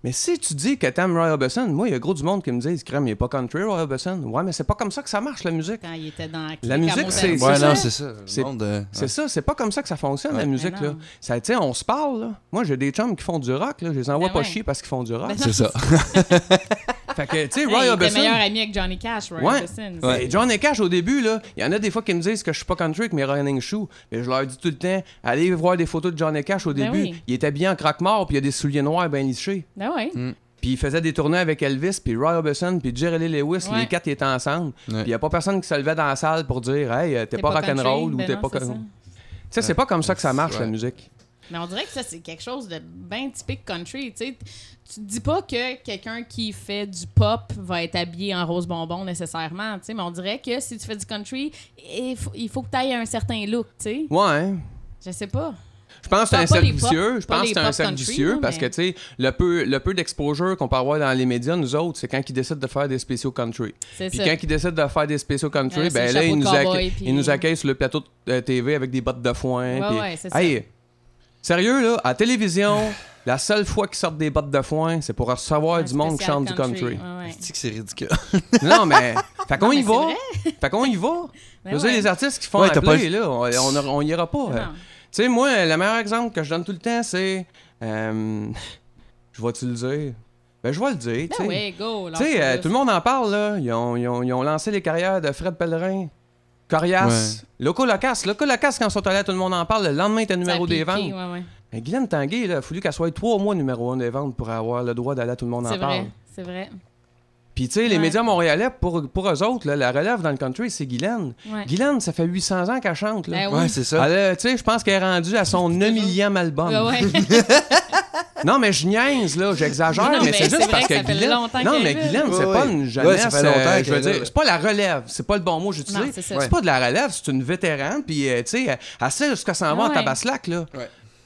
Speaker 3: Mais si tu dis que t'aimes Roy Orbison, moi, il y a gros du monde qui me dit, crème, il est pas country, Roy Orbison. Ouais, mais c'est pas comme ça que ça marche, la musique.
Speaker 2: Quand il était dans
Speaker 3: La musique, c'est-
Speaker 1: Ouais, non, c'est ça.
Speaker 3: C'est-
Speaker 1: euh,
Speaker 3: ça, c'est pas comme ça que ça fonctionne, la musique, là. Ça, tu sais, on se parle, là. Moi, j'ai des chums qui font du rock, là. Je les envoie
Speaker 2: Ben
Speaker 3: pas
Speaker 2: ouais.
Speaker 3: chier parce qu'ils font du rock.
Speaker 2: Ben
Speaker 1: C'est ça.
Speaker 3: fait que, tu sais,
Speaker 2: Hey,
Speaker 3: Roy
Speaker 2: il
Speaker 3: Orbison...
Speaker 2: meilleur ami avec Johnny Cash, Roy
Speaker 3: Ouais.
Speaker 2: Orbison.
Speaker 3: John et Cash, au début, là, il y en a des fois qui me disent que je suis pas country avec mes running shoes. Mais je leur dis tout le temps, allez voir des photos de John et Cash au
Speaker 2: Ben
Speaker 3: début.
Speaker 2: oui.
Speaker 3: Il était bien en craque-mort, puis il y a des souliers noirs bien lichés.
Speaker 2: Ouais.
Speaker 3: Puis il faisait des tournées avec Elvis, puis Roy Orbison, puis Jerry Lee Lewis.
Speaker 2: Ouais.
Speaker 3: Les quatre, ils étaient ensemble.
Speaker 1: Ouais.
Speaker 3: Puis il y a pas personne qui se levait dans la salle pour dire, hey, euh, t'es pas,
Speaker 2: country?
Speaker 3: rock'n'roll ou
Speaker 2: Ben
Speaker 3: t'es
Speaker 2: non,
Speaker 3: pas. Tu sais, c'est pas comme ça que ça marche, la musique.
Speaker 2: Mais on dirait que ça, c'est quelque chose de bien typique country. Tu sais, tu te dis pas que quelqu'un qui fait du pop va être habillé en rose bonbon nécessairement, tu sais, mais on dirait que si tu fais du country, il faut, il faut que tu ailles un certain look, tu sais.
Speaker 3: Ouais. hein.
Speaker 2: Je sais pas.
Speaker 3: Je pense que c'est un cercle vicieux. Je pense que c'est un cercle
Speaker 2: country,
Speaker 3: vicieux parce que, tu sais, le peu, le peu d'exposure qu'on peut avoir dans les médias, nous autres, c'est quand ils décident de faire des spéciaux country.
Speaker 2: C'est
Speaker 3: Puis
Speaker 2: ça.
Speaker 3: quand ils décident de faire des spéciaux country,
Speaker 2: Ouais, c'est
Speaker 3: ben là, ils nous,
Speaker 2: cowboy,
Speaker 3: accueillent,
Speaker 2: puis-
Speaker 3: ils nous accueillent sur le plateau de euh, TV avec des bottes de foin.
Speaker 2: Ouais,
Speaker 3: puis-
Speaker 2: ouais, c'est ça.
Speaker 3: Hey, sérieux, là, à la télévision, la seule fois qu'ils sortent des bottes de foin, c'est pour recevoir
Speaker 2: Un
Speaker 3: du monde qui chante du country.
Speaker 2: Ouais, ouais.
Speaker 1: C'est que c'est ridicule.
Speaker 3: non, mais. Fait qu'on
Speaker 2: Non,
Speaker 3: y va.
Speaker 2: c'est
Speaker 3: Fait qu'on y va.
Speaker 2: Ben
Speaker 3: dire,
Speaker 2: ouais.
Speaker 3: les artistes qui font
Speaker 1: Ouais, t'as pas
Speaker 3: appeler, là, on, on, on ira pas. Tu sais, moi, le meilleur exemple que je donne tout le temps, c'est. euh, je vais-tu le dire? Ben, je vais le dire. tu
Speaker 2: Ben
Speaker 3: sais.
Speaker 2: ouais, go.
Speaker 3: Tu sais, euh, tout le monde en parle, là. Ils ont, ils ont- ils ont lancé les carrières de Fred Pellerin, Corias, Loco Locas. Loco Locas, quand ils sont allés, tout le monde en parle. Le lendemain, était numéro des ventes.
Speaker 2: Ouais, ouais.
Speaker 3: Mais Guylaine Tanguay, là, il a fallu qu'elle soit trois mois numéro un des ventes pour avoir le droit d'aller à tout le monde en
Speaker 2: C'est
Speaker 3: parle.
Speaker 2: vrai, c'est vrai.
Speaker 3: Puis, tu sais, les
Speaker 2: Ouais.
Speaker 3: médias montréalais, pour, pour eux autres, là, la relève dans le country, c'est Guylaine.
Speaker 2: Ouais.
Speaker 3: Guylaine, ça fait 800 ans qu'elle chante, là.
Speaker 2: Ben oui.
Speaker 1: Ouais, c'est ça.
Speaker 3: Tu sais, je pense qu'elle est rendue à son 9 millième album.
Speaker 2: Ouais.
Speaker 3: Non, mais je niaise, là, j'exagère,
Speaker 2: Non,
Speaker 3: mais,
Speaker 2: mais
Speaker 3: c'est juste
Speaker 2: vrai
Speaker 3: parce
Speaker 2: que
Speaker 3: que
Speaker 2: ça fait
Speaker 3: Guylaine...
Speaker 2: longtemps
Speaker 3: Non, mais. Guylaine, c'est
Speaker 1: Ouais,
Speaker 3: pas une
Speaker 1: Ouais,
Speaker 3: jeunesse...
Speaker 1: ça fait longtemps
Speaker 3: euh, je veux dire, c'est pas la relève, c'est pas le bon mot que j'utilise.
Speaker 2: C'est ça.
Speaker 3: Pas de la relève, c'est une vétérane, puis, euh, tu sais, elle- sait jusqu'à s'en va en
Speaker 2: Ouais.
Speaker 3: tabaslac, là.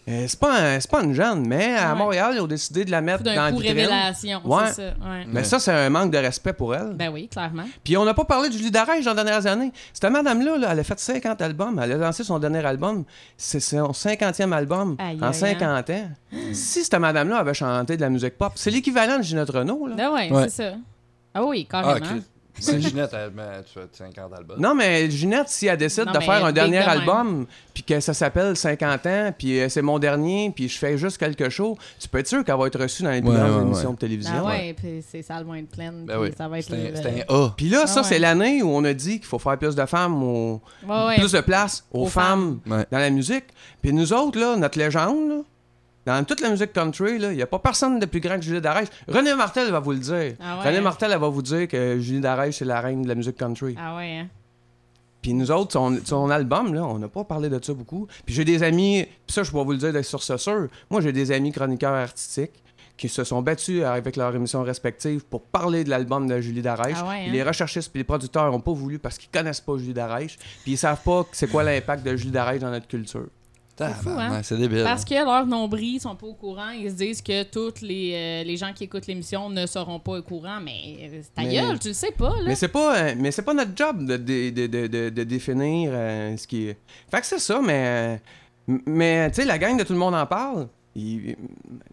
Speaker 3: Euh, c'est pas, un- c'est pas une jeune, mais à
Speaker 2: Ouais.
Speaker 3: Montréal, ils ont décidé de la mettre dans
Speaker 2: coup,
Speaker 3: vitrine.
Speaker 2: révélation.
Speaker 3: Ouais.
Speaker 2: C'est ça. Ouais.
Speaker 3: Mais ça, c'est un manque de respect pour elle.
Speaker 2: Ben oui, clairement.
Speaker 3: Puis on n'a pas parlé de Julie Darèche dans les dernières années. Cette madame-là, là, elle a fait 50 albums. Elle a lancé son dernier album. C'est son 50e album
Speaker 2: Aïe,
Speaker 3: en
Speaker 2: aïe,
Speaker 3: 50 ans. si cette madame-là avait chanté de la musique pop, c'est l'équivalent de Ginette Renault. Là.
Speaker 2: Ben ouais,
Speaker 1: Ouais.
Speaker 2: c'est ça. Ah oui,
Speaker 1: Ah,
Speaker 2: carrément.
Speaker 1: Ginette, elle met tu fais 50 albums.
Speaker 3: Non, mais Ginette, si elle décide
Speaker 2: Non,
Speaker 3: de faire un dernier album, puis que ça s'appelle 50 ans, puis euh, c'est mon dernier, puis je fais juste quelque chose, tu peux être sûr qu'elle va être reçue dans les plus
Speaker 1: Ouais,
Speaker 3: grandes
Speaker 1: ouais,
Speaker 3: émissions
Speaker 1: ouais.
Speaker 3: de télévision.
Speaker 2: Ah ouais, puis c'est ça le moins de pleine.
Speaker 1: Ben oui.
Speaker 2: Ça va être
Speaker 1: C'est un,
Speaker 2: le-
Speaker 1: c'est un A.
Speaker 3: Puis là, ça,
Speaker 2: Ah
Speaker 3: c'est l'année où on a dit qu'il faut faire plus de femmes, au-
Speaker 2: Ouais, ouais.
Speaker 3: plus de place aux,
Speaker 2: Aux
Speaker 3: femmes,
Speaker 1: Ouais.
Speaker 3: dans la musique. Puis nous autres, là, notre légende, là, dans toute la musique country, il n'y a pas personne de plus grand que Julie Darèche. René Martel va vous le dire.
Speaker 2: Ah ouais,
Speaker 3: René
Speaker 2: hein?
Speaker 3: Martel, elle va vous dire que Julie Darèche, c'est la reine de la musique country.
Speaker 2: Ah ouais, hein?
Speaker 3: Puis nous autres, son, son album, là, on n'a pas parlé de ça beaucoup. Puis j'ai des amis, puis ça, je peux vous le dire sur ce sûr. Moi, j'ai des amis chroniqueurs artistiques qui se sont battus avec leurs émissions respectives pour parler de l'album de Julie Darèche.
Speaker 2: Ah ouais, hein?
Speaker 3: Les recherchistes puis les producteurs n'ont pas voulu parce qu'ils connaissent pas Julie Darèche. Puis ils savent pas c'est quoi l'impact de Julie Darèche dans notre culture.
Speaker 2: C'est hein?
Speaker 1: C'est débile.
Speaker 2: Parce que leurs nombris sont pas au courant. Ils se disent que tous les, euh, les gens qui écoutent l'émission ne seront pas au courant. Mais euh, c'est ta
Speaker 3: Mais-
Speaker 2: gueule, tu le sais pas, là.
Speaker 3: Mais c'est pas, euh, mais c'est pas notre job de, de, de, de, de- de définir euh, ce qui est. Fait que c'est ça, mais. mais, tu sais, la gang de tout le monde en parle. ils-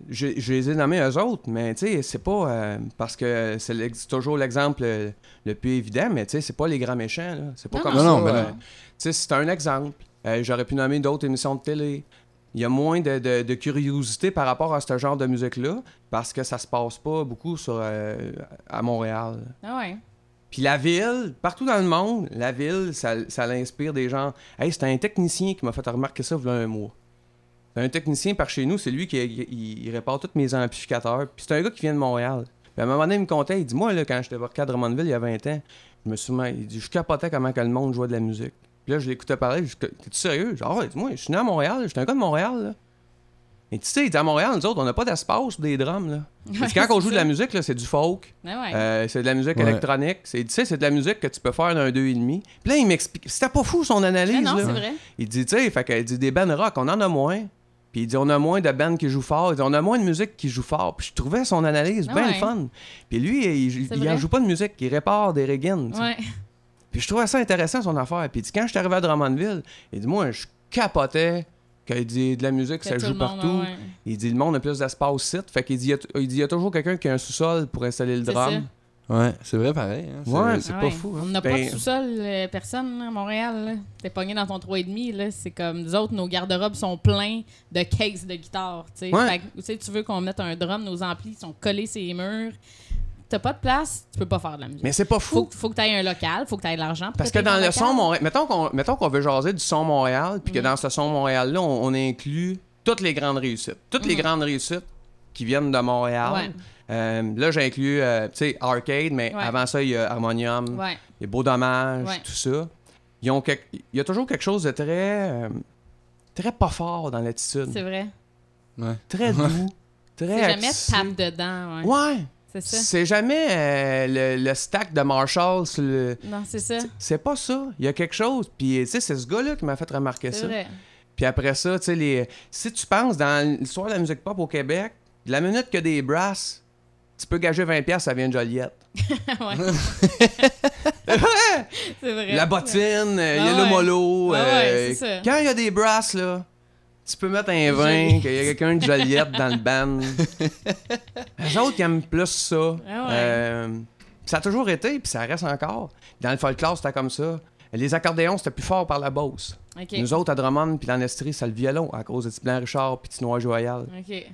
Speaker 3: Je, je les ai nommés eux autres, mais tu sais, c'est pas euh, parce que c'est toujours l'exemple le plus évident, mais tu sais, c'est pas les grands méchants. C'est pas
Speaker 2: Non,
Speaker 3: comme
Speaker 2: non,
Speaker 3: ça. euh,
Speaker 1: non.
Speaker 3: tu sais, c'est un exemple. Euh, J'aurais pu nommer d'autres émissions de télé. Il y a moins de, de- de curiosité par rapport à ce genre de musique-là, parce que ça se passe pas beaucoup sur, euh, à Montréal.
Speaker 2: Ah ouais.
Speaker 3: Puis la ville, partout dans le monde, la ville, ça, ça l'inspire des gens. Hey, c'était un technicien qui m'a fait remarquer ça il y a un mois. C'est un technicien par chez nous, c'est lui qui il, il répare tous mes amplificateurs. Puis c'est un gars qui vient de Montréal. Puis à un moment donné, il me contait, il dit Moi, là, quand j'étais à Drummondville il y a 20 ans, je me souviens, il dit Je capotais comment que le monde jouait de la musique. Puis là, je l'écoutais parler, je dis T'es-tu sérieux? Genre, ouais, moi, je suis né à Montréal, j'étais un gars de Montréal, là. Et tu sais, il dit, à Montréal, nous autres, on n'a pas d'espace pour des drums, là. Parce que quand on joue de la musique, là, c'est du folk.
Speaker 2: Ouais.
Speaker 3: Euh, c'est de la musique
Speaker 1: Ouais.
Speaker 3: électronique. C'est, tu sais, c'est de la musique que tu peux faire d'un 2,5. Puis là, il m'explique. C'était pas fou son analyse.
Speaker 2: Ah non,
Speaker 3: là.
Speaker 2: vrai.
Speaker 3: Il dit, tu sais, fait qu'il dit des bands rock, on en a moins. Puis il dit on a moins de bands qui jouent fort. Il dit on a moins de musique qui joue fort. Puis je trouvais son analyse
Speaker 2: Ah
Speaker 3: bien fun. Puis lui, il, il, il en joue pas de musique, il répare des reggae. Puis je trouvais ça intéressant son affaire. Puis il dit quand je suis arrivé à Drummondville, il dit moi je capotais qu'il dit de la musique
Speaker 2: Que
Speaker 3: ça joue
Speaker 2: monde,
Speaker 3: partout.
Speaker 2: ouais.
Speaker 3: Il dit le monde a plus d'espace site. Fait qu'il dit il dit il y a toujours quelqu'un qui a un sous-sol pour installer le drum.
Speaker 1: Ouais, c'est vrai pareil. hein.
Speaker 3: Ouais.
Speaker 1: c'est pas fou. hein.
Speaker 2: On n'a pas
Speaker 3: Ben-
Speaker 2: de sous-sol, euh, personne à Montréal. T'es pogné dans ton 3,5. là. C'est comme nous autres, nos garde-robes sont pleins de cases de guitare.
Speaker 3: Ouais.
Speaker 2: Fait que, tu sais, tu veux qu'on mette un drum, nos amplis sont collés sur les murs. T'as pas de place, tu peux pas faire de la musique.
Speaker 3: Mais c'est pas fou.
Speaker 2: faut, faut que tu aies un local, faut que tu aies de l'argent. pour
Speaker 3: Parce que dans le
Speaker 2: local.
Speaker 3: son Montréal, mettons qu'on mettons qu'on veut jaser du son Montréal, puis que
Speaker 2: Mhm.
Speaker 3: dans ce son Montréal-là, on, on inclut toutes les grandes réussites. Toutes les
Speaker 2: Mhm.
Speaker 3: grandes réussites qui viennent de Montréal.
Speaker 2: Ouais.
Speaker 3: Euh, là, j'inclus, euh, tu sais, Arcade, mais
Speaker 2: Ouais.
Speaker 3: avant ça, il y a Harmonium,
Speaker 2: Ouais,
Speaker 3: il y a Beau Dommage,
Speaker 2: Ouais.
Speaker 3: tout ça. Ils ont quelque- Il y a toujours quelque chose de très... euh, très pas fort dans l'attitude.
Speaker 2: c'est vrai.
Speaker 1: Ouais.
Speaker 3: Très doux, très
Speaker 2: C'est jamais tape dedans. Ouais.
Speaker 3: Ouais.
Speaker 2: C'est ça.
Speaker 3: C'est jamais euh, le, le stack de Marshall sur le...
Speaker 2: Non, c'est ça.
Speaker 3: C'est pas ça. Il y a quelque chose. Puis, tu sais, c'est ce gars-là qui m'a fait remarquer ça.
Speaker 2: vrai.
Speaker 3: Puis après ça, tu sais, les... si tu penses dans l'histoire de la musique pop au Québec, de la minute que des brasses, tu peux gager 20$, ça vient de Joliette.
Speaker 2: ouais. c'est vrai.
Speaker 3: La bottine, il y a le mollo.
Speaker 2: Ah ouais,
Speaker 3: quand il y a des brasses, là, tu peux mettre un vin, qu'il y a quelqu'un de Joliette dans le band. Les autres, ils aiment plus ça.
Speaker 2: Ah ouais.
Speaker 3: Euh, ça a toujours été, puis ça reste encore. Dans le folklore, c'était comme ça. Les accordéons, c'était plus fort par la bosse. Nous autres, à Drummond, puis dans l'Estrie, c'est le violon, à cause de Petit Blanc Richard, puis Petit Noir Joyal.
Speaker 2: OK.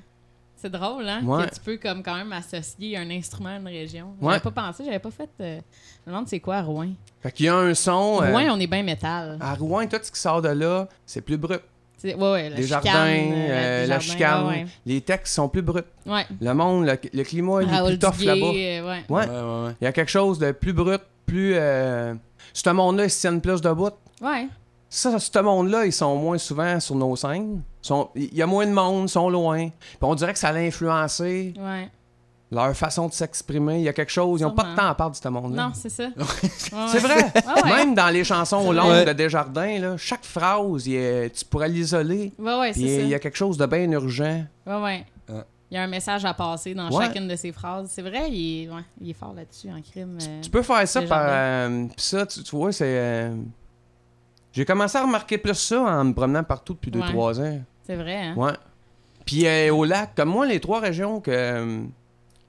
Speaker 2: C'est drôle, hein?
Speaker 3: Ouais.
Speaker 2: Que tu peux comme quand même associer un instrument à une région.
Speaker 3: Ouais.
Speaker 2: J'avais pas pensé, j'avais pas fait. euh, Je me demande c'est quoi à Rouen.
Speaker 3: Fait qu'il y a un son. euh,
Speaker 2: Rouen, on est bien métal.
Speaker 3: À Rouen, tout ce qui sort de là, c'est plus brut.
Speaker 2: C'est- Ouais, ouais, la
Speaker 3: les
Speaker 2: chicane,
Speaker 3: jardins,
Speaker 2: euh,
Speaker 3: euh, la chicane,
Speaker 2: Ouais,
Speaker 3: les textes sont plus bruts.
Speaker 2: ouais.
Speaker 3: Le monde, le, le climat, il est plus tough là-bas.
Speaker 2: euh, ouais.
Speaker 3: Ouais.
Speaker 1: Ouais, ouais, ouais.
Speaker 3: Il y a quelque chose de plus brut, plus. Euh... Ce monde-là, ils se tiennent plus debout.
Speaker 2: Ouais.
Speaker 3: Ça, ce monde-là, ils sont moins souvent sur nos scènes. Sont- Il y a moins de monde, ils sont loin. Puis on dirait que ça a influencé
Speaker 2: Ouais.
Speaker 3: Leur façon de s'exprimer. Il y a quelque chose. Ils n'ont pas de temps à part de ce monde-là.
Speaker 2: Non, c'est ça.
Speaker 3: C'est vrai.
Speaker 2: Ah ouais.
Speaker 3: Même dans les chansons longues
Speaker 1: vrai.
Speaker 3: de Desjardins, là, chaque phrase, il est- tu pourrais l'isoler.
Speaker 2: Ouais, ouais, c'est
Speaker 3: il y a quelque chose de bien urgent.
Speaker 2: Ouais, ouais.
Speaker 1: Ah.
Speaker 2: Il y a un message à passer dans
Speaker 3: Ouais.
Speaker 2: chacune de ses phrases. C'est vrai, il est, ouais, il est fort là-dessus en crime. euh.
Speaker 3: Tu peux faire ça par. Euh, puis ça, tu, tu vois, c'est. euh, J'ai commencé à remarquer plus ça en me promenant partout depuis
Speaker 2: Ouais.
Speaker 3: 2-3 ans.
Speaker 2: C'est vrai, hein?
Speaker 3: Ouais. Puis euh, au lac, comme moi, les trois régions que.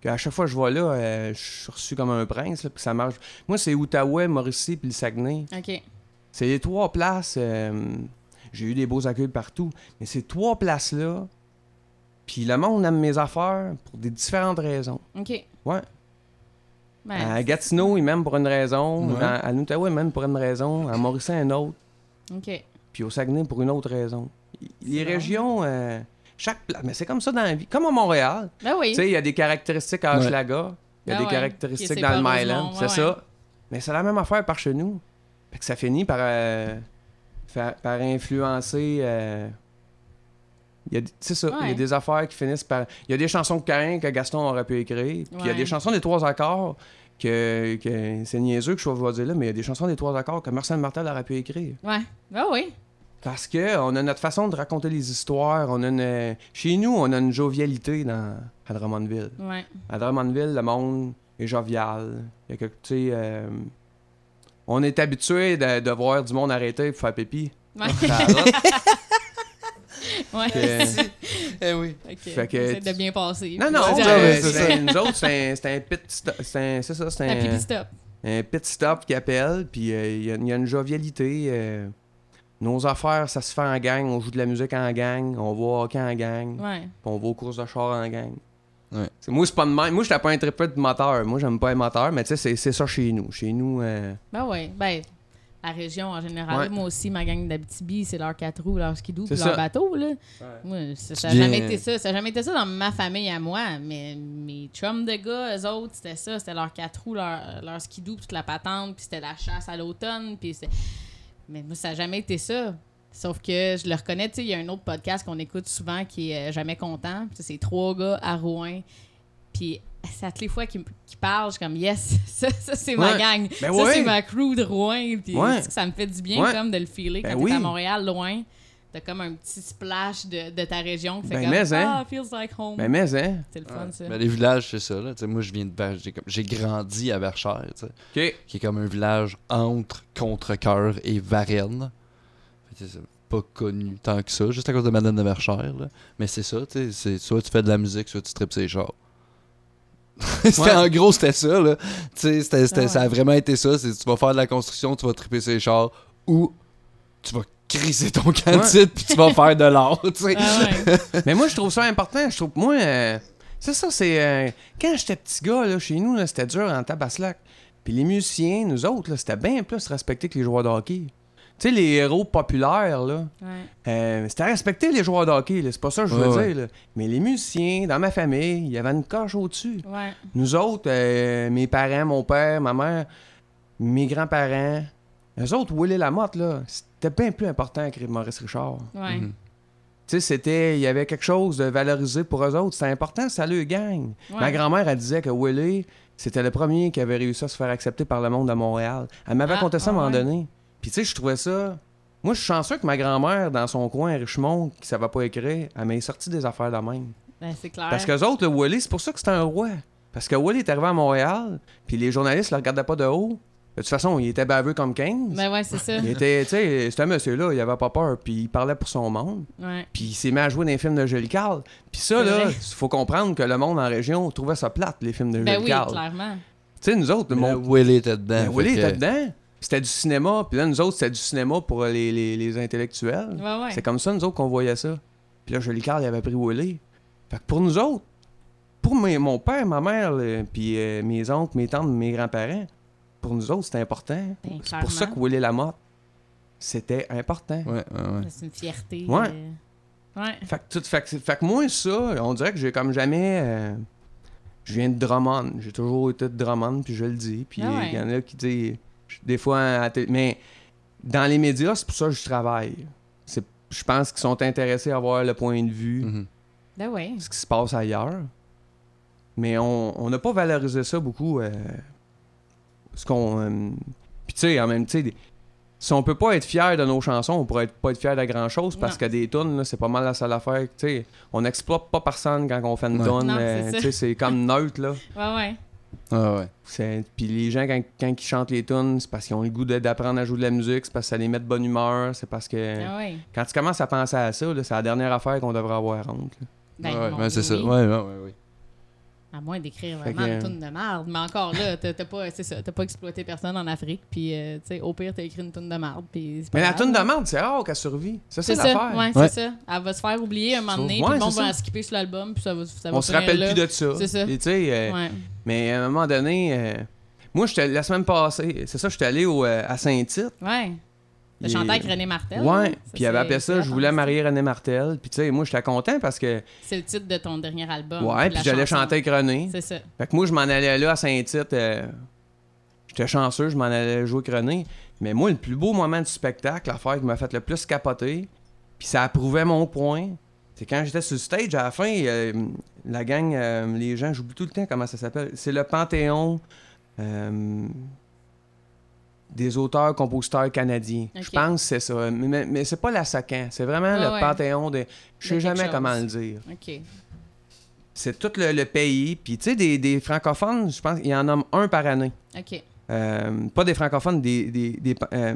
Speaker 3: Qu'à chaque fois que je vois là, euh, je suis reçu comme un prince, là, puis ça marche. Moi, c'est Outaouais, Mauricie, puis le Saguenay.
Speaker 2: OK.
Speaker 3: C'est les trois places. euh, J'ai eu des beaux accueils partout. Mais ces trois places-là, puis le monde aime mes affaires pour des différentes raisons.
Speaker 2: OK.
Speaker 3: Ouais.
Speaker 2: Ben,
Speaker 3: À Gatineau, ils m'aiment pour une raison.
Speaker 1: Ouais.
Speaker 3: Dans- à Outaouais, ils m'aiment pour une raison. À Mauricie, une autre.
Speaker 2: OK.
Speaker 3: Puis au Saguenay, pour une autre raison. Les
Speaker 2: bon.
Speaker 3: régions, euh, chaque place. Mais c'est comme ça dans la vie. Comme à Montréal.
Speaker 2: Ben oui.
Speaker 3: Tu sais, il y a des caractéristiques à. Hochelaga. Il y a
Speaker 2: Ah
Speaker 3: des
Speaker 2: ouais.
Speaker 3: caractéristiques dans le Myland. C'est
Speaker 2: ouais,
Speaker 3: ça. Mais c'est la même affaire par chez nous. Fait que ça finit par, euh, par influencer. euh, il y a. Il y a des affaires qui finissent par. Il y a des chansons de Cain que Gaston aurait pu écrire. Puis il y a des chansons des trois accords que, que c'est niaiseux que je sois dire là, mais il y a des chansons des trois accords que Marcel Martel aurait pu écrire.
Speaker 2: Ouais. Ben oui.
Speaker 3: Parce que on a notre façon de raconter les histoires. On a une... Chez nous, on a une jovialité dans... à Drummondville.
Speaker 2: Ouais.
Speaker 3: À Drummondville, le monde est jovial. Il y a quelque... tu sais, euh, On est habitué de, de voir du monde arrêter pour faire pipi.
Speaker 2: Ouais.
Speaker 3: Que-
Speaker 1: Eh oui.
Speaker 3: Fait que
Speaker 2: de bien passer.
Speaker 3: Non, non, c'est- nous autres, c'est un, c'est un pit stop. C'est ça, c'est
Speaker 2: Un
Speaker 3: un,
Speaker 2: stop.
Speaker 3: un pit stop qui appelle. Puis euh, il y, a- il y a une jovialité. euh, nos affaires, ça se fait en gang. On joue de la musique en gang. On va au hockey en gang.
Speaker 2: Ouais.
Speaker 3: Puis on va aux courses de char en gang.
Speaker 1: Ouais.
Speaker 3: Moi, c'est pas de même. Moi, j'étais pas un triple de moteur. Moi, j'aime pas les moteurs, mais tu sais, c'est- c'est ça chez nous. Chez nous, euh,
Speaker 2: Ben oui. Ben, la région en général.
Speaker 3: Ouais.
Speaker 2: Moi aussi, ma gang d'Abitibi, c'est leur quatre roues, leur skidoo, puis leur
Speaker 3: ça.
Speaker 2: bateau. Là. Moi, ça ça a
Speaker 1: viens-
Speaker 2: jamais été ça. Ça a jamais été ça dans ma famille à moi. Mais mes chums de gars, eux autres, c'était ça. C'était leur quatre roues, leur, leur skidoo, puis toute la patente, puis c'était la chasse à l'automne. Puis c'est- Mais moi, ça a jamais été ça. Sauf que je le reconnais, tu sais, il y a un autre podcast qu'on écoute souvent qui est euh, Jamais content. C'est trois gars à Rouen. Puis c'est à toutes les fois qu'ils parlent, je suis comme yes, ça, ça, c'est ma gang.
Speaker 3: Ben
Speaker 2: ça,
Speaker 3: ouais.
Speaker 2: c'est ma crew de Rouen. Puis
Speaker 3: Ouais.
Speaker 2: ça me fait du bien comme de le filer
Speaker 3: Ben
Speaker 2: quand
Speaker 3: oui.
Speaker 2: t'es à Montréal, loin. T'as comme un petit splash de, de ta région qui fait
Speaker 3: Ben,
Speaker 2: comme
Speaker 3: mais, hein.
Speaker 2: Ah, feels like home.
Speaker 3: Ben, mais, hein.
Speaker 2: c'est le fun,
Speaker 1: Ouais.
Speaker 2: ça.
Speaker 1: Ben, les villages, c'est ça. Là. Tu sais, moi, je viens de j'ai comme- J'ai grandi à Verchères, tu sais,
Speaker 3: OK.
Speaker 1: qui est comme un village entre Contrecoeur et Varennes. C'est pas connu tant que ça, juste à cause de Madame de Verchères. Là. Mais c'est ça, tu sais. c'est- Soit tu fais de la musique, soit tu tripes ses chars.
Speaker 3: Ouais.
Speaker 1: En gros, c'était ça. Là. Tu sais, c'était-
Speaker 2: Ah ouais.
Speaker 1: Ça a vraiment été ça. C'est tu vas faire de la construction, tu vas triper ses chars, ou tu vas crisser ton camp de
Speaker 3: Ouais.
Speaker 1: titre, puis tu vas faire de l'art. tu sais.
Speaker 2: Ah ouais.
Speaker 3: Mais moi, je trouve ça important. Je trouve, moi, euh, c'est ça, c'est. euh, quand j'étais petit gars, là, chez nous, là, c'était dur en tabaslac. Puis les musiciens, nous autres, là, c'était bien plus respecté que les joueurs de hockey. Tu sais, les héros populaires, là,
Speaker 2: Ouais.
Speaker 3: euh, c'était respecté les joueurs de hockey, c'est pas ça que je veux
Speaker 1: Ouais, ouais.
Speaker 3: dire. là. Mais les musiciens, dans ma famille, il y avait une coche au-dessus.
Speaker 2: Ouais.
Speaker 3: Nous autres, euh, mes parents, mon père, ma mère, mes grands-parents, eux autres, Willy Lamotte, là, c'était bien plus important que Maurice Richard.
Speaker 2: Ouais.
Speaker 1: Mhm.
Speaker 3: Tu sais, c'était, il y avait quelque chose de valorisé pour eux autres. C'était important, ça le gagne.
Speaker 2: Ouais.
Speaker 3: Ma grand-mère, elle disait que Willy, c'était le premier qui avait réussi à se faire accepter par le monde de Montréal. Elle m'avait
Speaker 2: Ah,
Speaker 3: conté ça à un
Speaker 2: ah
Speaker 3: moment
Speaker 2: ouais.
Speaker 3: donné. Puis tu sais, je trouvais ça... Moi, je suis chanceux que ma grand-mère, dans son coin à Richemont, qui savait pas écrire, elle m'ait sorti des affaires de même.
Speaker 2: Ben, c'est clair.
Speaker 3: Parce que autres, le Willy, c'est pour ça que c'était un roi. Parce que Willy est arrivé à Montréal, puis les journalistes le regardaient pas de haut. De toute façon, il était baveux comme 15.
Speaker 2: Ben ouais, c'est ça.
Speaker 3: Il était, tu sais, ce monsieur-là, il avait pas peur, puis il parlait pour son monde.
Speaker 2: Ouais.
Speaker 3: Puis il s'est mis à jouer dans les films de Julie Carl. Puis ça, là, il faut comprendre que le monde en région trouvait ça plate, les films de
Speaker 2: Ben
Speaker 3: Julie
Speaker 2: oui,
Speaker 3: Carl.
Speaker 2: clairement.
Speaker 3: Tu sais, nous autres, le monde.
Speaker 1: Willy était dedans.
Speaker 3: Ben, Willy
Speaker 1: que-
Speaker 3: était dedans. C'était du cinéma. Puis là, nous autres, c'était du cinéma pour les, les, les intellectuels.
Speaker 2: Ouais, ouais.
Speaker 3: C'est comme ça, nous autres, qu'on voyait ça. Puis là, Julie Carl, il avait pris Willy. Fait que pour nous autres, pour mes- mon père, ma mère, puis euh, mes oncles, mes tantes, mes grands-parents, pour nous autres, c'était important.
Speaker 2: Ben,
Speaker 3: C'est pour ça que. Willy Lamotte, c'était important.
Speaker 1: Ouais, ouais, ouais.
Speaker 2: C'est une fierté.
Speaker 3: Ouais.
Speaker 2: euh, Ouais.
Speaker 3: Fait que, tout, fait, que- fait que moi, ça, on dirait que j'ai comme jamais. euh, je viens de Drummond. J'ai toujours été de Drummond, puis je le dis. Puis il
Speaker 2: Ah ouais.
Speaker 3: y en a qui disent. Des fois, à la télé- mais dans les médias, c'est pour ça que je travaille. C'est- Je pense qu'ils sont intéressés à voir le point de vue,
Speaker 1: Mhm.
Speaker 2: Ben ouais.
Speaker 3: ce qui se passe ailleurs. Mais on on n'a pas valorisé ça beaucoup. euh, ce qu'on. euh, puis tu sais, en même temps, si on peut pas être fier de nos chansons, on pourrait être- pas être fier de grand chose parce
Speaker 2: Non.
Speaker 3: que des tunes, c'est pas mal la seule affaire. Tu sais, on n'exploite pas personne quand on fait une
Speaker 1: Ouais.
Speaker 3: tune. Euh,
Speaker 2: c'est ça.
Speaker 3: tu sais, c'est comme neutre, là.
Speaker 2: Ouais, ouais.
Speaker 1: Ah ouais.
Speaker 3: Puis les gens, quand, quand ils chantent les tunes, c'est parce qu'ils ont le goût d'apprendre à jouer de la musique, c'est parce que ça les met de bonne humeur, c'est parce que.
Speaker 2: Ah ouais.
Speaker 3: Quand tu commences à penser à ça, c'est la dernière affaire qu'on devrait avoir honte.
Speaker 2: Ben,
Speaker 1: ouais, ouais, c'est ça. ouais, ouais, ouais.
Speaker 2: À moins d'écrire vraiment
Speaker 3: que-
Speaker 2: une toune de merde. Mais encore là, t'as pas, c'est ça, t'as pas exploité personne en Afrique. Puis, euh, tu sais, au pire, t'as écrit une toune de merde. Puis
Speaker 3: Mais la tune de merde, c'est rare qu'elle survit. Ça,
Speaker 2: C'est
Speaker 3: l'affaire.
Speaker 2: ouais,
Speaker 1: Ouais.
Speaker 2: c'est ça. Elle va se faire oublier un moment donné,
Speaker 3: Ouais,
Speaker 2: puis le monde va la skipper sur l'album, puis ça va, ça va
Speaker 3: On se rappelle
Speaker 2: là.
Speaker 3: plus de ça.
Speaker 2: C'est ça.
Speaker 3: Et tu sais, euh,
Speaker 2: Ouais.
Speaker 3: Mais à un moment donné, euh, moi, j'étais la semaine passée, c'est ça, j'étais allé au, euh, à Saint-Tite.
Speaker 2: Ouais.
Speaker 3: Il-
Speaker 2: chanté avec René Martel.
Speaker 3: Ouais,
Speaker 2: hein?
Speaker 3: Puis il avait appelé ça Je voulais marier René Martel. Puis tu sais, moi, j'étais content parce que.
Speaker 2: C'est le titre de ton dernier album.
Speaker 3: ouais, puis j'allais chanter avec René.
Speaker 2: C'est ça.
Speaker 3: Fait que moi, je m'en allais là à Saint-Tite. euh, J'étais chanceux, je m'en allais jouer avec René. Mais moi, le plus beau moment du spectacle, l'affaire qui m'a fait le plus capoter, puis ça approuvait mon point, c'est quand j'étais sur le stage, à la fin, euh, la gang, euh, les gens, j'oublie tout le temps comment ça s'appelle. C'est le Panthéon des auteurs, compositeurs canadiens. Je pense que c'est ça. Mais, mais- mais c'est pas la Sacan. C'est vraiment
Speaker 2: Ah
Speaker 3: le
Speaker 2: ouais.
Speaker 3: Panthéon de. Je sais jamais
Speaker 2: chose.
Speaker 3: comment le dire.
Speaker 2: OK.
Speaker 3: C'est tout le, le pays. Puis, tu sais, des, des francophones, je pense qu'il y en a un par année.
Speaker 2: OK.
Speaker 3: Euh, pas des francophones, des. des, des euh,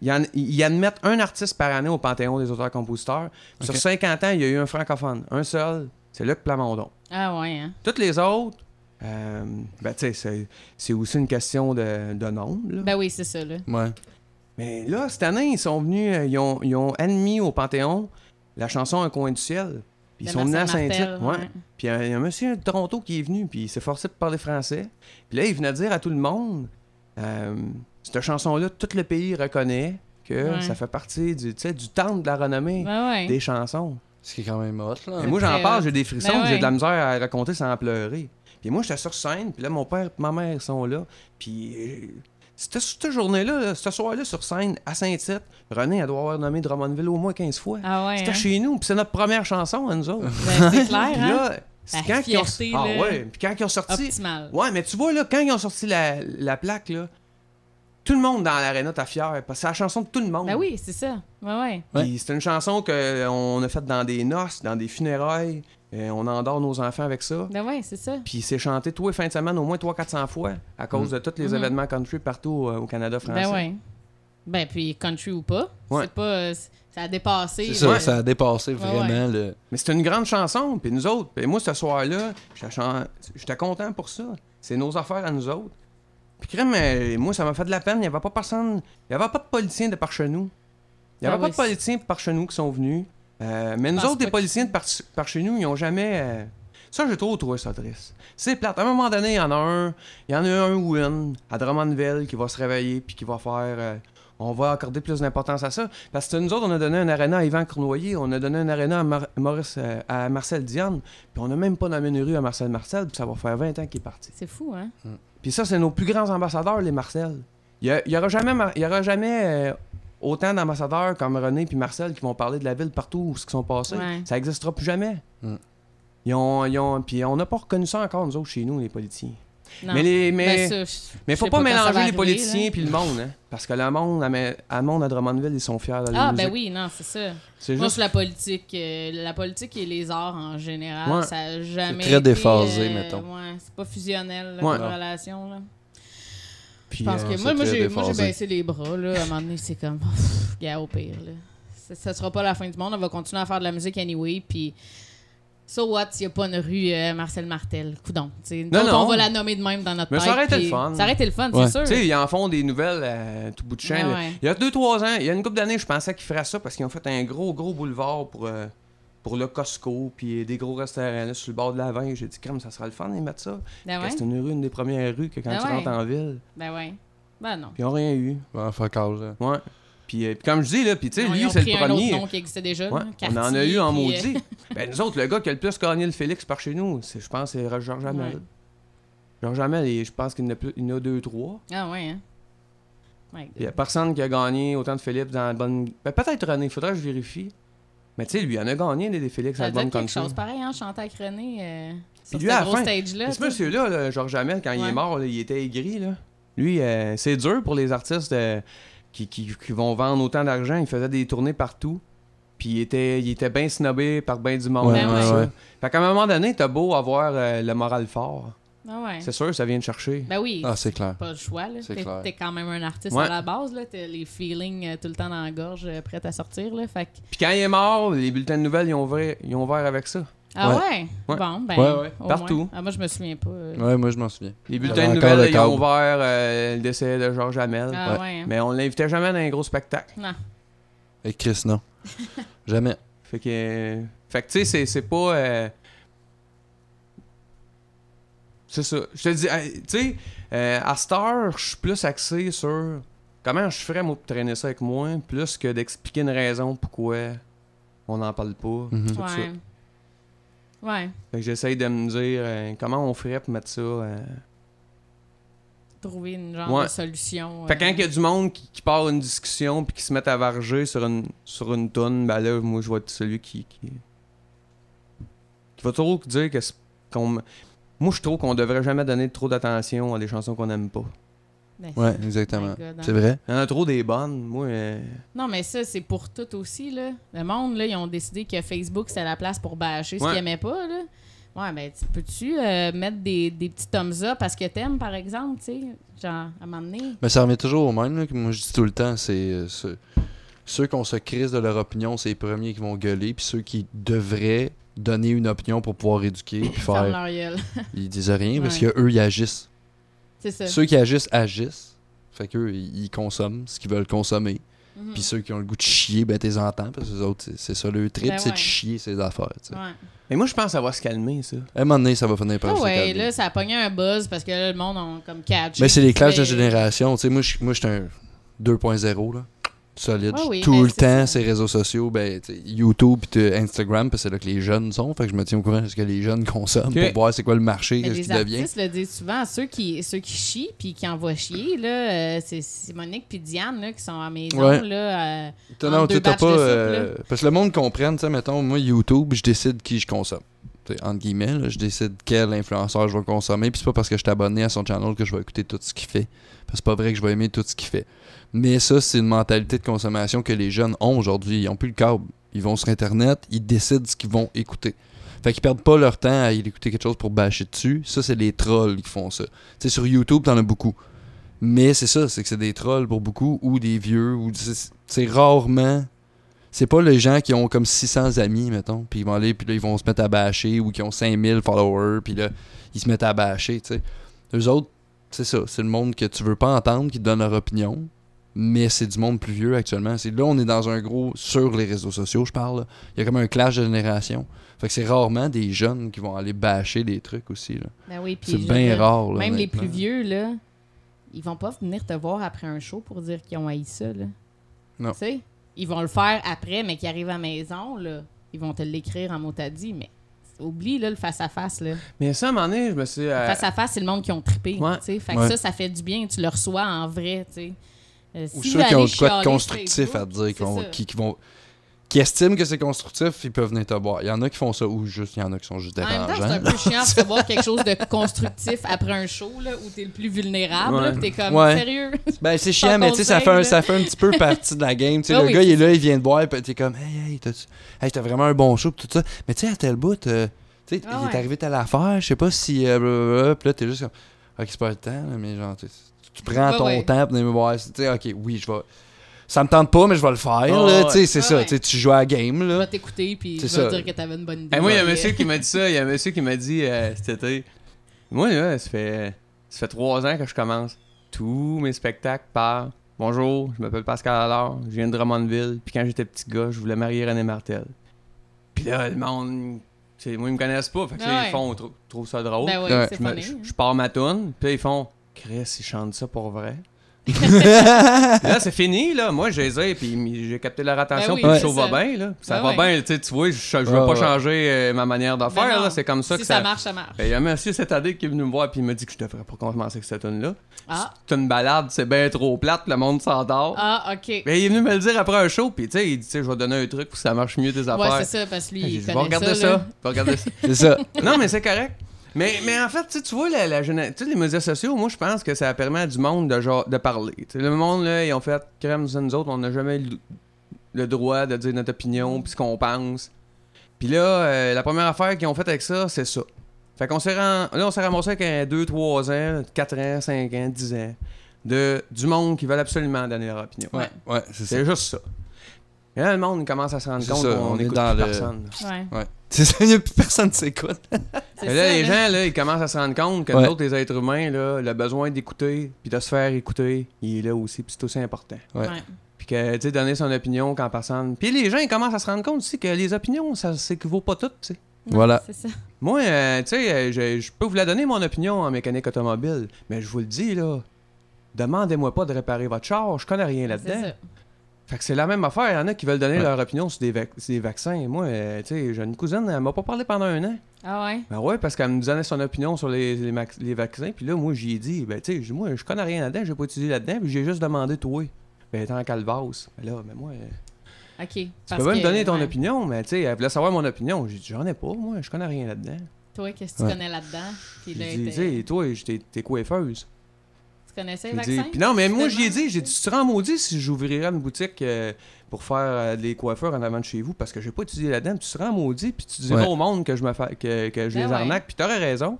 Speaker 3: ils, en- ils admettent un artiste par année au Panthéon des auteurs-compositeurs. Sur
Speaker 1: Ok.
Speaker 3: 50 ans, il y a eu un francophone. Un seul, c'est Luc Plamondon.
Speaker 2: Ah ouais, hein?
Speaker 3: Toutes les autres, euh, ben, tu sais, c'est- c'est aussi une question de, de nombre. là.
Speaker 2: Ben oui, c'est ça, là.
Speaker 1: Ouais.
Speaker 3: Mais là, cette année, ils sont venus, euh, ils ont, ils ont admis au Panthéon la chanson Un coin du ciel. Puis ils sont venus à Saint-Tite. Ouais.
Speaker 2: ouais.
Speaker 3: Puis il y a- il y a un monsieur de Toronto qui est venu, puis il s'est forcé de parler français. Puis là, il venait dire à tout le monde euh, cette chanson-là, tout le pays reconnaît que
Speaker 2: Ouais.
Speaker 3: ça fait partie du, tu sais, du temple de la renommée
Speaker 2: Ben ouais.
Speaker 3: des chansons.
Speaker 1: Ce qui est quand même hot, là.
Speaker 3: Et moi, j'en parle, j'ai des frissons,
Speaker 2: Ben
Speaker 3: puis j'ai de la misère à raconter sans pleurer. Puis moi, j'étais sur scène, puis là, mon père et ma mère sont là. Puis euh, cette, cette journée-là, là, ce soir-là, sur scène, à Saint-Tite, René, elle doit avoir nommé Drummondville au moins 15 fois.
Speaker 2: Ah ouais.
Speaker 3: C'était
Speaker 2: hein?
Speaker 3: chez nous, puis c'est notre première chanson à nous autres.
Speaker 2: Ben, c'est clair,
Speaker 3: Puis
Speaker 2: hein?
Speaker 3: là, c'est quand ils ont... Ah ouais, puis quand ils ont sorti...
Speaker 2: Optimal.
Speaker 3: Ouais, mais tu vois, là, quand ils ont sorti la, la plaque, là, tout le monde dans l'aréna t'a fier, parce que c'est la chanson de tout le monde.
Speaker 2: Ben oui, c'est ça. Ouais, ouais.
Speaker 3: Puis c'est une chanson qu'on a faite dans des noces, dans des funérailles. Euh, on endort nos enfants avec ça.
Speaker 2: Ben ouais, c'est ça.
Speaker 3: Puis c'est chanté tous les fins de semaine au moins 300-400 fois à cause
Speaker 1: Mm.
Speaker 3: de tous les
Speaker 2: Mhm.
Speaker 3: événements country partout euh, au Canada français.
Speaker 2: Ben ouais. Ben puis country ou pas,
Speaker 3: Ouais.
Speaker 2: c'est pas euh, ça a dépassé.
Speaker 1: C'est ça,
Speaker 3: Ouais.
Speaker 1: ça a dépassé
Speaker 2: Ouais,
Speaker 1: vraiment le.
Speaker 3: Mais c'est une grande chanson. Puis nous autres, puis moi ce soir-là, j'étais content pour ça. C'est nos affaires à nous autres. Puis crème, moi ça m'a fait de la peine. Il n'y avait pas personne. Il n'y avait pas de policiers de par chez nous. Il n'y avait
Speaker 2: Ah
Speaker 3: pas
Speaker 2: oui,
Speaker 3: de policiers par chez nous qui sont venus. Euh, mais nous autres, des policiers de par, par chez nous, ils n'ont jamais. euh, Ça, j'ai trop trouvé ça triste. C'est plate. À un moment donné, il y en a un. Il y en a un ou une à Drummondville qui va se réveiller puis qui va faire. euh, on va accorder plus d'importance à ça. Parce que nous autres, on a donné un aréna à Yvan Cournoyer, on a donné un aréna à, Mar- Maurice, à Marcel Diane, puis on n'a même pas nommé une rue à Marcel Marcel, puis ça va faire 20 ans qu'il est parti.
Speaker 2: C'est fou, hein?
Speaker 3: Puis ça, c'est nos plus grands ambassadeurs, les Marcel. Il n'y aura jamais, il y aura jamais autant d'ambassadeurs comme René puis Marcel qui vont parler de la ville partout où ce qui sont passés.
Speaker 2: Ouais.
Speaker 3: Ça n'existera plus jamais.
Speaker 1: Mm.
Speaker 3: Ils ont, ils ont- puis on n'a pas reconnu ça encore, nous autres, chez nous, les politiciens.
Speaker 2: Non.
Speaker 3: Mais les, mais,
Speaker 2: Ben, ça,
Speaker 3: mais faut pas, mélanger les politiciens puis le monde, hein? Parce que le monde, à, monde à Drummondville, ils sont fiers de la
Speaker 2: Ah,
Speaker 3: musique.
Speaker 2: ben oui, non, c'est ça.
Speaker 3: C'est
Speaker 2: Moi,
Speaker 3: juste
Speaker 2: la politique, euh, la politique et les arts en général,
Speaker 3: Ouais.
Speaker 2: ça a jamais.
Speaker 1: C'est très
Speaker 2: été,
Speaker 1: déphasé,
Speaker 2: euh,
Speaker 1: mettons.
Speaker 2: Ouais, c'est pas fusionnel, là,
Speaker 3: Ouais.
Speaker 2: comme relation, là.
Speaker 3: Puis,
Speaker 2: Je pense
Speaker 3: euh,
Speaker 2: que moi, moi j'ai moi, j'ai
Speaker 1: déphasé.
Speaker 2: baissé les bras, là. À un moment donné, c'est comme, gars, au pire, là. Ça, ça sera pas la fin du monde. On va continuer à faire de la musique anyway, puis. So what, s'il n'y a pas une rue euh, Marcel Martel? Coudon.
Speaker 3: Non, non.
Speaker 2: on va la nommer de même dans notre
Speaker 3: Mais
Speaker 2: tête.
Speaker 3: ça aurait été le fun.
Speaker 2: Ça aurait été le fun,
Speaker 1: Ouais.
Speaker 2: c'est sûr.
Speaker 3: Tu sais, ils en font des nouvelles à tout bout de.
Speaker 2: Ouais,
Speaker 3: là.
Speaker 2: ouais.
Speaker 3: Il y a 2-3 ans, il y a une couple d'années, je pensais qu'ils feraient ça parce qu'ils ont fait un gros, gros boulevard pour, euh, pour le Costco, puis des gros restaurants là, sur le bord de la Vin. J'ai dit, crème, ça sera le fun, ils mettent ça.
Speaker 2: Ben ouais.
Speaker 3: C'est une rue, une des premières rues que quand
Speaker 2: Ben
Speaker 3: tu
Speaker 2: ouais.
Speaker 3: rentres en ville.
Speaker 2: Ben ouais. Ben non.
Speaker 3: Puis ils n'ont rien eu.
Speaker 1: Ouais, fuck all, là.
Speaker 3: Ouais. Puis, euh, puis comme je dis, là, puis tu sais, lui, c'est le
Speaker 2: un autre
Speaker 3: premier.
Speaker 2: nom qui existait déjà.
Speaker 3: Ouais, on en a eu en
Speaker 2: puis, euh,
Speaker 3: maudit. ben, nous autres, le gars qui a le plus gagné le Félix par chez nous, c'est, je pense, c'est Georges Hamel.
Speaker 2: Ouais.
Speaker 3: Georges Hamel, et je pense qu'il y en a, plus, il y en a deux, trois.
Speaker 2: Ah ouais, hein?
Speaker 3: Il n'y a personne qui a gagné autant de Philippe dans la bonne. Ben, peut-être René, il faudrait que je vérifie. Mais tu sais, lui, il en a gagné des Félix
Speaker 2: Ça
Speaker 3: à la
Speaker 2: doit
Speaker 3: bonne
Speaker 2: être quelque chose pareil, hein? Chanter avec René euh, sur
Speaker 3: lui,
Speaker 2: ce
Speaker 3: à la
Speaker 2: gros
Speaker 3: fin,
Speaker 2: stage-là.
Speaker 3: Ce monsieur-là, là, Georges Hamel, quand il est mort, là, il était aigri. Là. Lui, euh, c'est dur pour les artistes euh, qui, qui- qui vont vendre autant d'argent. Il faisait des tournées partout. Puis il était, il était bien snobé par bien du monde.
Speaker 1: Ouais,
Speaker 2: Ben
Speaker 3: tout
Speaker 2: ouais.
Speaker 3: ça.
Speaker 1: ouais.
Speaker 3: Fait qu'à un moment donné, t'as beau avoir euh, le moral fort.
Speaker 2: Ah ouais.
Speaker 3: C'est sûr, ça vient de chercher.
Speaker 2: Ben oui,
Speaker 1: Ah, c'est clair.
Speaker 2: pas le choix. là.
Speaker 1: C'est
Speaker 2: T'es,
Speaker 1: clair.
Speaker 2: t'es quand même un artiste
Speaker 3: Ouais.
Speaker 2: à la base. Là. T'as les feelings euh, tout le temps dans la gorge, euh, prêts à sortir. Là. Fait que-
Speaker 3: Puis quand il est mort, les bulletins de nouvelles, ils ont ouvert, ils ont ouvert avec ça.
Speaker 2: Ah
Speaker 1: Ouais.
Speaker 2: ouais?
Speaker 3: Ouais.
Speaker 2: Bon, ben.
Speaker 1: Ouais, ouais.
Speaker 2: au
Speaker 3: Partout.
Speaker 2: moins. Ah, moi, je me souviens pas. euh.
Speaker 1: Ouais, moi, je m'en souviens.
Speaker 3: Les bulletins de
Speaker 1: encore
Speaker 3: nouvelles,
Speaker 1: le
Speaker 3: ils ont
Speaker 1: câble.
Speaker 3: ouvert euh, le décès de Georges Hamel.
Speaker 2: Ah
Speaker 1: Ouais.
Speaker 2: ouais. hein.
Speaker 3: Mais on l'invitait jamais dans un gros spectacle.
Speaker 2: Non.
Speaker 1: Et Chris, non. Jamais.
Speaker 3: Fait que, euh, fait que tu sais, c'est- c'est pas. euh, c'est ça. Je te dis, tu sais, euh, à Star, je suis plus axé sur comment je ferais moi pour traîner ça avec moi, plus que d'expliquer une raison pourquoi on n'en parle pas.
Speaker 1: Mhm.
Speaker 3: tout ça.
Speaker 2: Ouais. Ouais.
Speaker 3: Fait que j'essaye de me dire euh, comment on ferait pour mettre ça. euh.
Speaker 2: Trouver une genre
Speaker 3: Ouais.
Speaker 2: de solution.
Speaker 3: Fait que quand
Speaker 2: euh,
Speaker 3: il y a du monde qui, qui part une discussion puis qui se met à varger sur une, sur une tonne, ben là, moi, je vais être celui qui. qui, qui va toujours dire que. c'est- qu'on m- moi, je trouve qu'on devrait jamais donner trop d'attention à des chansons qu'on aime pas.
Speaker 2: ben,
Speaker 1: Ouais, exactement. C'est vrai.
Speaker 3: Il y en a trop des bonnes. Moi, euh,
Speaker 2: Non, mais ça, c'est pour tout aussi, là. Le monde, là, ils ont décidé que Facebook, c'était la place pour bâcher ce qu'ils aimaient pas, là. Ouais, ben, tu- peux-tu euh, mettre des, des petits thumbs up parce que t'aimes, par exemple, tu sais? Genre, à un moment donné.
Speaker 1: Mais ça revient toujours au même, là, que moi je dis tout le temps, c'est euh, ceux, ceux qu'on se crise de leur opinion, c'est les premiers qui vont gueuler, puis ceux qui devraient donner une opinion pour pouvoir éduquer, puis faire, ils disent rien, parce
Speaker 2: Ouais.
Speaker 1: que eux ils agissent.
Speaker 2: c'est ça.
Speaker 1: Ceux qui agissent, agissent. Fait qu'eux, ils ils consomment ce qu'ils veulent consommer.
Speaker 2: Mhm.
Speaker 1: Puis ceux qui ont le goût de chier, ben t'es entends, parce que les autres, c'est- c'est ça le trip,
Speaker 2: Ben
Speaker 1: c'est de chier ses affaires.
Speaker 2: Ouais.
Speaker 3: Mais moi, je pense que ça va se calmer, ça.
Speaker 1: À un moment donné, ça va finir par
Speaker 2: Ah
Speaker 1: se
Speaker 2: ouais,
Speaker 1: calmer.
Speaker 2: là, ça a pogné un buzz parce que là, le monde a comme catch.
Speaker 1: Mais c'est les clashs de génération. Tu sais, moi, je moi, j'étais un 2.0, là. Solide.
Speaker 2: Ouais, oui,
Speaker 1: Tout
Speaker 2: ben,
Speaker 1: le temps,
Speaker 2: ça.
Speaker 1: ces réseaux sociaux, ben, YouTube et Instagram, parce que c'est là que les jeunes sont. Fait que je me tiens au courant de ce que les jeunes consomment pour voir c'est quoi le marché, qu'est-ce
Speaker 2: les
Speaker 1: qui devient.
Speaker 2: artistes le disent souvent, ceux qui, ceux qui chient puis qui envoient chier, là, euh, c'est c'est Monique puis Diane là, qui sont à la maison.
Speaker 1: Ouais.
Speaker 2: Là, euh,
Speaker 1: non,
Speaker 2: deux
Speaker 1: pas.
Speaker 2: de soupe,
Speaker 1: euh, parce que le monde comprenne, mettons, moi, YouTube, je décide qui je consomme. t'sais, entre guillemets, là, je décide quel influenceur je vais consommer. Puis c'est pas parce que je suis abonné à son channel que je vais écouter tout ce qu'il fait. Parce que c'est pas vrai que je vais aimer tout ce qu'il fait. Mais ça, c'est une mentalité de consommation que les jeunes ont aujourd'hui. Ils ont plus le câble. Ils vont sur Internet, ils décident ce qu'ils vont écouter. Fait qu'ils perdent pas leur temps à écouter quelque chose pour bâcher dessus. Ça, c'est les trolls qui font ça. Sais, sur YouTube, t'en as beaucoup. Mais c'est ça, c'est que c'est des trolls pour beaucoup, ou des vieux, c'est rarement. C'est pas les gens qui ont comme 600 amis, mettons, puis ils vont aller, puis là, ils vont se mettre à bâcher, ou qui ont 5000 followers, puis là, ils se mettent à bâcher, tu. Eux autres, c'est ça, c'est le monde que tu veux pas entendre, qui te donne leur opinion, mais c'est du monde plus vieux actuellement. C'est là, on est dans un gros, sur les réseaux sociaux, je parle, là. il y a comme un clash de génération. Fait que c'est rarement des jeunes qui vont aller bâcher des trucs aussi, là.
Speaker 2: Ben oui,
Speaker 1: C'est bien
Speaker 2: dire,
Speaker 1: rare, là.
Speaker 2: Même les plus vieux, là, ils vont pas venir te voir après un show pour dire qu'ils ont haï ça, là.
Speaker 1: Non.
Speaker 2: Tu sais, ils vont le faire après, mais qu'ils arrivent à la maison, là, ils vont te l'écrire en mot à dit, mais oublie, là, le face-à-face, là.
Speaker 3: Mais ça, à un moment donné, je me suis. euh,
Speaker 2: Face-à-face, c'est le monde qui ont trippé,
Speaker 3: Ouais.
Speaker 2: tu sais. Fait que
Speaker 1: Ouais.
Speaker 2: ça, ça fait du bien, tu le reçois en vrai, tu sais. Euh,
Speaker 1: Ou
Speaker 2: si
Speaker 1: ceux qui ont de quoi de constructif
Speaker 2: Facebook,
Speaker 1: à te dire, qui, qui, qui vont. Qui estiment que c'est constructif, ils peuvent venir te boire. Il y en a qui font ça, ou juste, il y en a qui sont juste
Speaker 2: En même temps,
Speaker 1: dérangeants.
Speaker 2: c'est un peu chiant de savoir quelque chose de constructif après un show là, où t'es le plus vulnérable.
Speaker 3: Ouais.
Speaker 2: T'es comme
Speaker 1: Ouais.
Speaker 2: sérieux.
Speaker 1: Ben, c'est chiant, mais tu sais, ça, fait un- ça fait un petit peu partie de la game. Tu sais,
Speaker 2: Ah
Speaker 1: le
Speaker 2: oui,
Speaker 1: gars, il est là, il vient te boire, puis t'es comme, hey, hey, t'as hey, t'as vraiment un bon show, pis tout ça. Mais tu sais, à tel bout, euh, tu sais,
Speaker 2: Ah
Speaker 1: il est arrivé telle affaire, je sais pas si. Euh, puis là, t'es juste comme, ok, c'est pas le temps, là, mais genre, tu prends
Speaker 2: Ouais,
Speaker 1: ton
Speaker 2: ouais.
Speaker 1: temps pour me voir. Tu sais, ok, oui, je vais. Ça me tente pas, mais je vais le faire, là.
Speaker 3: ouais.
Speaker 1: Tu sais, c'est
Speaker 2: Ah
Speaker 1: ça.
Speaker 2: ouais.
Speaker 1: Tu joues à la game,
Speaker 2: Je
Speaker 1: là.
Speaker 2: vais t'écouter puis je
Speaker 1: C'est
Speaker 2: vais
Speaker 1: ça.
Speaker 2: dire que t'avais une bonne idée.
Speaker 3: Hey, moi, il y a un monsieur qui m'a dit ça. Il y a un monsieur qui m'a dit euh, cet été. Moi, là, ça fait, ça fait trois ans que je commence. Tous mes spectacles par Bonjour, je m'appelle Pascal Allard, je viens de Drummondville. Puis quand j'étais petit gars, je voulais marier René Martel. Puis là, le monde. Moi, ils me connaissent pas. Fait que là,
Speaker 2: Ah ouais.
Speaker 3: ils font, trouvent ça drôle.
Speaker 2: Ben oui,
Speaker 1: Ouais.
Speaker 2: c'est
Speaker 3: je, me- je- je pars ma toune. Puis là, ils font Chris, ils chantent ça pour vrai? là, c'est fini, là. Moi, j'ai les ai, puis j'ai capté leur attention,
Speaker 2: Ben oui,
Speaker 3: puis le show va bien, là. Ça
Speaker 2: Ben
Speaker 3: va
Speaker 2: ouais.
Speaker 3: bien, tu sais, tu vois, je, je veux
Speaker 1: Ouais,
Speaker 3: pas
Speaker 1: ouais.
Speaker 3: changer euh, ma manière de
Speaker 2: Ben
Speaker 3: faire, là. C'est comme ça
Speaker 2: si
Speaker 3: que
Speaker 2: ça,
Speaker 3: ça.
Speaker 2: marche, ça marche.
Speaker 3: Ben, Il y a un monsieur cette année qui est venu me voir, puis il m'a dit que je devrais pas commencer avec cette tune-là.
Speaker 2: Ah,
Speaker 3: C'est une balade, c'est bien trop plate, le monde s'endort.
Speaker 2: ah, ok.
Speaker 3: Ben, il est venu me le dire après un show, puis tu sais, il dit, tu sais, je vais donner un truc pour que ça marche mieux tes
Speaker 2: Ouais,
Speaker 3: affaires.
Speaker 2: c'est ça, parce que lui, il connaît ça.
Speaker 3: ça. Je vais regarder ça.
Speaker 1: C'est ça.
Speaker 3: Non, mais c'est correct. Mais, mais en fait, tu sais, tu vois, la, la géné- tu sais, les médias sociaux, moi, je pense que ça permet à du monde de, genre, de parler. Le monde, là, ils ont fait crème, nous autres, on n'a jamais eu le, le droit de dire notre opinion, puis ce qu'on pense. Puis là, euh, la première affaire qu'ils ont faite avec ça, c'est ça. Fait qu'on s'est ram- là, on s'est ramassé avec un 2, 3 ans, 4 ans, 5 ans, 10 ans, de, du monde qui veulent absolument donner leur opinion.
Speaker 1: Ouais, ouais, c'est ça.
Speaker 3: C'est juste ça. Et là, le monde commence à se rendre compte qu'on
Speaker 1: on est
Speaker 3: écoute
Speaker 1: dans
Speaker 3: plus
Speaker 1: le-
Speaker 3: personne.
Speaker 2: Ouais.
Speaker 1: Ouais. C'est ça, il y a plus personne qui s'écoute.
Speaker 3: Là,
Speaker 2: ça,
Speaker 3: les
Speaker 2: là.
Speaker 3: gens, là, ils commencent à se rendre compte que
Speaker 1: Ouais.
Speaker 3: nous autres, les êtres humains, là, le besoin d'écouter, puis de se faire écouter, il est là aussi, puis c'est aussi important.
Speaker 1: Ouais.
Speaker 2: Ouais.
Speaker 3: Puis que, tu sais, donner son opinion quand personne... Puis les gens, ils commencent à se rendre compte aussi que les opinions, ça s'équivaut pas toutes, tu sais.
Speaker 2: Non,
Speaker 1: Voilà.
Speaker 2: C'est ça.
Speaker 3: Moi, euh, tu sais, euh, je, je peux vous la donner, mon opinion en mécanique automobile, mais je vous le dis, là, demandez-moi pas de réparer votre char, je connais rien
Speaker 2: C'est
Speaker 3: là-dedans. Fait que c'est la même affaire, il y en a qui veulent donner
Speaker 1: Ouais.
Speaker 3: leur opinion sur des, vac- sur des vaccins. Moi, euh, tu sais, j'ai une cousine, elle m'a pas parlé pendant un an.
Speaker 2: Ah ouais?
Speaker 3: Ben ouais, parce qu'elle me donnait son opinion sur les, les, mac- les vaccins. Puis là, moi, j'y ai dit, ben tu sais, moi, je connais rien là-dedans, j'ai pas étudié là-dedans, puis j'ai juste demandé, toi. Ben, tant calvas. Ben là, ben moi, euh,
Speaker 2: OK.
Speaker 3: tu
Speaker 2: Parce
Speaker 3: peux même me
Speaker 2: que,
Speaker 3: donner ton
Speaker 2: ouais.
Speaker 3: opinion, mais tu sais, elle voulait savoir mon opinion. J'ai dit, j'en ai pas, moi, je connais rien là-dedans.
Speaker 2: Toi, qu'est-ce que tu connais là-dedans? Puis là,
Speaker 3: dit,
Speaker 2: t'es-
Speaker 3: toi, t'es coiffeuse.
Speaker 2: Tu connaissais les vaccins?
Speaker 3: Puis non, mais moi, j'y ai dit, j'ai dit, tu seras maudit si j'ouvrirais une boutique euh, pour faire euh, des coiffeurs en avant de chez vous, parce que j'ai pas étudié là-dedans. Tu seras maudit, puis tu diras
Speaker 1: Ouais.
Speaker 3: au monde que je me fais, que, que je
Speaker 2: Ben
Speaker 3: les
Speaker 2: ouais.
Speaker 3: arnaque, puis t'aurais raison.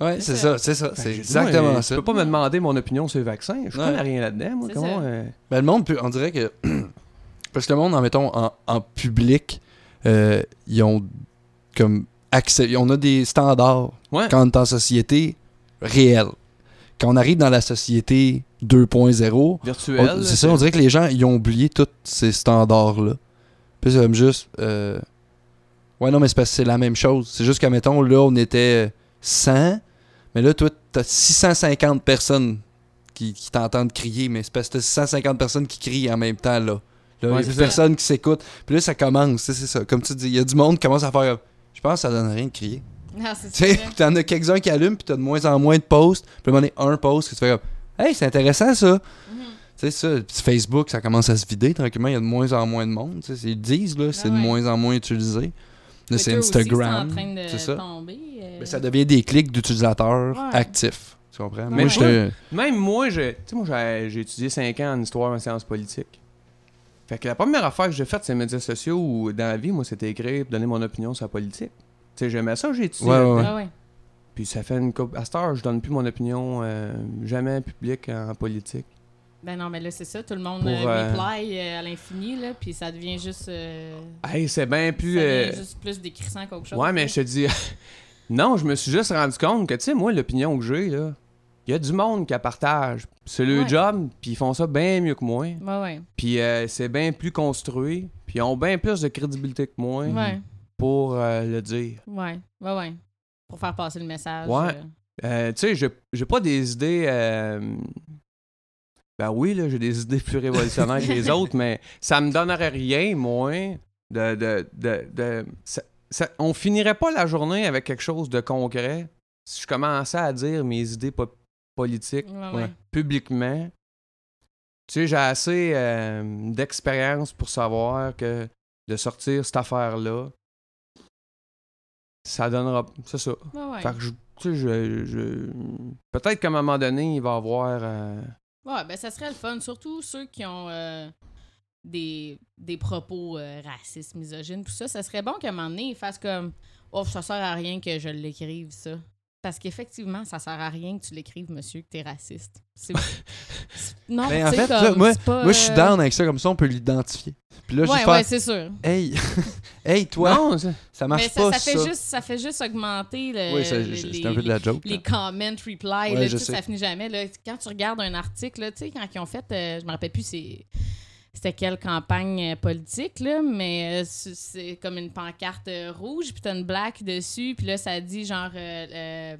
Speaker 1: Ouais,
Speaker 2: C'est ça.
Speaker 1: c'est ça.
Speaker 3: Que
Speaker 1: C'est exactement
Speaker 3: moi,
Speaker 1: ça.
Speaker 3: Tu peux pas me demander mon opinion sur les vaccins. Je
Speaker 1: Ouais.
Speaker 3: connais rien là-dedans, moi. Comment.
Speaker 2: ça.
Speaker 3: euh,
Speaker 1: Ben, le monde, peut- on dirait que. Parce que le monde, en mettons, en, en public, euh, ils ont comme accès. On a des standards
Speaker 3: Ouais.
Speaker 1: quand on est en société réelle. Quand on arrive dans la société 2.0,
Speaker 3: Virtuel.
Speaker 1: on-
Speaker 3: là,
Speaker 1: c'est ça, on dirait que les gens, ils ont oublié tous ces standards-là. Puis c'est comme juste. euh, Ouais, non, mais c'est parce que c'est la même chose. C'est juste qu'à mettons, là, on était 100, mais là, toi, t'as 650 personnes qui, qui t'entendent crier, mais c'est parce que t'as 650 personnes qui crient en même temps, là. Là,
Speaker 3: Ouais,
Speaker 1: y a personne qui s'écoute. Puis là, ça commence, c'est ça. Comme tu dis, il y a du monde qui commence à faire. Je pense que ça donne rien de crier.
Speaker 2: Ah, c'est
Speaker 1: Tu sais, t'en as quelques-uns qui allument, puis t'as de moins en moins de posts. Puis à un moment donné, un post, que tu fais comme Hey, c'est intéressant ça.
Speaker 2: Mhm.
Speaker 1: Tu sais, ça, Facebook, ça commence à se vider tranquillement. Il y a de moins en moins de monde. tu sais, Ils le disent, là, c'est
Speaker 2: Ah
Speaker 1: de moins en moins utilisé. Là, c'est Instagram. c'est ça.
Speaker 2: tomber. euh.
Speaker 1: Ben, ça devient des clics d'utilisateurs
Speaker 2: Ouais.
Speaker 1: actifs. Tu comprends? Moi.
Speaker 3: Même moi, j'ai- tu sais, moi, j'ai étudié 5 ans en histoire et en sciences politiques. Fait que la première affaire que j'ai faite sur les médias sociaux ou dans la vie, moi, c'était écrire, donner mon opinion sur la politique. Tu sais, j'aimais ça, j'ai étudié.
Speaker 1: Ouais,
Speaker 3: là-dedans.
Speaker 1: ouais.
Speaker 2: Ah ouais.
Speaker 3: Puis ça fait une couple. À cette heure, je donne plus mon opinion euh, jamais publique en politique.
Speaker 2: Ben non, mais là, c'est ça. Tout le monde
Speaker 3: Pour,
Speaker 2: euh,
Speaker 3: euh,
Speaker 2: reply euh, à l'infini, là, puis ça devient juste... euh,
Speaker 3: Hey, c'est bien plus.
Speaker 2: ça devient
Speaker 3: euh,
Speaker 2: juste plus décrissant qu'autre chose.
Speaker 3: Ouais, mais je te dis. non, je me suis juste rendu compte que, tu sais, moi, l'opinion que j'ai, là, il y a du monde qui la partage. C'est le
Speaker 2: Ouais.
Speaker 3: job, puis ils font ça bien mieux que moi.
Speaker 2: Ouais, ouais.
Speaker 3: Puis euh, c'est bien plus construit, puis ils ont bien plus de crédibilité que moi
Speaker 2: Ouais,
Speaker 3: pour euh, le dire.
Speaker 2: ouais, ouais, ouais. Pour faire passer le message.
Speaker 3: Ouais.
Speaker 2: euh,
Speaker 3: Euh, tu sais, j'ai- pas des idées. euh, Ben oui, là, j'ai des idées plus révolutionnaires que les autres, mais ça me donnerait rien, moi, de. de, de, de- ça- ça- on finirait pas la journée avec quelque chose de concret si je commençais à dire mes idées po- politiques
Speaker 2: ouais,
Speaker 1: Ouais.
Speaker 2: ouais.
Speaker 3: publiquement. Tu sais, j'ai assez d'expérience pour savoir que de sortir cette affaire-là, ça donnera. C'est ça.
Speaker 2: Ouais, ouais.
Speaker 3: Fait que je, tu sais, je, je- peut-être qu'à un moment donné, il va y avoir. euh,
Speaker 2: Ouais, ben ça serait le fun. Surtout ceux qui ont euh, des, des propos euh, racistes, misogynes, tout ça. Ça serait bon qu'à un moment donné, ils fassent comme Oh, ça sert à rien que je l'écrive, ça. Parce qu'effectivement, ça sert à rien que tu l'écrives, monsieur, que t'es raciste. C'est. non,
Speaker 1: Ben, en fait, là,
Speaker 2: comme,
Speaker 1: moi-
Speaker 2: c'est pas,
Speaker 1: Moi, je suis
Speaker 2: euh,
Speaker 1: down avec ça, comme ça, on peut l'identifier. Puis là, je
Speaker 2: Ouais,
Speaker 1: vais
Speaker 2: ouais,
Speaker 1: faire
Speaker 2: c'est sûr.
Speaker 1: Hey, hey, toi,
Speaker 3: Non,
Speaker 1: ça marche
Speaker 2: Mais ça,
Speaker 1: pas,
Speaker 2: ça,
Speaker 1: ça.
Speaker 2: fait juste, ça fait juste augmenter le,
Speaker 1: Oui, ça-
Speaker 2: les,
Speaker 1: c'est un peu de la joke.
Speaker 2: les.
Speaker 1: Ouais,
Speaker 2: là,
Speaker 1: je
Speaker 2: sais,
Speaker 1: sais.
Speaker 2: ça finit jamais. Là. Quand tu regardes un article, là, tu sais, quand ils ont fait, euh, je me rappelle plus c'est c'était quelle campagne euh, politique, là, mais euh, c'est- comme une pancarte euh, rouge, puis t'as une black dessus, puis là, ça dit genre euh,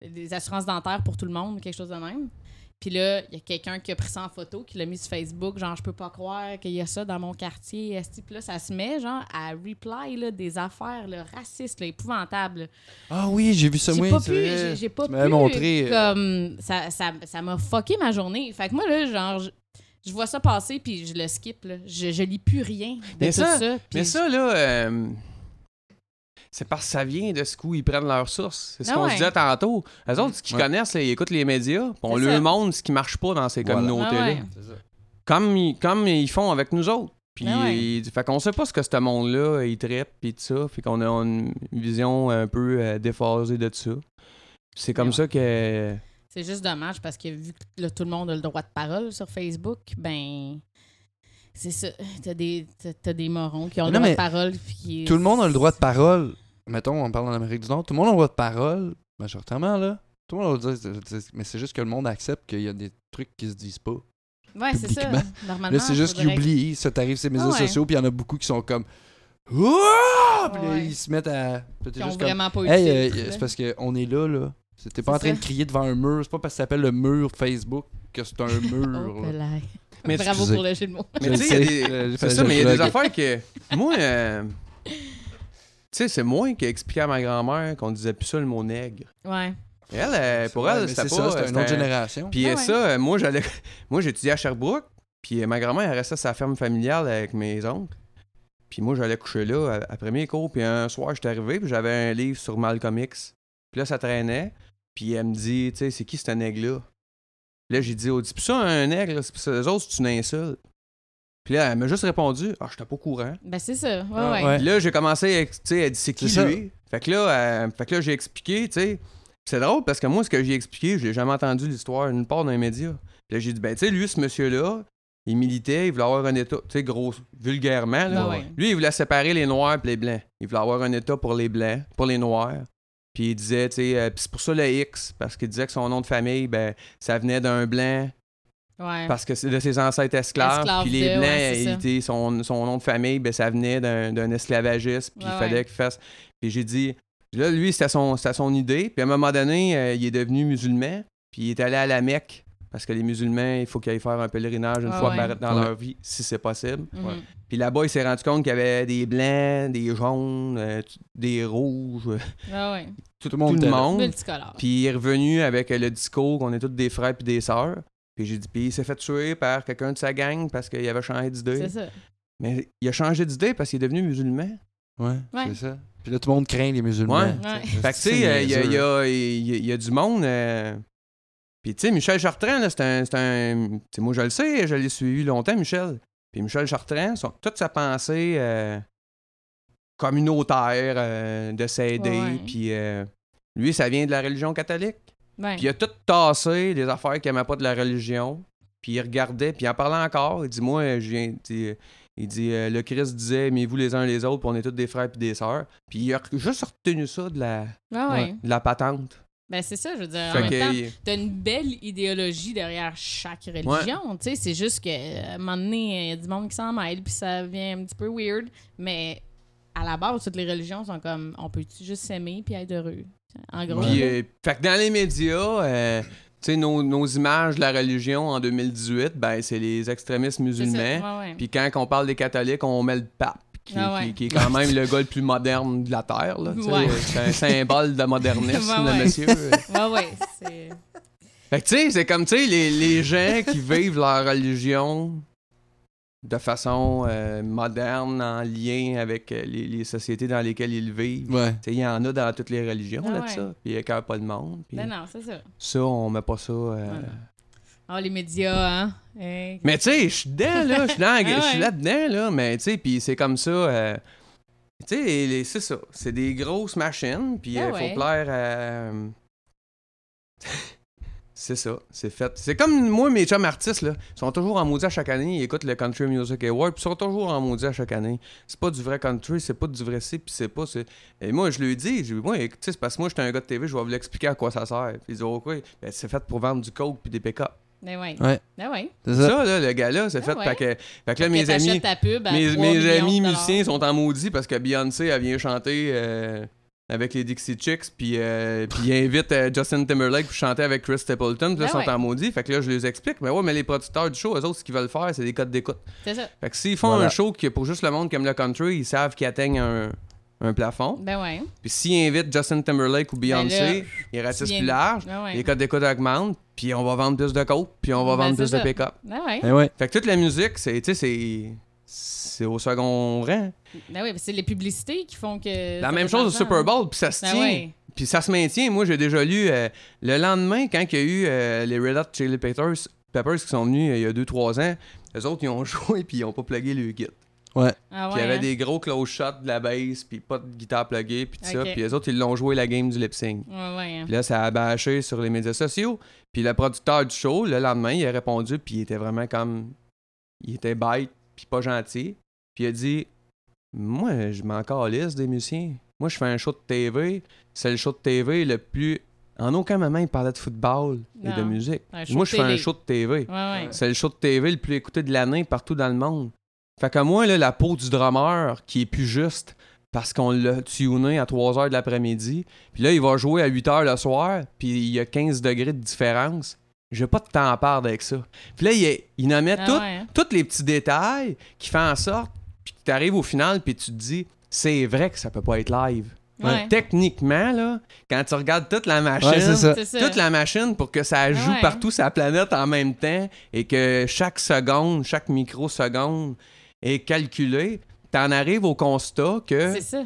Speaker 2: des assurances dentaires pour tout le monde, quelque chose de même. Puis là, il y a quelqu'un qui a pris ça en photo, qui l'a mis sur Facebook, genre, je peux pas croire qu'il y a ça dans mon quartier. Puis là, ça se met, genre, à reply là, des affaires là, racistes, là, épouvantables.
Speaker 1: Ah oui, j'ai vu ça,
Speaker 2: J'ai
Speaker 1: oui.
Speaker 2: pas pu, j'ai- j'ai pas pu.
Speaker 1: montré,
Speaker 2: Comme, ça, ça, ça m'a fucké ma journée. Fait que moi, là, genre, je, vois ça passer, puis je le skip, là. Je, je lis plus rien de
Speaker 3: Mais
Speaker 2: tout
Speaker 3: ça-
Speaker 2: ça.
Speaker 3: Mais ça, là, euh, c'est parce que ça vient de ce coup ils prennent leurs sources. C'est ce
Speaker 2: Ah
Speaker 3: qu'on
Speaker 2: ouais.
Speaker 3: disait tantôt. Eux autres, ce qu'ils
Speaker 1: Ouais.
Speaker 3: connaissent, là, ils écoutent les médias, puis on leur montre ce qui marche pas dans ces
Speaker 1: Voilà.
Speaker 3: communautés-là.
Speaker 2: Ah ouais.
Speaker 3: Comme, ils- comme ils font avec nous autres. Puis,
Speaker 2: Ah
Speaker 3: fait qu'on sait pas ce que ce monde-là, il traite, puis tout ça. Fait qu'on a une vision un peu euh, déphasée de ça. C'est comme
Speaker 2: Ouais.
Speaker 3: ça que...
Speaker 2: C'est juste dommage parce que vu que là, tout le monde a le droit de parole sur Facebook, ben. C'est ça. T'as des, t'as- des morons qui ont le droit de parole. puis
Speaker 1: Tout le monde a le droit de parole. Mettons, on parle en Amérique du Nord. Tout le monde a le droit de parole. Majoritairement, là. Tout le monde a le droit de- Mais c'est juste que le monde accepte qu'il y a des trucs qui se disent pas.
Speaker 2: Ouais, c'est ça. Normalement.
Speaker 1: Là, c'est juste qu'ils oublient. Ça t'arrive sur les médias
Speaker 2: Ah ouais.
Speaker 1: sociaux, puis il y en a beaucoup qui sont comme. Ouah! Puis là,
Speaker 2: Ouais.
Speaker 1: ils se mettent à.
Speaker 2: Qui ont
Speaker 1: comme,
Speaker 2: vraiment pas
Speaker 1: Hey, euh, c'est parce qu'on est là, là. T'es pas en train
Speaker 2: ça.
Speaker 1: de crier devant un mur. C'est pas parce que ça s'appelle le mur Facebook que c'est un mur.
Speaker 2: Oh,
Speaker 1: là.
Speaker 3: Mais
Speaker 2: Bravo
Speaker 1: excusez.
Speaker 2: pour le jeu de mots.
Speaker 3: Mais tu sais, il y a
Speaker 1: le
Speaker 3: des-
Speaker 1: sais. Euh, j'ai
Speaker 3: C'est ça, mais il y a des affaires que... Moi, euh, tu sais, c'est moi qui ai expliqué à ma grand-mère qu'on disait plus ça le mot nègre.
Speaker 2: Ouais.
Speaker 3: Et Elle, euh, pour elle, c'était
Speaker 1: c'est
Speaker 3: pas...
Speaker 1: ça, c'était une autre génération.
Speaker 3: Puis
Speaker 2: Ah
Speaker 3: euh,
Speaker 2: ouais.
Speaker 3: ça, euh, moi, j'allais... Moi, j'étudiais à Sherbrooke, puis ma grand-mère, elle restait à sa ferme familiale avec mes oncles. Puis moi, j'allais coucher là après mes cours, puis un soir, j'étais arrivé, puis j'avais un livre sur Malcolm X. Puis là, ça traînait, puis elle me dit, tu sais, c'est qui ce nègre-là? Puis là, j'ai dit, oh, dis ça un nègre, là, c'est ça, eux autres, c'est une insulte. Puis là, elle m'a juste répondu, ah, j'étais pas au courant.
Speaker 2: Ben, c'est ça. Ouais,
Speaker 1: Ah,
Speaker 2: ouais.
Speaker 1: ouais.
Speaker 3: Puis là, j'ai commencé, à, tu sais, elle dit c'est qui
Speaker 1: C'est ça.
Speaker 3: lui? Fait que là, euh, fait que là j'ai expliqué, tu sais. Puis C'est drôle parce que moi, ce que j'ai expliqué, je l'ai jamais entendu l'histoire nulle part dans les médias. Puis là, j'ai dit, ben, tu sais, lui, ce monsieur-là, il militait, il voulait avoir un État, tu sais, gros, vulgairement, là.
Speaker 2: Ouais.
Speaker 3: Lui, il voulait séparer les Noirs et les Blancs. Il voulait avoir un État pour les Blancs, pour les Noirs. Puis il disait, tu sais, euh, c'est pour ça le X, parce qu'il disait que son nom de famille, ben, ça venait d'un Blanc,
Speaker 2: Ouais.
Speaker 3: parce que c'est de ses ancêtres esclaves. Puis les
Speaker 2: de,
Speaker 3: Blancs,
Speaker 2: ouais,
Speaker 3: il son, son nom de famille, ben, ça venait d'un esclavagiste. Puis
Speaker 2: Ouais,
Speaker 3: il fallait qu'il fasse. Puis j'ai dit, là, lui, c'était son, c'était son idée. Puis à un moment donné, euh, il est devenu musulman. Puis il est allé à la Mecque. Parce que les musulmans, il faut qu'ils aillent faire un pèlerinage une
Speaker 2: Ouais,
Speaker 3: fois
Speaker 2: ouais.
Speaker 3: par- dans
Speaker 1: Ouais.
Speaker 3: leur vie, si c'est possible.
Speaker 2: Mhm.
Speaker 1: Ouais.
Speaker 3: Puis là-bas, il s'est rendu compte qu'il y avait des blancs, des jaunes, euh, des rouges, euh,
Speaker 2: Ah ouais.
Speaker 3: tout,
Speaker 1: le monde
Speaker 3: tout le. Puis il est revenu avec le discours qu'on est tous des frères puis des sœurs. Puis j'ai dit, puis il s'est fait tuer par quelqu'un de sa gang parce qu'il avait changé d'idée.
Speaker 2: C'est ça.
Speaker 3: Mais il a changé d'idée parce qu'il est devenu musulman.
Speaker 1: Ouais,
Speaker 2: Ouais.
Speaker 1: c'est ça. Puis là, tout le monde craint les musulmans.
Speaker 3: Ouais.
Speaker 2: Ouais.
Speaker 1: t'sais.
Speaker 3: Fait que, tu sais, il y a du monde. euh, Puis, tu sais, Michel Chartrand, c'est un. c'est un- tu sais, moi, je le sais, je l'ai suivi longtemps, Michel. Puis, Michel Chartrand, son- toute sa pensée euh, communautaire, euh, de s'aider. Puis, euh, lui, ça vient de la religion catholique. Puis, il a tout tassé des affaires qu'il n'aimait pas de la religion. Puis, il regardait, puis il en parlait encore. Il dit Moi, je viens. Il dit euh, Le Christ disait Aimez-vous les uns les autres, puis on est tous des frères puis des sœurs. Puis, il a juste retenu ça de la,
Speaker 2: Ah ouais.
Speaker 3: de la patente.
Speaker 2: Ben, c'est ça, je veux dire. En même temps, t'as une belle idéologie derrière chaque religion. Tu sais, c'est juste que à un moment donné, il y a du monde qui s'en mêle, puis ça devient un petit peu weird. Mais à la base, toutes les religions sont comme on peut juste s'aimer puis être heureux? En gros.
Speaker 3: Puis, euh, fait que dans les médias, euh, tu sais, nos, nos images de la religion en 2018, ben, c'est les extrémistes musulmans.
Speaker 2: ouais, ouais.
Speaker 3: Puis quand on parle des catholiques, on met le pape, qui,
Speaker 2: Ah ouais.
Speaker 3: qui- qui est quand même le gars le plus moderne de la Terre. là.
Speaker 2: Ouais.
Speaker 3: C'est un symbole de modernisme,
Speaker 2: Ouais,
Speaker 3: le monsieur.
Speaker 2: Ouais, ouais, c'est.
Speaker 3: Fait que tu sais, c'est comme, tu sais, les, les gens qui vivent leur religion de façon euh, moderne, en lien avec euh, les, les sociétés dans lesquelles ils vivent.
Speaker 1: Ouais.
Speaker 3: Tu sais, il y en a dans toutes les religions,
Speaker 2: Ah
Speaker 3: là, de
Speaker 2: ouais.
Speaker 3: ça. Puis il n'y a pas de monde. Puis
Speaker 2: Ben non, c'est ça.
Speaker 3: ça, on met pas ça... euh,
Speaker 2: Ah, les médias, hein. Hey.
Speaker 3: Mais tu sais, je suis dedans, là. Je suis
Speaker 2: ouais.
Speaker 3: là-dedans, là. Mais tu sais, puis c'est comme ça. euh, tu sais, c'est ça. C'est des grosses machines. Puis il
Speaker 2: Ah
Speaker 3: faut
Speaker 2: ouais.
Speaker 3: plaire à. c'est ça. C'est fait. C'est comme moi, mes chums artistes, là. Ils sont toujours en maudit à chaque année. Ils écoutent le Country Music Award. Puis ils sont toujours en maudit à chaque année. C'est pas du vrai country, c'est pas du vrai ci, puis c'est pas. Et moi, je lui dis, je lui dis, moi, c'est parce que moi, j'étais un gars de TV, je vais vous l'expliquer à quoi ça sert. Puis ils disent, oh, quoi? Ben, c'est fait pour vendre du coke puis des pick-up.
Speaker 2: Ben ouais.
Speaker 1: Ouais.
Speaker 2: Ben ouais.
Speaker 1: C'est ça.
Speaker 3: Ça, là, le gars-là, c'est
Speaker 2: Ah
Speaker 3: fait.
Speaker 2: ouais.
Speaker 3: Fait que, fait que là, mes amis,
Speaker 2: ta pub à
Speaker 3: mes,
Speaker 2: 3
Speaker 3: mes
Speaker 2: millions
Speaker 3: amis musiciens sont en maudit parce que Beyoncé, elle vient chanter euh, avec les Dixie Chicks, puis euh, puis ils invitent euh, Justin Timberlake pour chanter avec Chris Stapleton, puis là,
Speaker 2: Ben
Speaker 3: ils sont
Speaker 2: ouais.
Speaker 3: en maudit. Fait que là, je les explique. Mais ouais, mais les producteurs du show, eux autres, ce qu'ils veulent faire, c'est des codes d'écoute.
Speaker 2: C'est ça.
Speaker 3: Fait que s'ils font
Speaker 1: Voilà.
Speaker 3: un show qui est pour juste le monde qui aime le country, ils savent qu'ils atteignent un, un plafond.
Speaker 2: Ben ouais.
Speaker 3: Puis s'ils invitent Justin Timberlake ou Beyoncé,
Speaker 2: Ben là,
Speaker 3: ils ratissent
Speaker 2: viens-
Speaker 3: plus large.
Speaker 2: Ben ouais.
Speaker 3: Les codes d'écoute augmentent, puis on va vendre plus de coke, puis on va
Speaker 2: Ben,
Speaker 3: vendre plus de pick-up.
Speaker 2: Ben ouais.
Speaker 1: Ouais.
Speaker 3: Fait que toute la musique, c'est, tu sais, c'est, c'est au second rang.
Speaker 2: Ben ouais, c'est les publicités qui font que.
Speaker 3: La même chose au Super
Speaker 2: l'argent,
Speaker 3: Bowl, puis ça se
Speaker 2: hein.
Speaker 3: tient.
Speaker 2: Ben ouais.
Speaker 3: Puis ça se maintient. Moi, j'ai déjà lu euh, le lendemain, quand il y a eu euh, les Red Hot Chili Peppers, Peppers qui sont venus euh, il y a 2-3 ans, les autres, ils ont joué, puis ils ont pas plugué le kit.
Speaker 1: Ouais.
Speaker 2: Ah
Speaker 3: Puis il y avait
Speaker 2: hein?
Speaker 3: des gros close shots de la bass, puis pas de guitare pluguée, puis tout ça. Puis les autres, ils l'ont joué la game du lip sync.
Speaker 2: Ouais, ouais. hein.
Speaker 3: Puis là, ça a bâché sur les médias sociaux. Puis le producteur du show, le lendemain, il a répondu, puis il était vraiment comme. Il était bête, puis pas gentil. Puis il a dit Moi, je m'en calisse des musiciens. Moi, je fais un show de TV. C'est le show de TV le plus. En aucun moment, il parlait de football et de musique. Moi, je fais un show de TV.
Speaker 2: Ouais, ouais.
Speaker 3: C'est le show de TV le plus écouté de l'année partout dans le monde. Fait que moi, là, la peau du drummer qui est plus juste parce qu'on l'a tuné à 3 h de l'après-midi, puis là, il va jouer à 8 h le soir, puis il y a 15 degrés de différence. J'ai pas de temps à perdre avec ça. Puis là, il, il nommait
Speaker 2: Ah ouais, hein.
Speaker 3: tous les petits détails qui font en sorte, puis tu arrives au final, puis tu te dis, c'est vrai que ça peut pas être live.
Speaker 2: Ouais.
Speaker 3: Techniquement, là, quand tu regardes toute la machine,
Speaker 1: Ouais,
Speaker 3: toute la machine pour que ça joue
Speaker 2: ouais.
Speaker 3: partout sur la planète en même temps et que chaque seconde, chaque microseconde est calculée, t'en arrives au constat que
Speaker 2: C'est ça.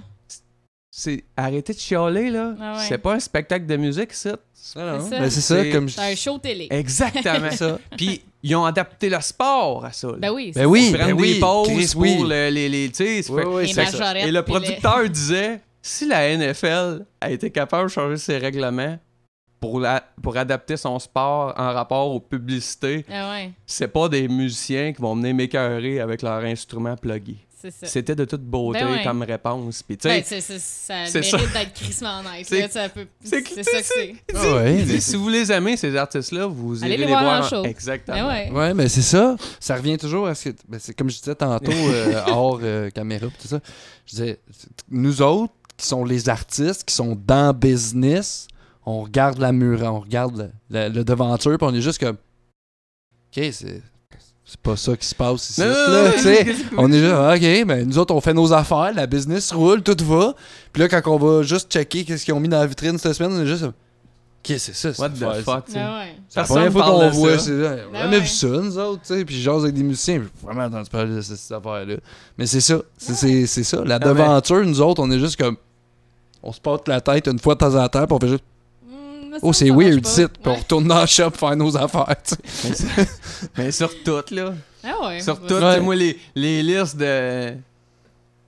Speaker 3: c'est arrêtez de chialer là,
Speaker 2: Ah ouais.
Speaker 3: c'est pas un spectacle de musique ça.
Speaker 2: C'est ça.
Speaker 1: Ben, c'est ça,
Speaker 3: C'est-
Speaker 1: comme je
Speaker 2: un show télé.
Speaker 3: Exactement.
Speaker 1: ça.
Speaker 3: Puis ils ont adapté le sport à ça. là.
Speaker 2: Ben oui.
Speaker 1: Ben
Speaker 2: c'est
Speaker 1: oui,
Speaker 3: Ils prennent
Speaker 1: ben
Speaker 3: des pauses
Speaker 1: Chris,
Speaker 3: pour
Speaker 1: oui.
Speaker 3: le- les, les tu sais,
Speaker 1: Oui,
Speaker 3: Et le
Speaker 2: les-
Speaker 3: producteur disait si la NFL a été capable de changer ses règlements pour, la, pour adapter son sport en rapport aux publicités,
Speaker 2: Ah ouais,
Speaker 3: c'est pas des musiciens qui vont venir m'écœurer avec leur instrument plugué. C'était de toute beauté
Speaker 2: Ben ouais.
Speaker 3: comme réponse. Puis tu sais,
Speaker 2: Ben, ça
Speaker 3: c'est
Speaker 2: mérite d'être crissement nice.
Speaker 3: C'est-
Speaker 2: ça que c'est.
Speaker 1: Ah ouais,
Speaker 3: si vous les aimez, ces artistes-là, vous
Speaker 2: Allez
Speaker 3: irez
Speaker 2: les
Speaker 3: les
Speaker 2: voir
Speaker 3: voir.
Speaker 2: en show.
Speaker 3: Exactement.
Speaker 2: Ben ouais.
Speaker 1: Ouais, mais c'est ça. Ça revient toujours à ce que. ben, c'est comme je disais tantôt, euh, hors euh, caméra, tout ça. Je disais, nous autres, qui sont les artistes, qui sont dans business, on regarde la mur, on regarde le, le- le devanture, puis on est juste comme. Ok, c'est. C'est pas ça qui se passe ici.
Speaker 3: Non,
Speaker 1: là,
Speaker 3: non,
Speaker 1: On est juste, ok, ben nous autres, on fait nos affaires, la business roule, tout va. Puis là, quand on va juste checker qu'est-ce qu'ils ont mis dans la vitrine cette semaine, on est juste. Ok, Qu'est-ce que c'est ça?
Speaker 3: What the fuck, tu sais.
Speaker 2: Ouais.
Speaker 1: C'est la
Speaker 3: Personne
Speaker 1: première fois
Speaker 3: parle
Speaker 1: qu'on
Speaker 3: de
Speaker 1: voit
Speaker 3: ça.
Speaker 1: c'est ça. On
Speaker 2: Ben
Speaker 1: a jamais
Speaker 2: ouais.
Speaker 1: vu ça, nous autres, tu sais. Puis j'ose avec des musiciens. J'ai vraiment entendu parler de cette, affaire-là. Mais c'est ça. C'est ça. La
Speaker 3: Ah, mais-
Speaker 1: devanture, nous autres, on est juste comme. On se porte la tête une fois de temps en temps, puis on fait juste.
Speaker 2: Me
Speaker 1: Oh, c'est weird, ici. Puis on retourne dans le shop faire nos affaires, tu sais.
Speaker 3: Mais, sur- mais sur tout, là.
Speaker 2: Ah ouais.
Speaker 3: Sur tout, tu
Speaker 1: Ouais.
Speaker 3: sais, moi, les, les listes de.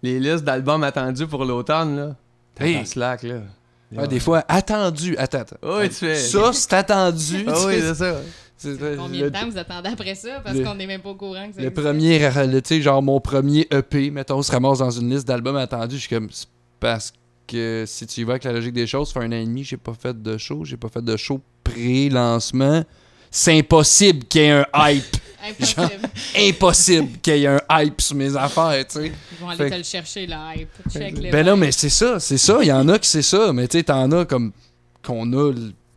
Speaker 3: Les listes d'albums attendus pour l'automne, là. T'as
Speaker 1: Hey.
Speaker 3: Slack, là.
Speaker 1: Ouais, des fois, attendu. Attends, attends.
Speaker 3: Oui, tu fais.
Speaker 1: Ça, c'est attendu.
Speaker 3: Ah
Speaker 1: tu
Speaker 3: oui, c'est ça.
Speaker 2: Combien
Speaker 1: le-
Speaker 2: de temps vous attendez après ça? Parce qu'on n'est même pas au courant que ça
Speaker 1: Le
Speaker 2: existe.
Speaker 1: premier, le- tu sais, genre mon premier EP, mettons, se ramasse dans une liste d'albums attendus. Je suis comme, c'est parce que si tu y vas avec la logique des choses, fait un an et demi, j'ai pas fait de show, j'ai pas fait de show pré-lancement. C'est impossible qu'il y ait un hype.
Speaker 2: Impossible.
Speaker 1: impossible qu'il y ait un hype sur mes affaires, tu sais.
Speaker 2: Ils vont aller
Speaker 1: Fait
Speaker 2: te le chercher, là. hype. Check les
Speaker 1: Ben non, mais c'est ça, c'est ça. Il y en a qui c'est ça. Mais tu sais, t'en as comme qu'on a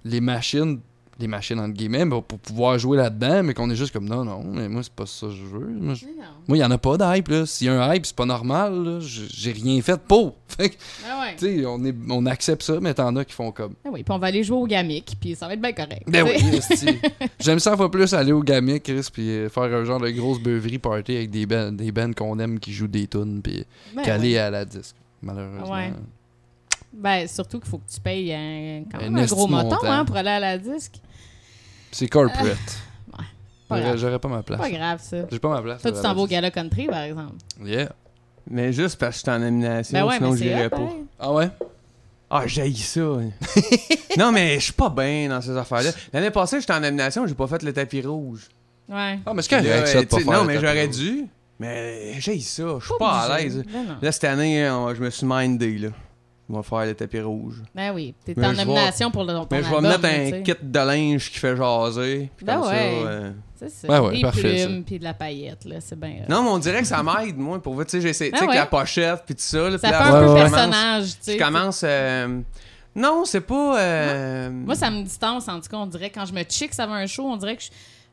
Speaker 1: les machines, les machines entre guillemets, ben, pour pouvoir jouer là-dedans, mais qu'on est juste comme non, non, mais moi, c'est pas ça que je veux. Moi, je- il n'y en a pas d'hype. là. S'il y a un hype, c'est pas normal. J'ai rien fait pour. Fait que,
Speaker 2: Ah ouais.
Speaker 1: on, est- on accepte ça, mais t'en as qui font comme.
Speaker 2: Ah oui, puis on va aller jouer au gamic, puis ça va être bien correct.
Speaker 1: Ben oui. J'aime 100 fois plus aller au Gamic, Chris, puis euh, faire un genre de grosse beuverie party avec des bands, des bands qu'on aime qui jouent des tunes, puis
Speaker 2: Ben
Speaker 1: qu'aller
Speaker 2: ouais.
Speaker 1: à la disque, malheureusement.
Speaker 2: Ouais. Ben, surtout qu'il faut que tu payes un, quand même un gros moton
Speaker 1: montant.
Speaker 2: hein, pour aller à la disque.
Speaker 1: C'est corporate.
Speaker 2: Pas
Speaker 1: J'aurais-
Speaker 2: grave.
Speaker 1: J'aurais pas ma place.
Speaker 2: Pas grave, ça.
Speaker 1: J'ai pas ma place.
Speaker 2: Toi, tu
Speaker 1: à
Speaker 2: t'en vas au. Gala Country, par exemple.
Speaker 1: Yeah.
Speaker 3: Mais juste parce que je suis en nomination,
Speaker 2: Ben ouais,
Speaker 3: sinon je n'irais pas.
Speaker 2: pareil.
Speaker 1: Ah ouais?
Speaker 3: Ah, j'ai ça. non, mais je suis pas bien dans ces affaires-là. L'année passée, j'étais en nomination, j'ai pas fait le tapis rouge.
Speaker 2: Ouais.
Speaker 1: Ah, mais c'est correct, pas
Speaker 3: non, mais j'aurais dû. Mais j'ai ça, je suis pas à
Speaker 2: obligé.
Speaker 3: l'aise.
Speaker 2: Ben.
Speaker 3: Là, cette année, je me suis mindé, là. On va faire le tapis rouge.
Speaker 2: Ben oui. T'es
Speaker 3: Mais
Speaker 2: en
Speaker 3: je vais-
Speaker 2: nomination pour le, ton
Speaker 3: Mais je vais me mettre un
Speaker 2: tu
Speaker 3: kit de linge qui fait jaser. Puis
Speaker 2: Ben
Speaker 3: comme
Speaker 2: ouais.
Speaker 3: ça. euh,
Speaker 2: C'est ça.
Speaker 1: Ben ouais,
Speaker 2: des
Speaker 1: parfait,
Speaker 2: plumes, puis de la paillette, là. C'est bien. hot.
Speaker 3: Non, mais on dirait que ça m'aide, moi. Pour vrai, tu sais, j'essaie. Tu
Speaker 2: Ah
Speaker 3: sais, avec
Speaker 2: ouais.
Speaker 3: la pochette, puis tout ça. Là,
Speaker 2: Ça fait
Speaker 3: là,
Speaker 2: un
Speaker 1: Ouais,
Speaker 2: peu
Speaker 1: ouais.
Speaker 2: personnage, tu sais.
Speaker 3: Tu commences. euh, Non, c'est pas. euh,
Speaker 2: Moi, ça me distance, en tout cas, on dirait, quand je me chick, ça va un show, on dirait que je,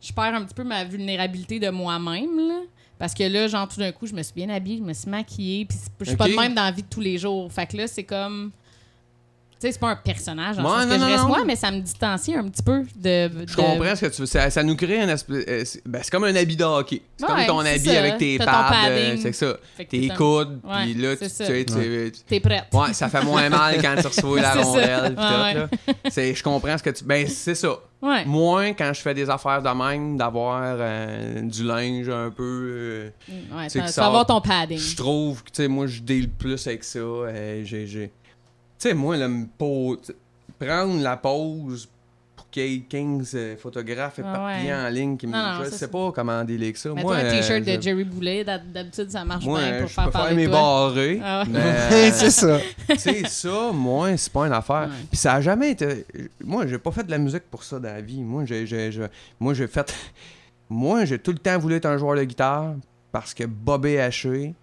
Speaker 2: je perds un petit peu ma vulnérabilité de moi-même, là. Parce que là, genre, tout d'un coup, je me suis bien habillée, je me suis maquillée, puis je suis pas de même dans la vie de tous les jours. Fait que là, c'est comme... Tu sais, c'est pas un personnage, le
Speaker 3: Ouais,
Speaker 2: sens
Speaker 3: non,
Speaker 2: que je
Speaker 3: non,
Speaker 2: reste
Speaker 3: non.
Speaker 2: moi, mais ça me distancie un petit peu de... de-
Speaker 3: Je comprends ce que tu veux. Ça, ça nous crée un espèce. euh, c'est ben, c'est comme un habit de hockey. C'est
Speaker 2: Ouais,
Speaker 3: comme ton habit
Speaker 2: ça.
Speaker 3: avec tes pads. euh,
Speaker 2: padding.
Speaker 3: c'est ça. Tes coudes.
Speaker 2: Ouais,
Speaker 3: Puis là, tu
Speaker 2: ça.
Speaker 3: tu sais, tu- tu-
Speaker 2: T'es prête.
Speaker 3: Ouais, ça fait moins mal quand tu reçois la
Speaker 2: ça.
Speaker 3: rondelle.
Speaker 2: Ouais,
Speaker 3: Je comprends ce que tu. Ben, c'est ça.
Speaker 2: Ouais.
Speaker 3: Moins quand je fais des affaires de même, d'avoir euh, du linge un peu. euh,
Speaker 2: Ouais,
Speaker 3: C'est
Speaker 2: tu
Speaker 3: que
Speaker 2: vas
Speaker 3: ça-
Speaker 2: avoir ton padding.
Speaker 3: Je trouve que, tu sais, moi, je deal plus avec ça. euh, j'ai. Tu sais, moi, là, me prendre la pause pour qu'il y ait 15 euh, photographes et
Speaker 2: Ah ouais.
Speaker 3: en ligne qui me.
Speaker 2: Non, non,
Speaker 3: je sais pas comment avec ça.
Speaker 2: Mais
Speaker 3: moi,
Speaker 2: toi, un t-shirt
Speaker 3: euh,
Speaker 2: de
Speaker 3: je-
Speaker 2: Jerry Boulet, d'hab- d'habitude, ça marche
Speaker 3: Moi,
Speaker 2: bien pour
Speaker 3: je
Speaker 2: faire
Speaker 3: peux faire
Speaker 2: parler
Speaker 3: mes
Speaker 2: de toi.
Speaker 3: barrés.
Speaker 2: Ah ouais.
Speaker 3: mais,
Speaker 1: c'est ça.
Speaker 3: tu sais, ça, moi, c'est pas une affaire.
Speaker 2: Ouais.
Speaker 3: Puis ça a jamais été. Moi, j'ai pas fait de la musique pour ça dans la vie. Moi, j'ai, j'ai, j'ai- moi, j'ai fait. Moi, j'ai tout le temps voulu être un joueur de guitare parce que Bobby Haché.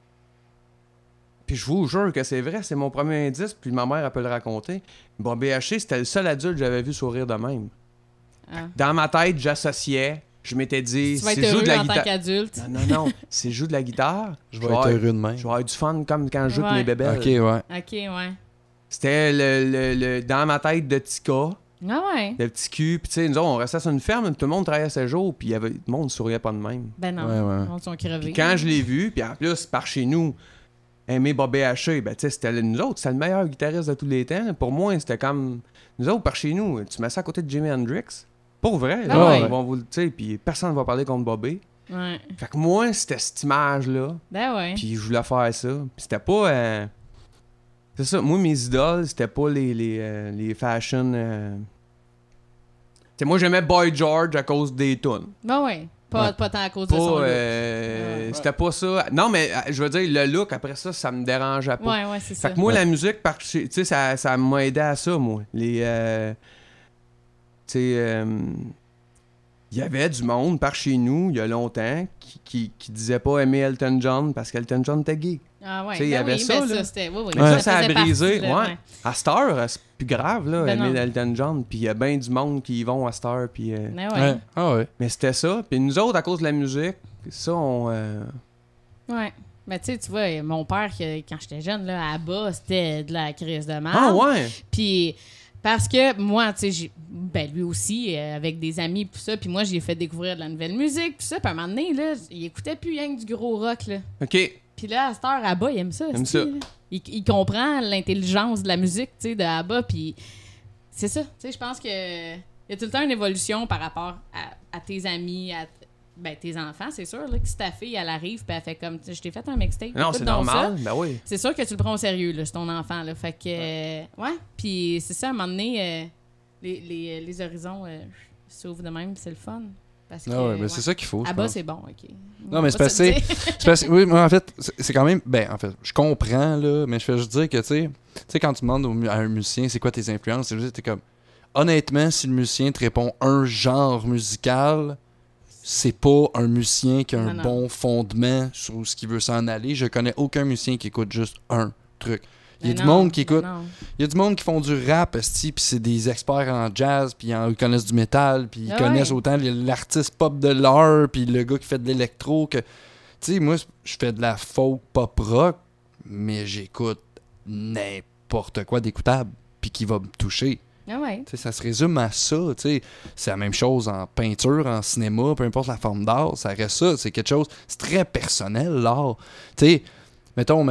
Speaker 3: Puis je vous jure que c'est vrai, c'est mon premier indice, puis ma mère, elle peut le raconter. Bobby Haché, c'était le seul adulte que j'avais vu sourire de même.
Speaker 2: Ah.
Speaker 3: Dans ma tête, j'associais, je m'étais dit,
Speaker 2: Tu vas
Speaker 3: si
Speaker 2: être
Speaker 3: je joue
Speaker 2: heureux
Speaker 3: de la
Speaker 2: en tant
Speaker 3: guitare.
Speaker 2: qu'adulte.
Speaker 3: Non, non, non. si je joue de la guitare,
Speaker 1: Je vais être heureux de même.
Speaker 3: je vais avoir du fun comme quand je joue avec mes bébés.
Speaker 1: Ok, ouais.
Speaker 2: OK, ouais.
Speaker 3: C'était le, le- le- dans ma tête de Tika,
Speaker 2: Ah ouais.
Speaker 3: le petit cul. Puis tu sais, nous autres, on restait sur une ferme, tout le monde travaillait ses jours, puis il y avait, le monde souriait pas de même.
Speaker 2: Ben non.
Speaker 1: Ouais, ouais.
Speaker 2: Les gens sont crevés.
Speaker 3: Puis quand je l'ai vu, puis en plus, par chez nous, aimer Bobby Haché, ben tu sais, c'était nous autres, c'était le meilleur guitariste de tous les temps. Pour moi, c'était comme, nous autres, par chez nous, tu mets ça à côté de Jimi Hendrix. Pour vrai, là,
Speaker 2: Ah ouais.
Speaker 3: ils vont vous le- tu sais, puis personne ne va parler contre Bobby.
Speaker 2: Ouais.
Speaker 3: Fait que moi, c'était cette image-là.
Speaker 2: Ben ouais.
Speaker 3: Puis je voulais faire ça. Puis c'était pas. euh, C'est ça. Moi, mes idoles, c'était pas les, les, euh, les fashion. euh, Tu sais, moi, j'aimais Boy George à cause des tunes.
Speaker 2: Ben ouais. Pas,
Speaker 3: Ouais.
Speaker 2: pas tant à cause
Speaker 3: Pas.
Speaker 2: de son look.
Speaker 3: euh,
Speaker 1: Ouais.
Speaker 3: C'était pas ça. Non, mais euh, je veux dire, le look, après ça, ça me dérangeait pas.
Speaker 2: Ouais, ouais, c'est ça.
Speaker 3: Fait que moi,
Speaker 1: Ouais.
Speaker 3: la musique, par- tu sais, ça, ça m'a aidé à ça, moi. Les. euh, Tu sais. euh, Il y avait du monde par chez nous, il y a longtemps, qui, qui, qui disait pas aimer Elton John parce qu'Elton John était gay.
Speaker 2: Ah ouais.
Speaker 3: Il y
Speaker 2: Ben
Speaker 3: avait
Speaker 2: oui,
Speaker 3: ça,
Speaker 2: ben
Speaker 3: là.
Speaker 2: c'était... Oui, oui.
Speaker 3: Mais ça, ça a brisé,
Speaker 2: partie, là,
Speaker 3: ouais. À Star, c'est plus grave, là,
Speaker 2: Ben.
Speaker 3: Elton John. Puis il y a bien du monde qui y vont à Star. Puis, euh,
Speaker 2: Ben ouais.
Speaker 1: Ouais. Ah ouais.
Speaker 3: Mais c'était ça. Puis nous autres, à cause de la musique, ça, on. euh,
Speaker 2: Ouais. Mais tu sais, tu vois, mon père, quand j'étais jeune, là, à bas, c'était de la crise de mal.
Speaker 3: Ah ouais!
Speaker 2: Puis Parce que moi, tu sais, j'ai- ben lui aussi, euh, avec des amis, puis ça, puis moi, j'ai fait découvrir de la nouvelle musique, puis ça, puis à un moment donné, là, il écoutait plus rien que du gros rock, là.
Speaker 3: OK.
Speaker 2: Puis là, à cette heure, Abba, il aime ça.
Speaker 3: Aime ça.
Speaker 2: Il, il comprend l'intelligence de la musique, tu sais, de Abba, puis c'est ça. Tu sais, je pense que il y a tout le temps une évolution par rapport à, à tes amis, à ben, tes enfants, c'est sûr, là, que si ta fille, elle arrive, puis elle fait comme, je t'ai fait un mixtape.
Speaker 3: Non, c'est normal. Ben oui.
Speaker 2: C'est sûr que tu le prends au sérieux, là, c'est ton enfant, là. Fait que, euh, ouais. Puis c'est ça, à un moment donné, euh, les, les, les horizons euh, s'ouvrent de même, c'est le fun. Parce que,
Speaker 1: Ah ouais,
Speaker 2: ouais.
Speaker 1: c'est ça qu'il faut.
Speaker 2: À bas, c'est bon, OK.
Speaker 1: Non,
Speaker 2: On
Speaker 1: mais c'est que- oui, moi, en fait, c'est quand même. Ben, en fait, je comprends, là, mais je fais juste dire que, tu sais, tu sais, quand tu demandes à un musicien c'est quoi tes influences, c'est juste, t'es comme. Honnêtement, si le musicien te répond un genre musical, c'est pas un musicien qui a un
Speaker 2: Non, non.
Speaker 1: bon fondement sur ce qu'il veut s'en aller. Je connais aucun musicien qui écoute juste un truc. Il y a du monde qui écoute. Il y a du monde qui font du rap, puis c'est des experts en jazz, puis ils connaissent du métal, puis ils
Speaker 2: Ah
Speaker 1: connaissent
Speaker 2: ouais.
Speaker 1: autant l'artiste pop de l'heure, puis le gars qui fait de l'électro que... Tu sais, moi, je fais de la folk pop rock, mais j'écoute n'importe quoi d'écoutable, puis qui va me toucher.
Speaker 2: Ah ouais.
Speaker 1: Tu sais, ça se résume à ça, tu sais. C'est la même chose en peinture, en cinéma, peu importe la forme d'art, ça reste ça. C'est quelque chose, c'est très personnel, l'art. Tu sais, mettons,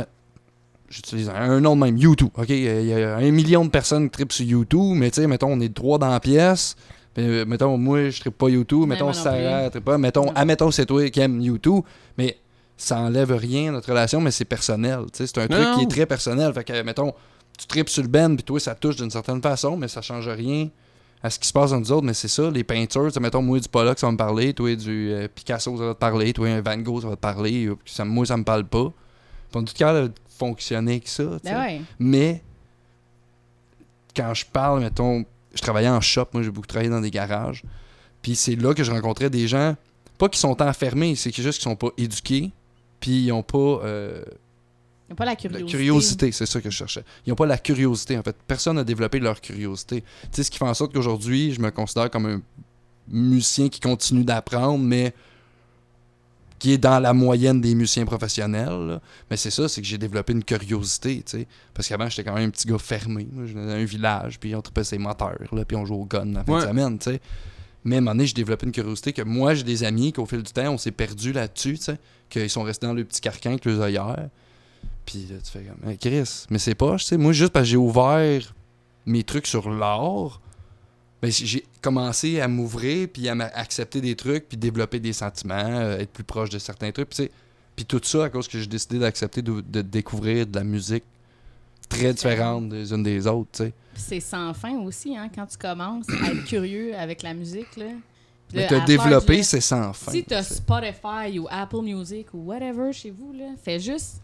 Speaker 1: j'utilise un, nom de même, YouTube, OK? Il y a un million de personnes qui trippent sur YouTube, mais tu sais, mettons, on est trois dans la pièce. Puis, euh, mettons, moi, je trippe pas YouTube. Mettons, Sarah pas. Mettons, admettons, c'est toi qui aime YouTube. Mais ça enlève rien à notre relation, mais c'est personnel. C'est un
Speaker 3: Non,
Speaker 1: truc qui est très personnel. Fait que, mettons, tu tripes sur le band, puis toi, ça touche d'une certaine façon, mais ça change rien à ce qui se passe entre nous autres. Mais c'est ça, les peintures, mettons, moi, du Pollock, ça va me parler, toi, du euh, Picasso, ça va te parler, toi, un Van Gogh, ça va te parler, ça, moi, ça me parle pas. Puis est tout de fonctionner avec ça.
Speaker 2: Ben ouais.
Speaker 1: Mais quand je parle, mettons, je travaillais en shop, moi j'ai beaucoup travaillé dans des garages. Puis c'est là que je rencontrais des gens, pas qui sont enfermés, c'est que juste qu'ils sont pas éduqués, puis ils ont pas euh,
Speaker 2: Il n'y a pas la
Speaker 1: la
Speaker 2: curiosité.
Speaker 1: curiosité, c'est ça que je cherchais. Ils ont pas la curiosité en fait. Personne n'a développé leur curiosité. Tu sais ce qui fait en sorte qu'aujourd'hui, je me considère comme un musicien qui continue d'apprendre, mais qui est dans la moyenne des musiciens professionnels. là. Mais c'est ça, c'est que j'ai développé une curiosité, tu sais. Parce qu'avant, j'étais quand même un petit gars fermé. Je venais d'un village, puis on tripait ses moteurs, là, puis on jouait au gun la fin
Speaker 3: Ouais.
Speaker 1: de semaine, tu sais. Mais à un moment donné, j'ai développé une curiosité que moi, j'ai des amis qu'au fil du temps, on s'est perdu là-dessus, tu sais. Qu'ils sont restés dans le petit carcan avec les œillères. Puis là, tu fais comme, Hey, Chris, mais c'est pas, tu sais. Moi, juste parce que j'ai ouvert mes trucs sur l'art, ben, j'ai- commencé à m'ouvrir, puis à accepter des trucs, puis développer des sentiments, euh, être plus proche de certains trucs. Puis, tout ça à cause que j'ai décidé d'accepter de, de découvrir de la musique très différente des unes des autres,
Speaker 2: c'est sans fin aussi, hein, quand tu commences à être curieux avec la musique. Là. Puis
Speaker 1: Mais te développer, c'est sans fin.
Speaker 2: Si tu as. Spotify ou Apple Music ou whatever chez vous, là, fais juste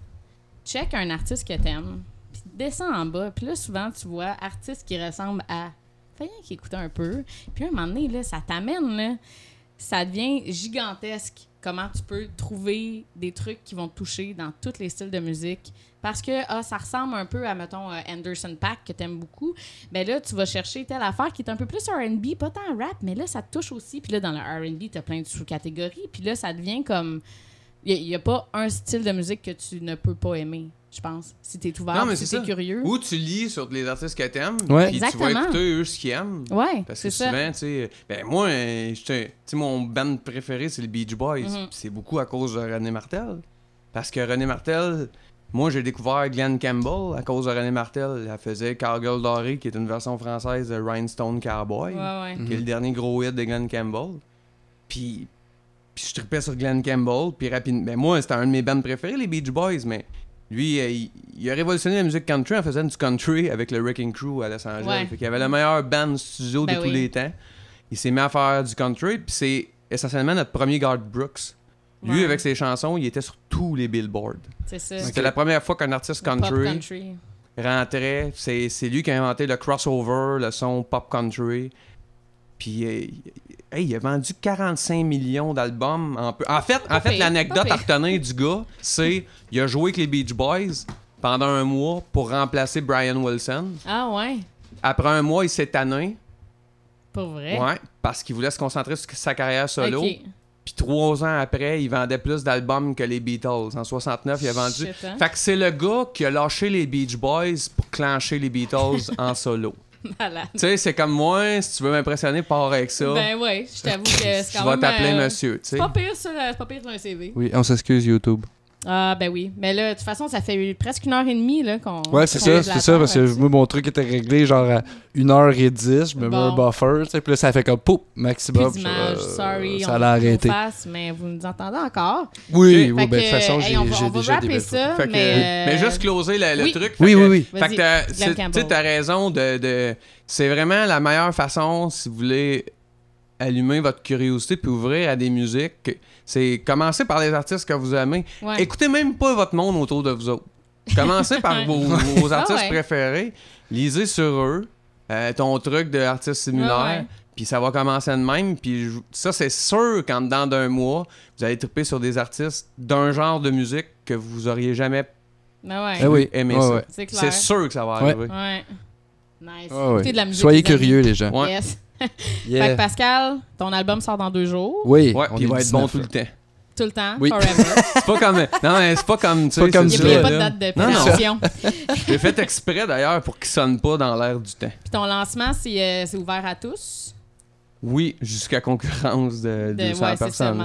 Speaker 2: check un artiste que t'aimes, puis descends en bas. Puis là, souvent, tu vois artiste qui ressemble à. Fais rien qu'écouter un peu. Puis à un moment donné, là, ça t'amène, là. Ça devient gigantesque comment tu peux trouver des trucs qui vont te toucher dans tous les styles de musique. Parce que ah, ça ressemble un peu à, mettons, euh, Anderson Pack que t'aimes beaucoup. Ben là, tu vas chercher telle affaire qui est un peu plus R&B, pas tant rap, mais là, ça te touche aussi. Puis là, dans le R&B, t'as plein de sous-catégories. Puis là, ça devient comme... Il n'y a, pas un style de musique que tu ne peux pas aimer, je pense. Si t'es ouvert,
Speaker 3: Non, mais
Speaker 2: si
Speaker 3: c'est
Speaker 2: t'es
Speaker 3: ça.
Speaker 2: curieux.
Speaker 3: Ou tu lis sur les artistes que t'aimes,
Speaker 1: Ouais.
Speaker 3: puis tu vas écouter eux ce qu'ils aiment.
Speaker 2: Ouais,
Speaker 3: Parce que souvent, tu sais, ben moi, tu sais, mon band préféré, c'est les Beach Boys.
Speaker 2: Mhm.
Speaker 3: C'est beaucoup à cause de René Martel. Parce que René Martel, moi, j'ai découvert Glenn Campbell à cause de René Martel. Elle faisait Cargill Doré, qui est une version française de Rhinestone Cowboy,
Speaker 2: Ouais, ouais.
Speaker 3: qui est le dernier gros hit de Glenn Campbell. Puis, puis je tripais sur Glenn Campbell. Puis rapidement, ben moi, c'était un de mes bands préférés, les Beach Boys, mais lui, euh, il, il a révolutionné la musique country en faisant du country avec le Wrecking Crew à Los Angeles.
Speaker 2: Ouais.
Speaker 3: Fait qu'il avait le meilleur band studio
Speaker 2: Ben
Speaker 3: de tous
Speaker 2: oui.
Speaker 3: les temps. Il s'est mis à faire du country, puis c'est essentiellement notre premier Garth Brooks. Lui,
Speaker 2: Ouais.
Speaker 3: avec ses chansons, il était sur tous les billboards.
Speaker 2: C'est ça.
Speaker 3: C'était la première fois qu'un artiste country,
Speaker 2: country.
Speaker 3: rentrait. C'est c'est lui qui a inventé le crossover, le son pop country. Puis, euh, hey, il a vendu 45 millions d'albums. En, peu- en fait, en l'anecdote à retenir du gars, c'est il a joué avec les Beach Boys pendant un mois pour remplacer Brian Wilson.
Speaker 2: Ah ouais,
Speaker 3: Après un mois, il s'est tanné.
Speaker 2: pour vrai?
Speaker 3: Ouais, parce qu'il voulait se concentrer sur sa carrière solo. Puis trois ans après, il vendait plus d'albums que les Beatles. En 69, il a vendu.
Speaker 2: Hein?
Speaker 3: Fait que c'est le gars qui a lâché les Beach Boys pour clencher les Beatles en solo.
Speaker 2: Malade.
Speaker 3: Tu sais, c'est comme moi, si tu veux m'impressionner, pars avec ça.
Speaker 2: Ben ouais, je t'avoue que c'est
Speaker 3: je
Speaker 2: quand
Speaker 3: vais
Speaker 2: même...
Speaker 3: t'appeler
Speaker 2: euh,
Speaker 3: monsieur, tu sais.
Speaker 2: C'est pas pire sur, euh, c'est pas pire sur un CV.
Speaker 1: Oui, on s'excuse, YouTube.
Speaker 2: Ah, ben oui. Mais là, de toute façon, ça fait presque une heure et demie là, qu'on.
Speaker 4: Ouais, c'est
Speaker 2: qu'on
Speaker 4: ça,
Speaker 2: est
Speaker 4: c'est ça, parce que moi, mon truc était réglé genre à 1h10, je me mets un buffer, tu sais, puis là, ça fait comme pouf, maximum.
Speaker 2: Plus d'image,
Speaker 4: euh,
Speaker 2: sorry.
Speaker 4: Ça
Speaker 2: on
Speaker 4: arrêter.
Speaker 2: nos faces, mais vous nous entendez encore.
Speaker 4: Oui, oui, ben, de toute façon,
Speaker 2: hey,
Speaker 4: j'ai
Speaker 2: on va-
Speaker 4: j'ai
Speaker 2: on va
Speaker 4: déjà des
Speaker 2: ça.
Speaker 4: photos.
Speaker 3: Fait que,
Speaker 2: mais, euh,
Speaker 3: mais juste closer le, le
Speaker 2: oui.
Speaker 3: truc.
Speaker 4: Oui, oui, oui.
Speaker 3: Fait que tu t'as raison de. de- c'est vraiment la meilleure façon si vous voulez allumer votre curiosité puis ouvrir à des musiques. C'est commencer par les artistes que vous aimez.
Speaker 2: Ouais.
Speaker 3: Écoutez même pas votre monde autour de vous autres. Commencez par vos, vos artistes
Speaker 2: Ah ouais.
Speaker 3: préférés. Lisez sur eux. euh, ton truc d'artiste similaire.
Speaker 2: Ah.
Speaker 3: Puis ça va commencer de même. Puis je- ça, c'est sûr qu'en dedans d'un mois, vous allez triper sur des artistes d'un genre de musique que vous auriez jamais
Speaker 2: Ben ouais.
Speaker 4: Ah oui,
Speaker 3: aimé
Speaker 4: ouais,
Speaker 3: ça.
Speaker 4: ouais.
Speaker 2: C'est
Speaker 3: sûr que ça va arriver.
Speaker 2: Ouais. Nice.
Speaker 4: Ah ouais.
Speaker 2: Écoutez de la musique.
Speaker 4: Soyez
Speaker 2: amis.
Speaker 4: curieux, les gens.
Speaker 3: Ouais.
Speaker 2: Fait que Pascal, ton album sort dans deux jours.
Speaker 4: Oui,
Speaker 3: Ouais,
Speaker 4: on
Speaker 3: puis il
Speaker 4: est
Speaker 3: va être bon
Speaker 4: 19,
Speaker 3: tout le temps.
Speaker 2: Tout le temps?
Speaker 4: Oui.
Speaker 2: Forever?
Speaker 3: C'est pas comme. Non, mais c'est pas comme. tu
Speaker 4: Pas
Speaker 3: sais,
Speaker 4: comme
Speaker 2: Il n'y a pas de date de
Speaker 3: Non, non.
Speaker 2: péremption.
Speaker 3: J'ai fait exprès d'ailleurs pour qu'il sonne pas dans l'air du temps.
Speaker 2: Puis ton lancement, c'est euh, c'est ouvert à tous?
Speaker 3: Oui, jusqu'à concurrence de,
Speaker 2: De,
Speaker 3: 200
Speaker 2: ouais, c'est
Speaker 3: personnes,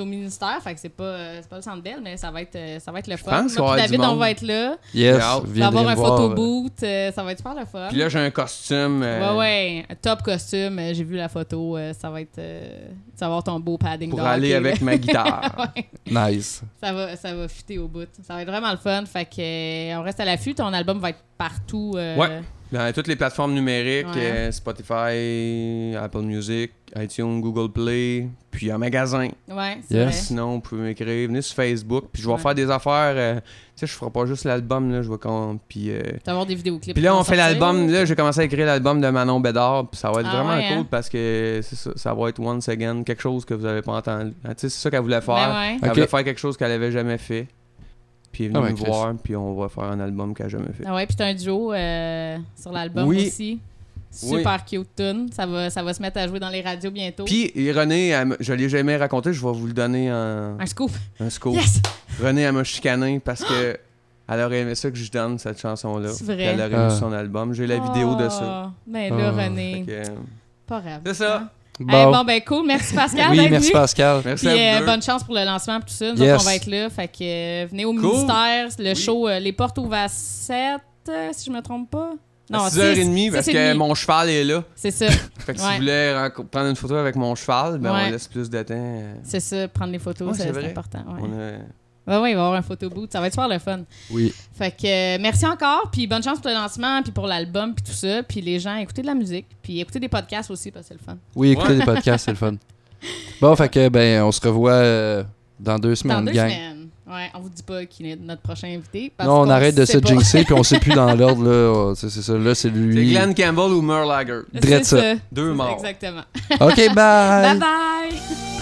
Speaker 2: au ministère, fait que c'est pas, euh, c'est pas le centre belle, mais ça va être, euh, ça va être le fun. Moi, David, on va être là.
Speaker 4: Yes,
Speaker 2: va avoir un
Speaker 4: me voir,
Speaker 2: photo
Speaker 4: euh,
Speaker 2: boot. ça va être super le fun.
Speaker 3: Puis là, j'ai un costume. euh,
Speaker 2: Ouais, ouais. Un top costume. euh, J'ai vu la photo. euh, ça va être. euh, tu vas avoir ton beau padding
Speaker 3: Pour aller
Speaker 2: hockey,
Speaker 3: avec
Speaker 2: là.
Speaker 3: ma guitare.
Speaker 2: Ouais.
Speaker 4: Nice.
Speaker 2: Ça va, ça va fitter au bout. Ça va être vraiment le fun. Fait que euh, on reste à l'affût. Ton album va être partout. euh,
Speaker 3: Ouais. Dans toutes les plateformes numériques,
Speaker 2: Ouais.
Speaker 3: euh, Spotify, Apple Music, iTunes, Google Play, puis en magasin.
Speaker 2: Ouais, c'est
Speaker 4: Yes.
Speaker 2: vrai.
Speaker 3: Sinon, vous pouvez m'écrire, venez sur Facebook, puis je vais
Speaker 2: Ouais.
Speaker 3: faire des affaires. euh, tu sais, je ferai pas juste l'album, là, je vais con- puis euh,
Speaker 2: Tu vas avoir des vidéoclips.
Speaker 3: Puis là, on fait l'album. Là, j'ai commencé à écrire l'album de Manon Bédard. Puis ça va être
Speaker 2: Ah
Speaker 3: vraiment
Speaker 2: ouais,
Speaker 3: cool
Speaker 2: hein?
Speaker 3: parce que c'est ça, ça va être once again quelque chose que vous avez pas entendu. Ah, tu sais, c'est ça qu'elle voulait faire.
Speaker 2: Ben ouais.
Speaker 3: Elle voulait faire quelque chose qu'elle avait jamais fait. Puis est
Speaker 4: Ah ouais,
Speaker 3: me
Speaker 4: Chris.
Speaker 3: voir. Puis on va faire un album qu'elle a jamais fait.
Speaker 2: Ah ouais, puis t'as un duo euh, sur l'album
Speaker 3: Oui.
Speaker 2: aussi. Super cute tune. Ça va, ça va se mettre à jouer dans les radios bientôt.
Speaker 3: Puis René, elle je l'ai jamais raconté. Je vais vous le donner en
Speaker 2: un scoop.
Speaker 3: un scoop.
Speaker 2: Yes!
Speaker 3: René, elle m'a chicané parce que elle aurait aimé ça que je donne cette chanson-là.
Speaker 2: C'est vrai.
Speaker 3: Elle aurait
Speaker 4: Ah.
Speaker 3: mis sur son album. J'ai la vidéo de ça.
Speaker 2: Oh, Ben là,
Speaker 4: Ah.
Speaker 2: René.
Speaker 3: Que, euh,
Speaker 2: Pas grave.
Speaker 3: C'est ça.
Speaker 2: Hein?
Speaker 4: Bon,
Speaker 2: Hey, bon, ben cool. Merci Pascal
Speaker 4: oui,
Speaker 2: d'être
Speaker 4: merci
Speaker 2: venu.
Speaker 4: Pascal.
Speaker 3: Merci
Speaker 2: Puis
Speaker 3: à
Speaker 2: euh,
Speaker 3: vous
Speaker 2: bonne chance pour le lancement et tout ça. Nous
Speaker 4: Yes.
Speaker 2: autres, on va être là. Fait que euh, venez au
Speaker 3: Cool.
Speaker 2: ministère. Le
Speaker 3: Oui.
Speaker 2: show, euh, les portes ouvrent à 7, euh, si je me trompe pas. Non,
Speaker 3: à
Speaker 2: six.
Speaker 3: 6h30 parce que mon cheval est là.
Speaker 2: C'est ça.
Speaker 3: Fait que si vous voulez prendre une photo avec mon cheval, ben
Speaker 2: Ouais.
Speaker 3: on laisse plus de temps.
Speaker 2: C'est ça, prendre les photos,
Speaker 3: Ouais,
Speaker 2: c'est important. Ouais.
Speaker 3: on a-
Speaker 2: Ouais, ouais, il va y avoir un photo boot. Ça va être super le fun.
Speaker 4: Oui.
Speaker 2: Fait que euh, merci encore, puis bonne chance pour le lancement, puis pour l'album, puis tout ça. Puis les gens, écoutez de la musique, puis écoutez des podcasts aussi, parce que c'est le fun.
Speaker 4: Oui, écoutez
Speaker 3: Ouais.
Speaker 4: des podcasts, c'est le fun. Bon, fait que, ben, on se revoit euh, dans deux
Speaker 2: Dans
Speaker 4: semaines,
Speaker 2: deux
Speaker 4: gang.
Speaker 2: semaines. Ouais, on vous dit pas qui est notre prochain invité. parce
Speaker 4: Non, on arrête de se jinxer, puis on sait plus dans l'ordre, là. C'est c'est ça, là, c'est
Speaker 3: C'est
Speaker 4: lui.
Speaker 3: Glenn Campbell ou Merle Lager.
Speaker 2: C'est
Speaker 4: Drette ça.
Speaker 2: ça.
Speaker 3: Deux
Speaker 2: C'est
Speaker 3: morts.
Speaker 2: Exactement.
Speaker 4: OK, bye!
Speaker 2: Bye bye!